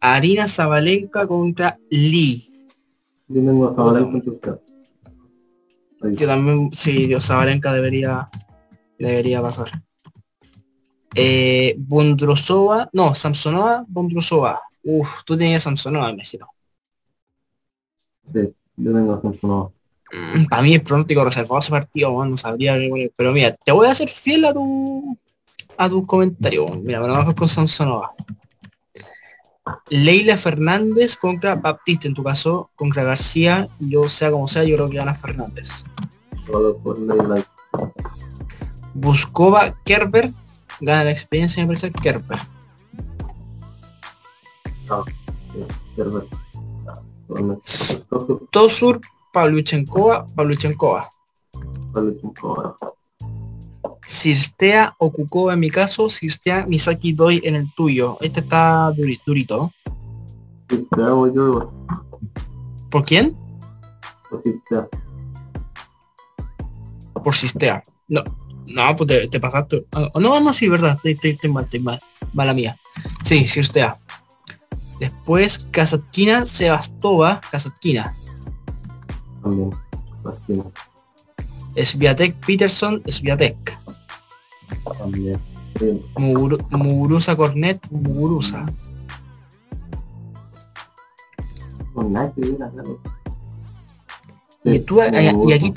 Speaker 1: Arina Zabalenka contra Lee.
Speaker 2: Yo tengo a. Ahí.
Speaker 1: Que también, sí, Dios, Zabalenka debería, debería pasar. Eh, Bondrosova, no, Samsonova, Bondrosova. Uf, tú tenías Samsonova, imagino.
Speaker 2: Sí, yo tengo a Samsonova.
Speaker 1: Para mí es pronóstico reservado ese partido, no sabría qué poner. Pero mira, te voy a hacer fiel a tu a tus comentarios. Mira, me lo bajo con Samsonova. Leila Fernández contra Baptista, en tu caso, contra García, yo sea como sea, yo creo que gana Fernández. Buscova, Kerber, gana la experiencia me parece Kerber.
Speaker 2: Kerber. Totalmente. Tosur,
Speaker 1: Pavluchenkova, Pavluchenkova.
Speaker 2: Pavlyuchenkova.
Speaker 1: Sirstea o Kukova en mi caso, Sirstea Misaki Doi en el tuyo. Este está duri- durito. ¿Por quién?
Speaker 2: Te hago.
Speaker 1: Por Sistea. No, no, pues te, te pasaste. Ah, no, no, sí, verdad. Estoy, estoy- estoy mal, estoy mal. Mala mía. Sí, Sistea. Después, Kasatkina, Sebastova, Kasatkina.
Speaker 2: También.
Speaker 1: Sviatek Peterson, Sviatek.
Speaker 2: También. Sí.
Speaker 1: Muguru- Muguruza Cornet, Muguruza.
Speaker 2: ¿no?
Speaker 1: Y, tú, y, y aquí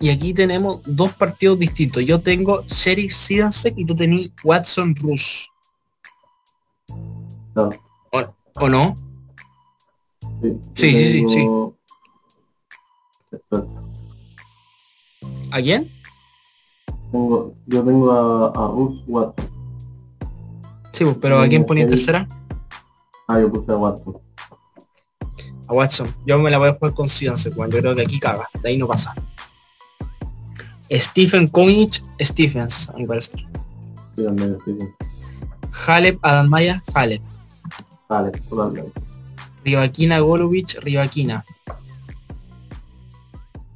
Speaker 1: y aquí tenemos dos partidos distintos. Yo tengo Sheriff Sidansek y tú tenés Watson Rush.
Speaker 2: Claro.
Speaker 1: ¿O no?
Speaker 2: Sí,
Speaker 1: Sí, sí, sí, sí. ¿A quién?
Speaker 2: Tengo, yo tengo a, a Ruth Watson.
Speaker 1: Sí, pues, pero ¿a quién ponía en tercera?
Speaker 2: Ah, yo puse a Watson.
Speaker 1: A Watson. Yo me la voy a jugar con Sidansek, bueno, yo creo que aquí caga. De ahí no pasa. Stephen Koenig, Stephens, a mi parecer.
Speaker 2: Sí, también, sí.
Speaker 1: Halep, Adamaya, Halep.
Speaker 2: Vale, totalmente.
Speaker 1: Rivakina, Golovich, Rivakina.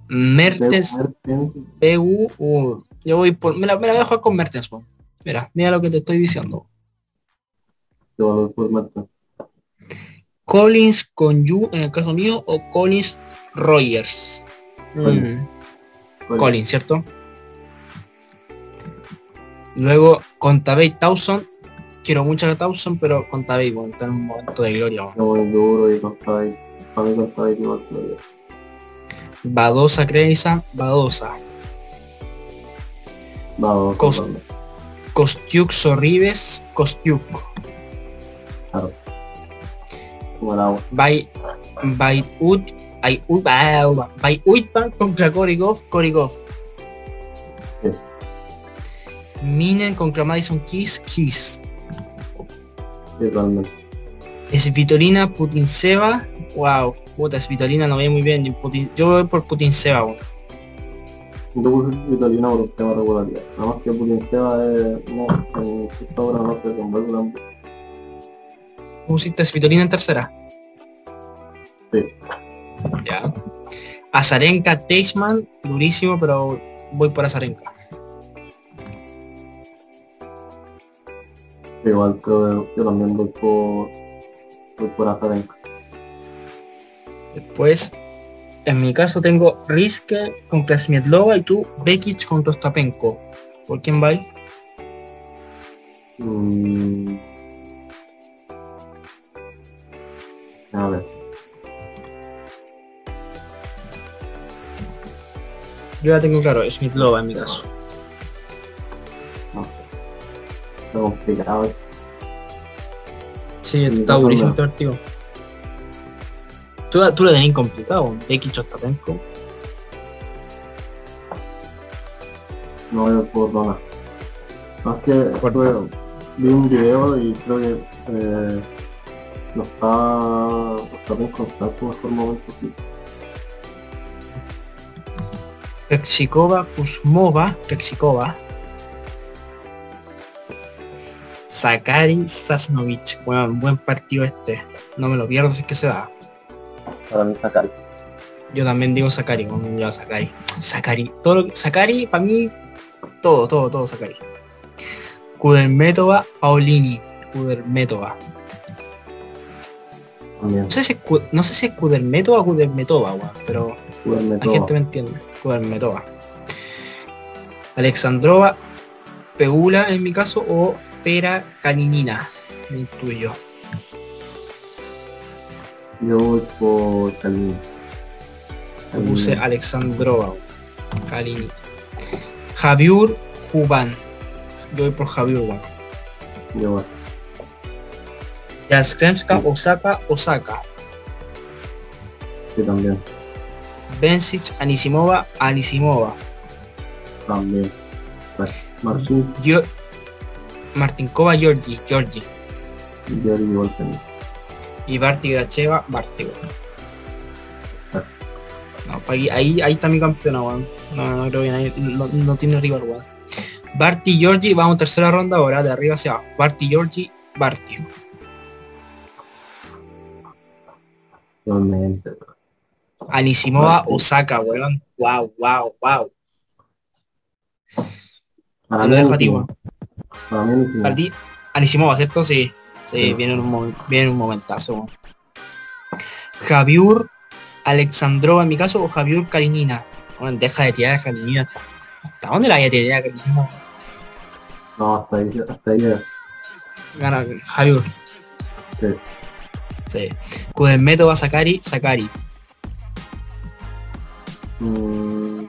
Speaker 1: Mertens, PU, uh, yo voy por, me la, me la voy a jugar con Mertens, po. Mira, mira lo que te estoy diciendo.
Speaker 2: yo valor por Mertens.
Speaker 1: Collins con Yu en el caso mío o Collins Rogers. Mm,
Speaker 2: Collins.
Speaker 1: Collins, ¿cierto? Luego con Tabey Towson. Quiero mucho a Towson, pero con Tabey bueno, está en un momento de gloria. bueno.
Speaker 2: Voy duro y con Tabay. Para mí con lo digo.
Speaker 1: Badosa Creisa, Badosa.
Speaker 2: Vamos,
Speaker 1: Cos-
Speaker 2: totalmente.
Speaker 1: Kostiuk Sorribes, Kostiuk.
Speaker 2: Claro. Como el agua.
Speaker 1: By by Ut by Ut by Uitpan contra Korigov, Korigov.
Speaker 2: Sí.
Speaker 1: Minen contra Madison Kiss, Kiss.
Speaker 2: Sí, totalmente.
Speaker 1: Svitolina, Putinseva. Wow, puta, Svitolina no ve muy bien. Yo, Putin- yo voy por Putinseva. weón.
Speaker 2: Yo puse Vitorino por un tema de regularidad. Nada más que Putin Seba es... No, en esta obra no se tanto.
Speaker 1: Pusiste Svitolina en tercera.
Speaker 2: Sí.
Speaker 1: Ya. Azarenka, Teichmann, durísimo, pero voy por Azarenka.
Speaker 2: Igual creo yo también voy por... Voy por Azarenka.
Speaker 1: Después, en mi caso tengo Riske contra Smietlova y tú Bekic contra Ostapenko. ¿Por quién va?
Speaker 2: Mm. A ver.
Speaker 1: Yo ya tengo claro, Smietlova en mi caso.
Speaker 2: No sé. Complicado.
Speaker 1: Sí, está durísimo este partido. Tú, tú lo tenés complicado, Bekic Ostapenko.
Speaker 2: No voy por Dona. Más que
Speaker 1: Por-
Speaker 2: fue- vi un video y creo que eh, no está, no está bien constante su mejor momento. sí.
Speaker 1: Peksikova, Kuzmova, Peksikova. Sakari, Sasnovich. Bueno, buen partido este. No me lo pierdo si es que se da.
Speaker 2: Para mí sacar.
Speaker 1: Yo también digo Sakari, yo Sakari. Sakari. Todo lo que- Sakari, para mí, todo, todo, todo Sakari. Kudermetova, Paulini. Kudermetova. No sé si no sé si es Kudermetova o Kudermetova, pero
Speaker 2: Jugarme
Speaker 1: la gente me entiende. Kudermetova. Alexandrova, Pegula en mi caso, o Pera Kaninina, el tuyo.
Speaker 2: Yo voy por Kalini.
Speaker 1: Puse Alexandrova, Kalini. Javier Juban. Yo voy por Javier Juban.
Speaker 2: Yo voy.
Speaker 1: Jaskremska, Osaka, Osaka.
Speaker 2: Sí, también.
Speaker 1: Bensic, Anisimova, Anisimova.
Speaker 2: También. Martín
Speaker 1: Yo, Martinkova, Georgi, Georgi.
Speaker 2: igual tengo.
Speaker 1: Y Barty Gracheva, Barty, weón. No, aquí- ahí, ahí está mi campeona, weón. No, no creo que nadie, no, no tiene rival, weón. Barty, Georgi, vamos tercera ronda ahora, de arriba hacia abajo. Barty, Georgi, Barty.
Speaker 2: Realmente.
Speaker 1: Anisimova. Osaka, weón. Wow, wow, wow.
Speaker 2: Para
Speaker 1: lo dejo a ti,
Speaker 2: Anisimova.
Speaker 1: weón.
Speaker 2: Para mí Anisimova.
Speaker 1: Para ti, Anisimova, ¿cierto? Sí. Sí,
Speaker 2: Sí.
Speaker 1: viene en un, viene en un momentazo. weón. Javier Alexandrova en mi caso o Javier Kalinina. Weón, deja de tirar a Kalinina. ¿Hasta dónde la voy a tirar Kalinina?
Speaker 2: No, hasta ahí, hasta ahí.
Speaker 1: Gana Javier.
Speaker 2: Sí.
Speaker 1: Sí. Kudelmeto va Sakari, Sakari.
Speaker 2: Mm.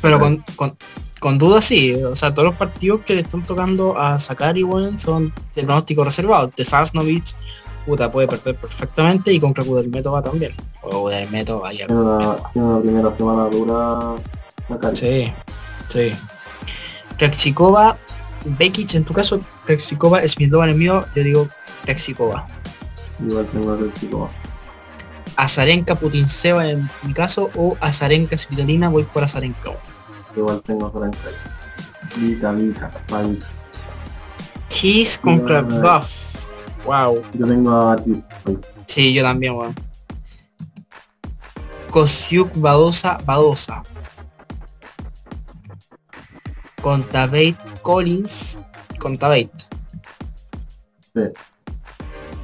Speaker 1: Pero con, con, con dudas sí. O sea, todos los partidos que le están tocando a Sakari, weón, son de pronóstico reservado. De Sasnovich, puta, puede perder perfectamente y contra Kudelmeto va también. O Kudelmeto vaya.
Speaker 2: Tiene una, tiene una primera semana dura Sakari.
Speaker 1: Sí, sí. Rexikova, Bekic en tu caso, Rexikova, Smilova en el mío, yo digo Rexikova.
Speaker 2: Igual tengo chico.
Speaker 1: Azarenka, Putinseva en mi caso, o Azarenka, Svitolina, voy por Azarenka.
Speaker 2: Igual tengo Sorenka. Vika, Vika, Vika.
Speaker 1: Kiss contra. Buff. Wow.
Speaker 2: Yo tengo a ti.
Speaker 1: Sí, yo también, weón. Kosyuk, Badosa, Badosa. Contra Bate Collins, contra Bate.
Speaker 2: Sí.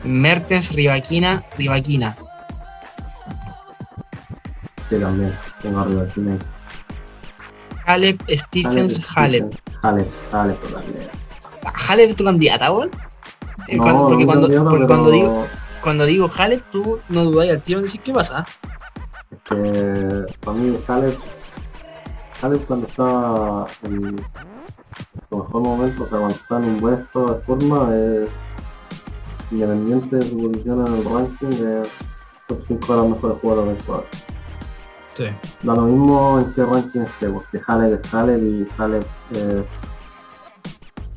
Speaker 1: Mertens, Rivaquina, Rivaquina.
Speaker 2: Sí, también. Tengo arriba de cine.
Speaker 1: Halep, Stephens, Halep.
Speaker 2: Halep, Halep.
Speaker 1: Halep es tu candidata, weón. Eh,
Speaker 2: No,
Speaker 1: cuando- porque
Speaker 2: no
Speaker 1: cuando,
Speaker 2: candidato,
Speaker 1: porque
Speaker 2: pero
Speaker 1: cuando digo cuando digo Halep, tú no dudáis al tío en decir qué pasa.
Speaker 2: Es que para mí Halep, Halep cuando está en su mejor momento, o sea, cuando está en un buen estado de forma, es independiente de su posición en el ranking, es top 5 de los mejores jugadores del cuadro.
Speaker 1: Sí.
Speaker 2: Da lo mismo en qué ranking esté, porque Halep es Halep y Halep eh,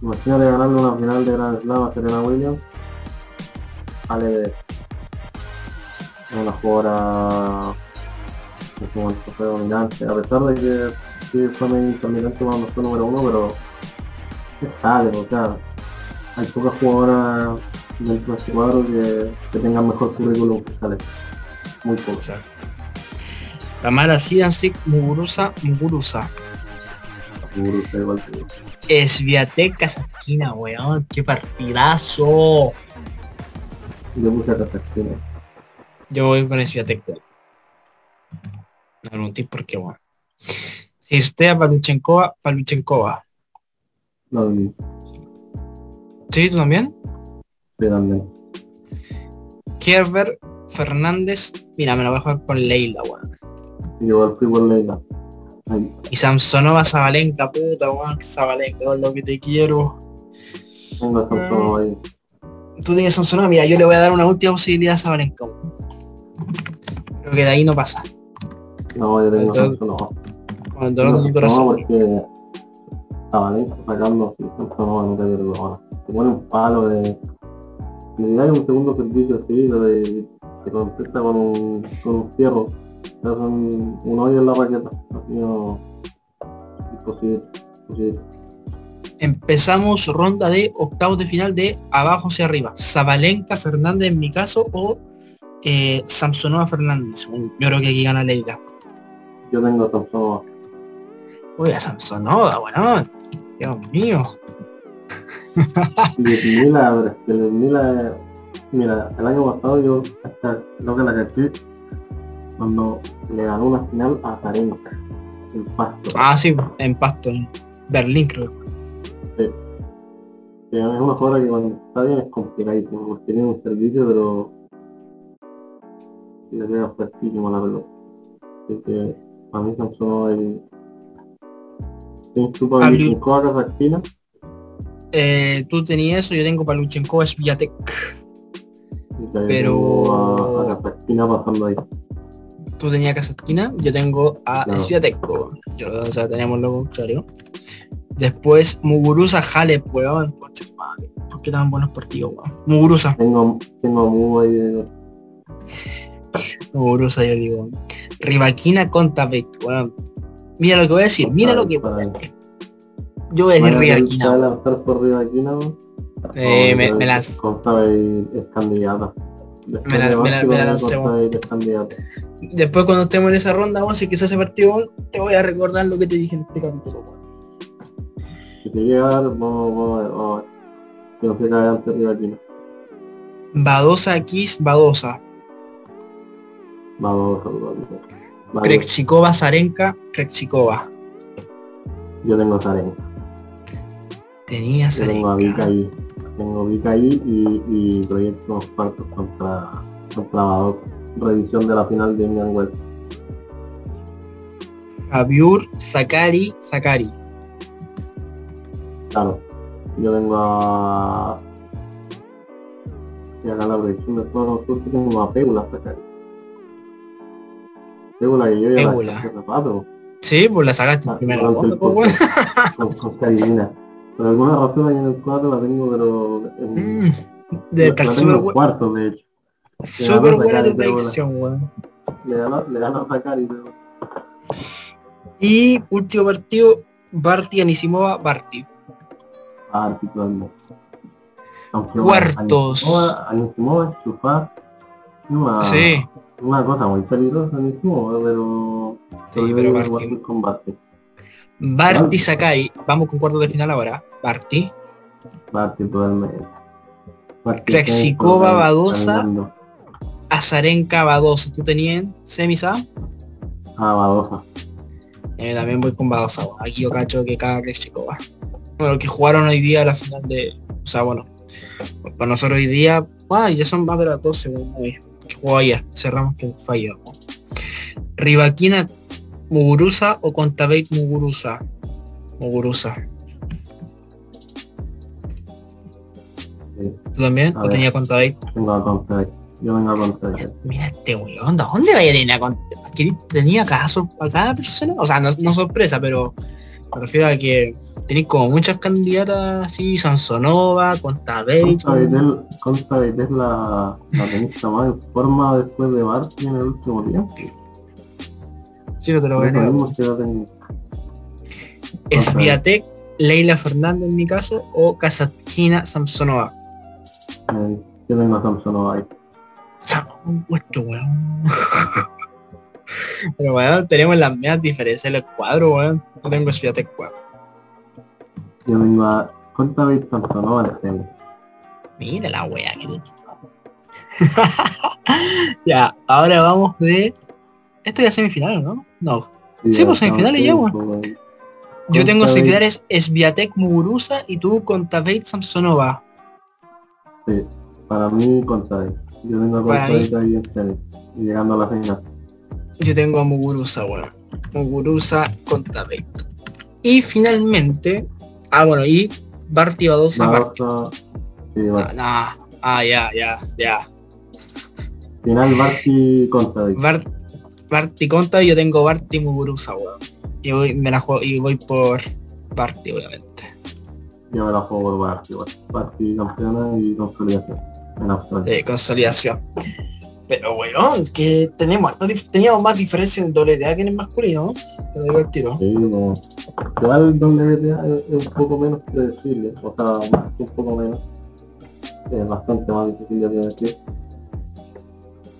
Speaker 2: Imagínate ganarle una final de Grand Slam a Serena Williams. Halep es una jugadora en su momento fue dominante, a pesar de que sí fue medio intermitente cuando fue número uno, pero es Halep, o sea, hay pocas jugadoras dentro de este cuadro que, que tengan mejor currículum que Halep. Muy pocas.
Speaker 1: Tamara Sidansik, Muguruza, Muguruza.
Speaker 2: Que igual que yo.
Speaker 1: Esviatek, Kazatkina, weón. Qué partidazo.
Speaker 2: Yo puse a.
Speaker 1: Yo voy con Esviatek. weón. Me pregunté por qué, weón. Si usted a Paluchenkova, Paluchenkova.
Speaker 2: No, vi,
Speaker 1: ¿Sí, tú también?
Speaker 2: sí, también.
Speaker 1: Kerber, Fernández. Mira, me lo voy a jugar con Leila, weón.
Speaker 2: Igual fui por Leila. Ay,
Speaker 1: Y Samsonova, Zabalenka, puta, weón. Zabalenka, lo que te quiero.
Speaker 2: tengo a Samsonov ahí.
Speaker 1: Tú tienes Samsonova, mira, yo le voy a dar una última posibilidad a Zabalenka. Creo que de ahí no pasa.
Speaker 2: No, yo tengo a
Speaker 1: Entonces,
Speaker 2: Samsonov.
Speaker 1: Con el dolor de mi
Speaker 2: No,
Speaker 1: corazón.
Speaker 2: porque a Valencia sacando así, Samsonov no te perdona. Te pone un palo de... Le das un segundo servicio seguido de que contesta con un, con un fierro. Te hacen un, un hoyo en la raqueta. Así no... Imposible. imposible.
Speaker 1: Empezamos ronda de octavos de final de abajo hacia arriba. Zabalenka, Fernández en mi caso o eh, Samsonova Fernández. Yo creo que aquí gana Leila.
Speaker 2: Yo tengo a Samsonov.
Speaker 1: Uy, a Samsonova, bueno. Dios mío.
Speaker 2: Ludmila, Ludmila, mira, el año pasado yo hasta creo que la caché cuando le ganó una final a Zarenka, el pasto.
Speaker 1: Ah, sí, en Pasto, en Berlín creo.
Speaker 2: Que es una jugadora que cuando está bien es complicadísimo, porque tiene un servicio, pero le queda fuertísimo a la pelota. Así que a mí Samsonov el... ¿Tienes tú para Kazakhstan?
Speaker 1: Eh, tú tenías eso, yo tengo Paluchenkova, Sviatek.
Speaker 2: Y te
Speaker 1: Pero-
Speaker 2: a, a pasando ahí.
Speaker 1: Tú tenías Kazatkina, yo tengo a
Speaker 2: Claro.
Speaker 1: Sviatek. po. Yo, o sea, tenemos lo contrario. Después Muguruza Halep, weón. De ¿Por qué tan buenos partidos, weón? Muguruza.
Speaker 2: Tengo, tengo muy ahí.
Speaker 1: Muguruza, yo digo. Rivaquina contra Bet, weón. Mira lo que voy a decir, mira lo que
Speaker 2: Para-
Speaker 1: yo voy a decir
Speaker 2: Bueno, ¿te
Speaker 1: Rivaquina.
Speaker 2: lanzar por?
Speaker 1: Eh, me, me las
Speaker 2: Contabate es candidata.
Speaker 1: Me la-
Speaker 2: de
Speaker 1: me la- me la lancé, Después cuando estemos en esa ronda, weón, si quizás ese partido, te voy a recordar lo que te dije en este capítulo.
Speaker 2: Si te llega vamos, vamos, a ver, vamos. a ver. Que no se cae antes Rivaquina.
Speaker 1: Badosa Kiss, Badosa.
Speaker 2: Vamos, vamos.
Speaker 1: Krejcikova, Zarenka, Krejcikova.
Speaker 2: Yo tengo Zarenka.
Speaker 1: Tenía
Speaker 2: Yo tengo a Vika
Speaker 1: Zarenka.
Speaker 2: ahí. Tengo Vika ahí y, y proyecto unos cuartos contra, contra Badosa. Revisión de la final de Indian Wells.
Speaker 1: Javiur, Zakari, Zakari.
Speaker 2: Claro. Yo tengo a... Y acá la proyección de todos los tengo a Pégula sacar. Pégula que yo ya la
Speaker 1: Pégula.
Speaker 2: rato.
Speaker 1: Sí, pues la sacaste
Speaker 2: Ah, durante
Speaker 1: ronda,
Speaker 2: el
Speaker 1: pues,
Speaker 2: Carolina. Por alguna razón ahí en el cuadro la tengo, pero... En,
Speaker 1: Mm, De
Speaker 2: la
Speaker 1: estar
Speaker 2: tengo en
Speaker 1: bu-
Speaker 2: cuarto, de hecho.
Speaker 1: Súper buena tu predicción, weón.
Speaker 2: Le ganó a Zakari, pero...
Speaker 1: Y último partido, Barty, Anisimova, Barty.
Speaker 2: Ah, claro. Aunque
Speaker 1: Cuartos.
Speaker 2: Anisimova, Anisimova enchufada. Una,
Speaker 1: Sí,
Speaker 2: una cosa muy peligrosa Anisimova, pero...
Speaker 1: Sí, pero Barty. Barty, Sakai. Vamos con cuartos de final ahora. Barty.
Speaker 2: Barty totalmente. Barty está
Speaker 1: Badosa. Azarenka, Badosa. ¿Tú tenías semisa?
Speaker 2: Ah, Badosa.
Speaker 1: Eh, también voy con Badosa. Aquí yo cacho que cada Krejcikova. Bueno, que jugaron hoy día la final de... O sea, bueno. Para nosotros hoy día... Ah, ya son más de las 12, weón, hoy, Que jugó ayer. Cerramos que falló. Rivaquina, Muguruza o Contabate Muguruza. Muguruza.
Speaker 2: Sí,
Speaker 1: ¿Tú también?
Speaker 2: A
Speaker 1: ¿O
Speaker 2: ver.
Speaker 1: tenía Contabate?
Speaker 2: tengo a contra. Yo vengo a contra.
Speaker 1: Mira este weón, ¿de dónde vaya a tener a que tenía cada, sor- a cada persona? O sea, no, no sorpresa, pero me refiero a que tenéis como muchas candidatas así, Sansonova, Conta
Speaker 2: Videl, Contra Videl es la, la tenista más en forma después de Barty en el último tiempo.
Speaker 1: sí, no te lo voy a
Speaker 2: Es
Speaker 1: negar. Sviatek, Leila Fernández en mi caso, o Kazatkina Samsonova.
Speaker 2: Eh, Yo tengo a Samsonova ahí.
Speaker 1: Un puesto, weón. Pero weón, tenemos las mismas diferencias en el cuadro, weón. No tengo Sviatek, weón.
Speaker 2: Yo vengo a Contra Videl Samsonova en el semi.
Speaker 1: Mira la wea que te- Ya, ahora vamos de. Esto ya es semifinal, ¿no? No. Sí, pues, semifinales ya, weón. Yo tengo semifinales Sviatek Muguruza y tú con Tabate Samsonova.
Speaker 2: Sí, para mí Contra Videl. Yo tengo a Contra en semi. Y llegando a la final.
Speaker 1: Yo tengo a Muguruza, weón. Muguruza con Tabate. Y finalmente. Ah, bueno, y Barty Badosa.
Speaker 2: Badosa, sí,
Speaker 1: Ah,
Speaker 2: Barty.
Speaker 1: nah. Ah, ya, ya, ya.
Speaker 2: Final Barty Contra.
Speaker 1: Bart, Barty contra y yo tengo Barty Muguruza, weón. Y voy, me la juego, y voy por Barty, obviamente.
Speaker 2: Yo me la juego por Barty, igual. Barty campeona y consolidación en Australia.
Speaker 1: de consolidación. Pero weón, que tenemos, teníamos más diferencia en WTA que en el masculino, ¿no? Te digo al tiro.
Speaker 2: Sí, no. Igual el WTA es, un poco menos predecible, o sea, más que un poco menos. Es bastante más difícil de predecir.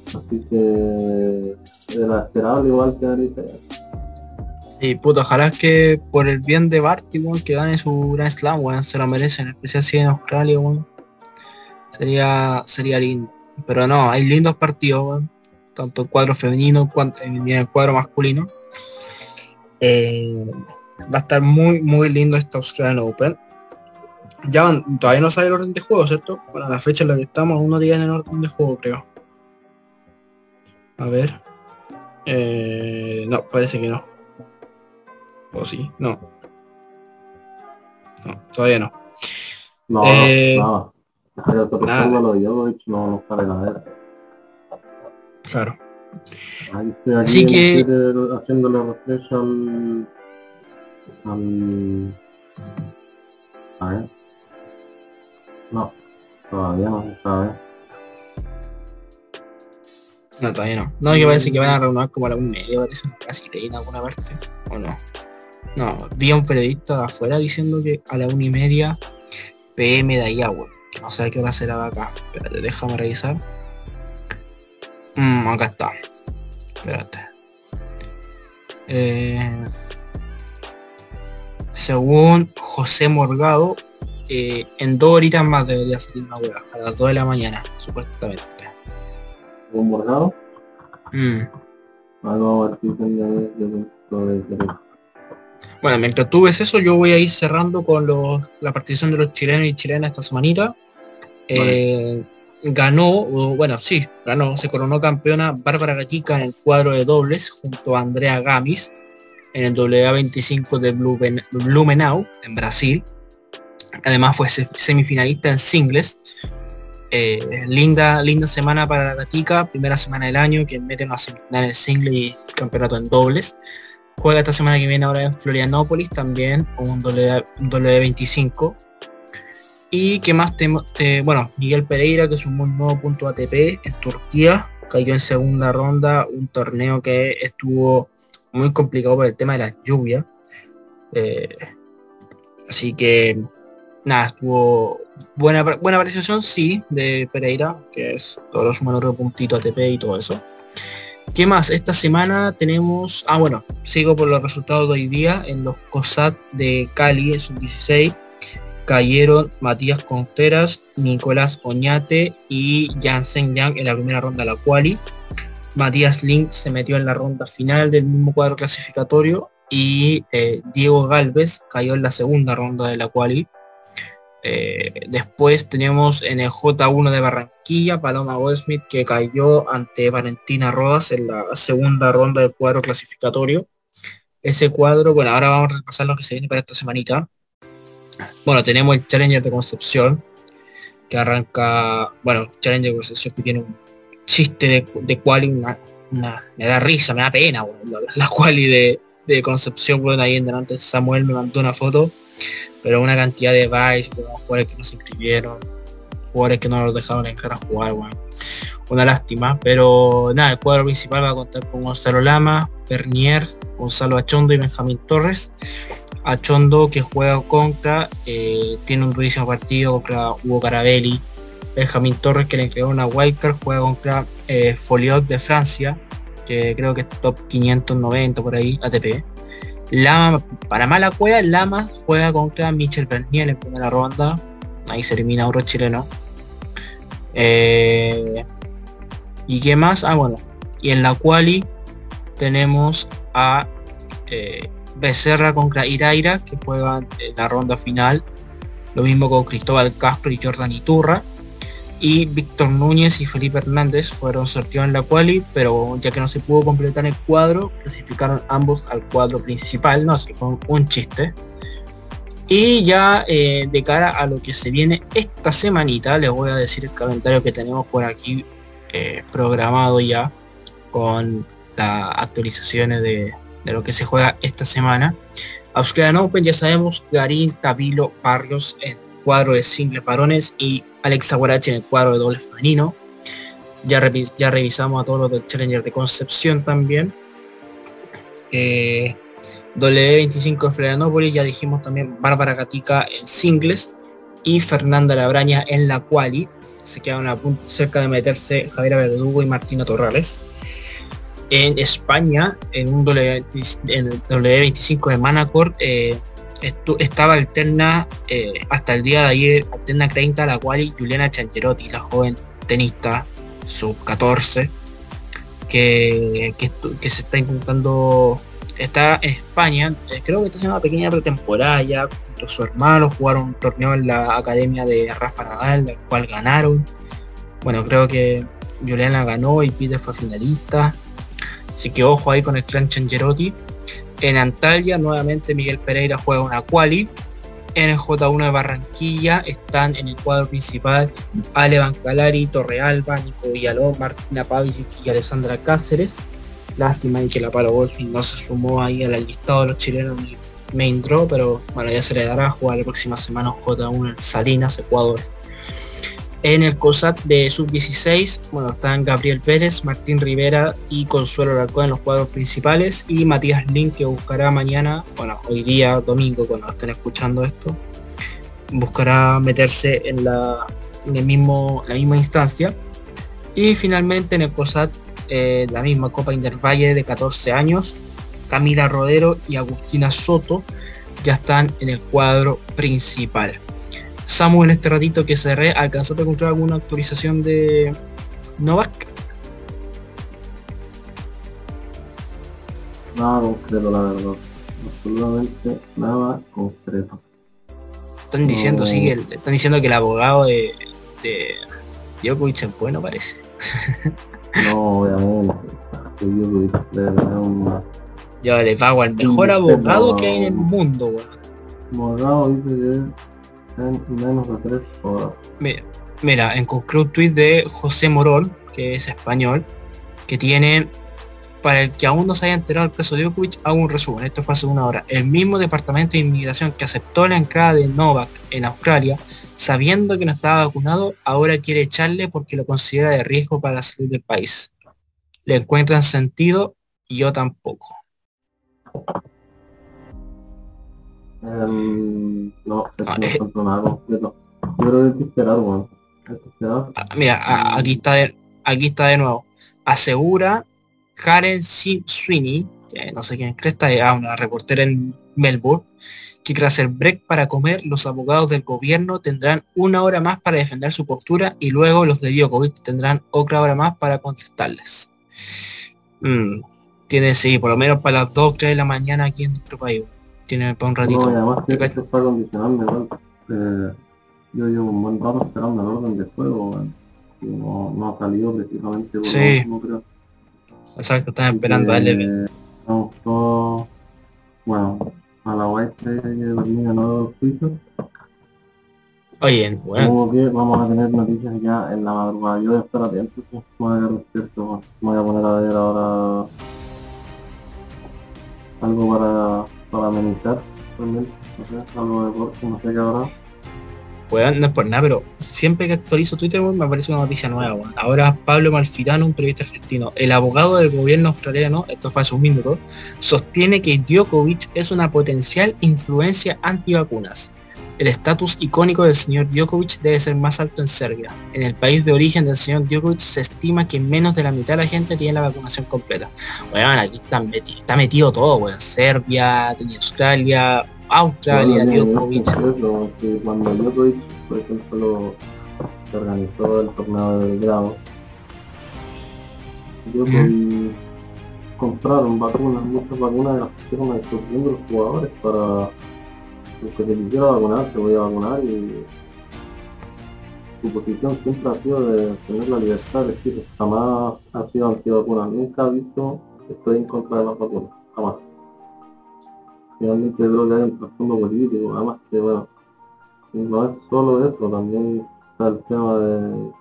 Speaker 2: Así que era esperable igual que ahorita.
Speaker 1: Y puto, ojalá que por el bien de Barty, weón, que gane su Grand Slam, weón, se lo merecen, en especial si en Australia, weón. Sería, sería lindo. Pero no, hay lindos partidos. Tanto el cuadro femenino cuanto en el cuadro masculino. Eh, va a estar muy, muy lindo este Australian Open. Ya van- todavía no sale el orden de juego, ¿cierto? Bueno, la fecha en la que estamos, unos días en el orden de juego, creo. A ver. Eh, no, parece que no. ¿O sí? No. No, todavía no.
Speaker 2: No,
Speaker 1: Eh,
Speaker 2: no, nada. Pero de no, no nada.
Speaker 1: Claro.
Speaker 2: Ahí estoy aquí
Speaker 1: Así que-
Speaker 2: haciéndole refresh al, al,
Speaker 3: A ver. No, todavía no se sabe.
Speaker 1: No, todavía no. No, que parece que van a renovar como a la un medio, parece una brasileña en alguna parte. ¿O no? No, vi a un periodista de afuera diciendo que a la una y media PM de weón. No sé a qué hora será de acá. Espérate, déjame revisar. Mm, acá está. Espérate. Eh, según José Morgado, eh, en dos horitas más debería salir una hueá, a las 2 de la mañana, supuestamente.
Speaker 3: ¿Un bordado?
Speaker 1: Mm.
Speaker 3: Algo de, de-
Speaker 1: Bueno, mientras tú ves eso, yo voy a ir cerrando con los, la participación de los chilenos y chilenas esta semanita. Eh, ganó, bueno, sí, ganó, se coronó campeona Bárbara Gatica en el cuadro de dobles junto a Andrea Gamis en el WA25 de Blumen- Blumenau, en Brasil. Además fue se- semifinalista en singles. Eh, linda, linda semana para la Gatica, primera semana del año que mete una semifinal en singles y campeonato en dobles. Juega esta semana que viene ahora en Florianópolis también, W, un W25. Y que más tenemos, bueno, Miguel Pereira que sumó un nuevo punto ATP en Turquía, cayó en segunda ronda, un torneo que estuvo muy complicado por el tema de las lluvias. Eh, así que nada, estuvo buena buena apreciación, sí, de Pereira, que es todo suma otro puntito ATP y todo eso. ¿Qué más? Esta semana tenemos, ah bueno, sigo por los resultados de hoy día en los COSAT de Cali, es un 16 cayeron Matías Conteras, Nicolás Oñate y Jansen Yang en la primera ronda de la quali. Matías Link se metió en la ronda final del mismo cuadro clasificatorio y eh, Diego Galvez cayó en la segunda ronda de la quali. Eh, después tenemos en el J1 de Barranquilla Paloma Goldsmith que cayó ante Valentina Rodas en la segunda ronda del cuadro clasificatorio. Ese cuadro, bueno, ahora vamos a repasar lo que se viene para esta semanita. Bueno, tenemos el Challenger de Concepción, que arranca, bueno, Challenger de Concepción que tiene un chiste de, de quali, una, me da risa, me da pena, la, la quali de, de Concepción, bueno, ahí en delante Samuel me mandó una foto, pero una cantidad de buys, jugadores que no se inscribieron, jugadores que no los dejaron entrar a jugar, bueno. Una lástima, pero nada, el cuadro principal va a contar con Gonzalo Lama, Bernier, Gonzalo Achondo y Benjamín Torres. Achondo que juega contra, eh, tiene un durísimo partido contra Hugo Carabelli. Benjamín Torres que le entregó una wildcard, juega contra eh, Foliot de Francia, que creo que es top 590 por ahí, ATP. Lama, para mala cueva, Lama juega contra Michel Bernier en primera ronda. Ahí se elimina otro chileno. Eh, ¿Y qué más? Ah, bueno. Y en la quali tenemos a eh, Becerra contra Iraira, que juegan en la ronda final. Lo mismo con Cristóbal Castro y Jordan Iturra. Y Víctor Núñez y Felipe Hernández fueron sorteados en la quali, pero ya que no se pudo completar el cuadro, clasificaron ambos al cuadro principal, no sé, fue un, chiste. Y ya eh, de cara a lo que se viene esta semanita, les voy a decir el calendario que tenemos por aquí eh, programado ya con las actualizaciones de, de lo que se juega esta semana. Australian Open ya sabemos Garín, Tabilo, Barrios en cuadro de singles varones y Alexa Guarachi en el cuadro de doble femenino. Ya, revi- ya revisamos a todos los del Challenger de Concepción también. Eh, W25 en Florianópolis, ya dijimos también Bárbara Gatica en singles y Fernanda Labraña en la quali. Se quedan a punto cerca de meterse Javiera Verdugo y Martina Torrales en España, en un W, en el W25 de Manacor, eh, estaba alterna eh, hasta el día de ayer, alterna 30 la cual Juliana Chancherotti, la joven tenista sub 14, que, que, se está intentando, está en España, eh, creo que está haciendo una pequeña pretemporada ya junto a su hermano, jugaron un torneo en la academia de Rafa Nadal, del cual ganaron. Bueno, creo que Juliana ganó y Peter fue finalista. Así que ojo ahí con el clan Changerotti. En Antalya nuevamente Miguel Pereira juega una quali. En el J1 de Barranquilla están en el cuadro principal Ale Bancalari, Torrealba, Nico Villalón, Martina Pavicic y Alessandra Cáceres. Lástima y que la Palo Golfing no se sumó ahí al listado de los chilenos ni, main draw, pero bueno, ya se le dará a jugar la próxima semana J1 en Salinas, Ecuador. En el COSAT de sub-16, bueno, están Gabriel Pérez, Martín Rivera y Consuelo Larcón en los cuadros principales y Matías Link que buscará mañana, bueno, hoy día, domingo, cuando estén escuchando esto, buscará meterse en la, en el mismo, la misma instancia. Y finalmente en el COSAT, eh, la misma Copa Intervalle de 14 años, Camila Rodero y Agustina Soto ya están en el cuadro principal. Samu, en este ratito que cerré, ¿alcanzaste a encontrar alguna actualización de Novak?
Speaker 2: Nada concreto, la verdad. Absolutamente nada concreto.
Speaker 1: Están diciendo,
Speaker 2: No.
Speaker 1: sí, el- están diciendo que el abogado de, de Djokovic es bueno, parece.
Speaker 2: No, obviamente. Tener un
Speaker 1: Yo le pago al mejor abogado que hay en el mundo, weón.
Speaker 2: morado dice que en menos de.
Speaker 1: Mira, mira, encontré un tweet de José Morol, que es español, que tiene, para el que aún no se haya enterado del caso de Djokovic, hago un resumen, esto fue hace una hora. El mismo departamento de inmigración que aceptó la entrada de Novak en Australia, sabiendo que no estaba vacunado, ahora quiere echarle porque lo considera de riesgo para la salud del país. Le encuentran sentido y yo tampoco.
Speaker 2: Em, no, es
Speaker 1: Ah,
Speaker 2: no
Speaker 1: eh.
Speaker 2: encuentro nada completo. Yo creo que hay que esperar, weón.
Speaker 1: Ah, Mira, a- aquí está de, aquí está de nuevo. Asegura Karen Si- Sweeney, que no sé quién cresta, es una reportera en Melbourne, que tras el break para comer, los abogados del gobierno tendrán una hora más para defender su postura y luego los de Djokovic tendrán otra hora más para contestarles. Mm, tiene, sí, por lo menos para las 2 3 de la mañana aquí en nuestro país. Tiene para un ratito.
Speaker 2: No, y además que
Speaker 1: Acá-
Speaker 2: esto está condicionando igual. Eh, yo llevo un buen rato esperando el orden de juego, no, no ha salido precisamente por
Speaker 1: Sí.
Speaker 2: creo.
Speaker 1: Exacto, están esperando a.
Speaker 2: Estamos todos, bueno, a la vuelta que termina nuevo juicio.
Speaker 1: Oye, bueno,
Speaker 2: que vamos a tener noticias ya en la madrugada. Yo voy a estar atento, me voy a quedar despierto, weón. Me voy a poner a ver ahora algo para, para amenizar también. No sé, algo de no sé qué habrá.
Speaker 1: Weón, no es por nada, pero siempre que actualizo Twitter, me aparece una noticia nueva. Ahora Pablo Malfirano, un periodista argentino, el abogado del gobierno australiano, esto fue hace un minuto, sostiene que Djokovic es una potencial influencia antivacunas. El estatus icónico del señor Djokovic debe ser más alto en Serbia. En el país de origen del señor Djokovic se estima que menos de la mitad de la gente tiene la vacunación completa. Weón, aquí está metido, está metido todo, weón. Serbia, tenía Australia, Australia,
Speaker 2: Bueno,
Speaker 1: Djokovic.
Speaker 2: yo concreto, que cuando Djokovic, por ejemplo, se organizó el torneo de Belgrado, Djokovic compraron vacunas, muchas vacunas las pusieron a de los jugadores para el que se quisiera vacunar, se podía vacunar y su posición siempre ha sido de tener la libertad de decir, jamás ha sido antivacuna, nunca ha dicho que estoy en contra de las vacunas, jamás. Finalmente creo que hay un trasfondo político, además que bueno, no es solo eso, también está el tema de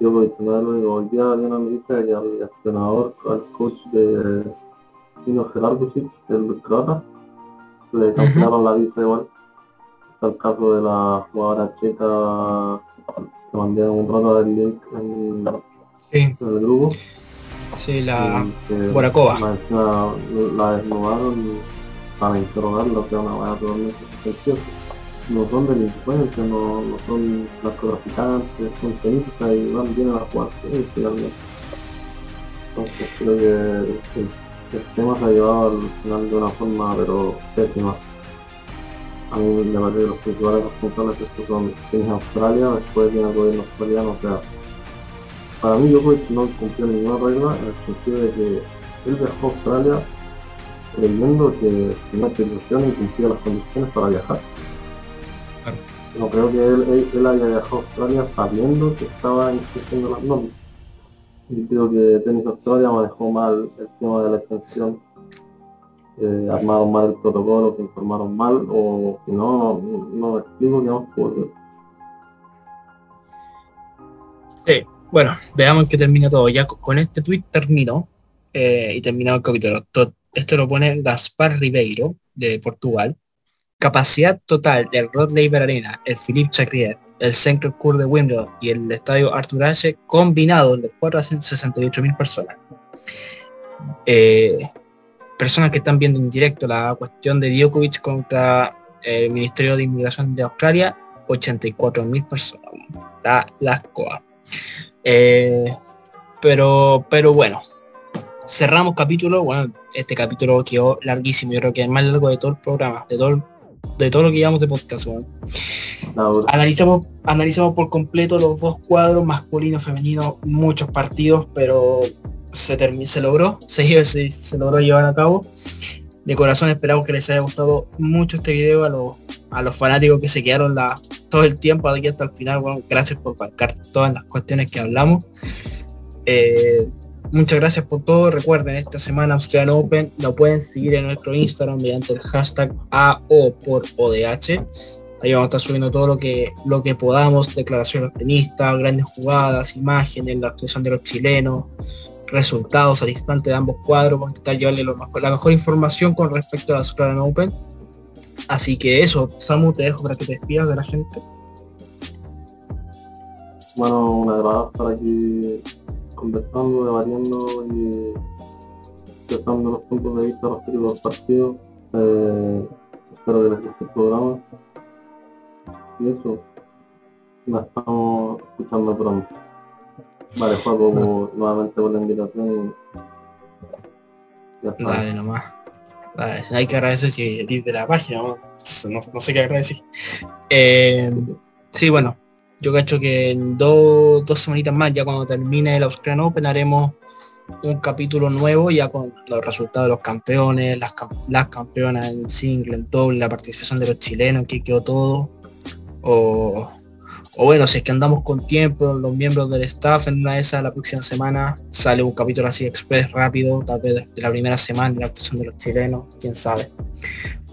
Speaker 2: yo profesional, hoy día había una noticia de que al entrenador, al coach de Dino Gerardusic, el croata, le cancelaron la visa igual. Está el caso de la jugadora checa que mandé un rato del link en,
Speaker 1: Sí,
Speaker 2: en el grupo.
Speaker 1: sí, la
Speaker 2: más encima la desnudaron para interrogarlo, que es una buena totalmente sospechosa. No son delincuentes, no, no son narcotraficantes, son tenistas y van bien a la jugar tenis finalmente. Entonces creo que el, el tema se ha llevado al final de una forma pero pésima. A mí me parece que los principales responsables de esto son quienes Australia, después viene el gobierno australiano, o sea, para mí Djokovic no cumplió ninguna regla en el sentido de que él viajó a Australia creyendo que tenía autorización y cumplía las condiciones para viajar.
Speaker 1: Claro.
Speaker 2: No creo que él, él, él haya viajado a Australia sabiendo que estaba incumpliendo las normas. Y creo que Tenis Australia manejó mal el tema de la extensión. Eh, armaron mal el protocolo, se informaron mal, o si no, no, no explico puedo decir.
Speaker 1: Sí, bueno, veamos que termina todo. Ya co- con este tweet termino eh, y terminado el capítulo. To- Esto lo pone Gaspar Ribeiro de Portugal. capacidad total del Rod Laver Arena, el Philippe Chacrier, el Central Court de Wimbledon y el estadio Arthur Ashe combinados de 468 mil personas. Eh, personas que están viendo en directo la cuestión de Djokovic contra el Ministerio de Inmigración de Australia, 84 mil personas. Da las coas. Eh, pero, pero bueno, cerramos capítulo. Bueno, este capítulo quedó larguísimo. Yo creo que es más largo de todo el programa, de todo, de todo lo que llevamos de podcast. Analizamos, analizamos por completo los dos cuadros, masculino, femenino, muchos partidos, pero se, terminó, se logró, se, se, se logró llevar a cabo. De corazón esperamos que les haya gustado mucho este video a los, a los fanáticos que se quedaron la, todo el tiempo aquí hasta el final. Bueno, gracias por bancar todas las cuestiones que hablamos. Eh, muchas gracias por todo. Recuerden, esta semana Australian Open lo pueden seguir en nuestro Instagram mediante el hashtag AO por ODH. Ahí vamos a estar subiendo todo lo que lo que podamos, declaraciones tenistas, grandes jugadas, imágenes, la actuación de los chilenos, resultados al instante de ambos cuadros, vamos a llevarle la mejor información con respecto a la Australian Open. Así que eso, Samu, te dejo para que te despidas de la gente.
Speaker 3: Bueno, un agrado estar aquí conversando, debatiendo y tratando los puntos de vista respecto a los partidos. Eh, espero que les guste el programa. Y eso, la estamos escuchando pronto. Vale, juego nuevamente por la invitación
Speaker 1: y nomás. Dale, hay que agradecer si de la página, no, no, sé qué agradecer. Eh, sí, bueno, yo cacho que en dos semanitas más, ya cuando termine el Australian Open, haremos un capítulo nuevo ya con los resultados de los campeones, las, las campeonas en single, en doble, la participación de los chilenos, que quedó todo. O o bueno, si es que andamos con tiempo, los miembros del staff, en una de esas la próxima semana sale un capítulo así express rápido, tal vez de la primera semana, la actuación de los chilenos, quién sabe.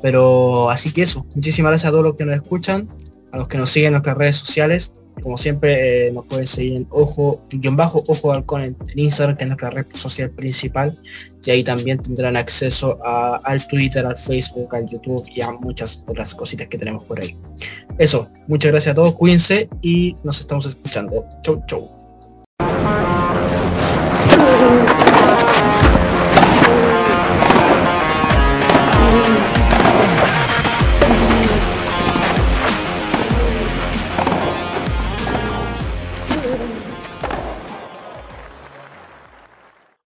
Speaker 1: Pero así que eso, muchísimas gracias a todos los que nos escuchan, a los que nos siguen en nuestras redes sociales, como siempre, eh, nos pueden seguir en ojo, guion bajo, ojo halcón en, Instagram, que es nuestra red social principal. Y ahí también tendrán acceso al Twitter, al Facebook, al YouTube y a muchas otras cositas que tenemos por ahí. Eso, muchas gracias a todos, cuídense y nos estamos escuchando. Chau, chau.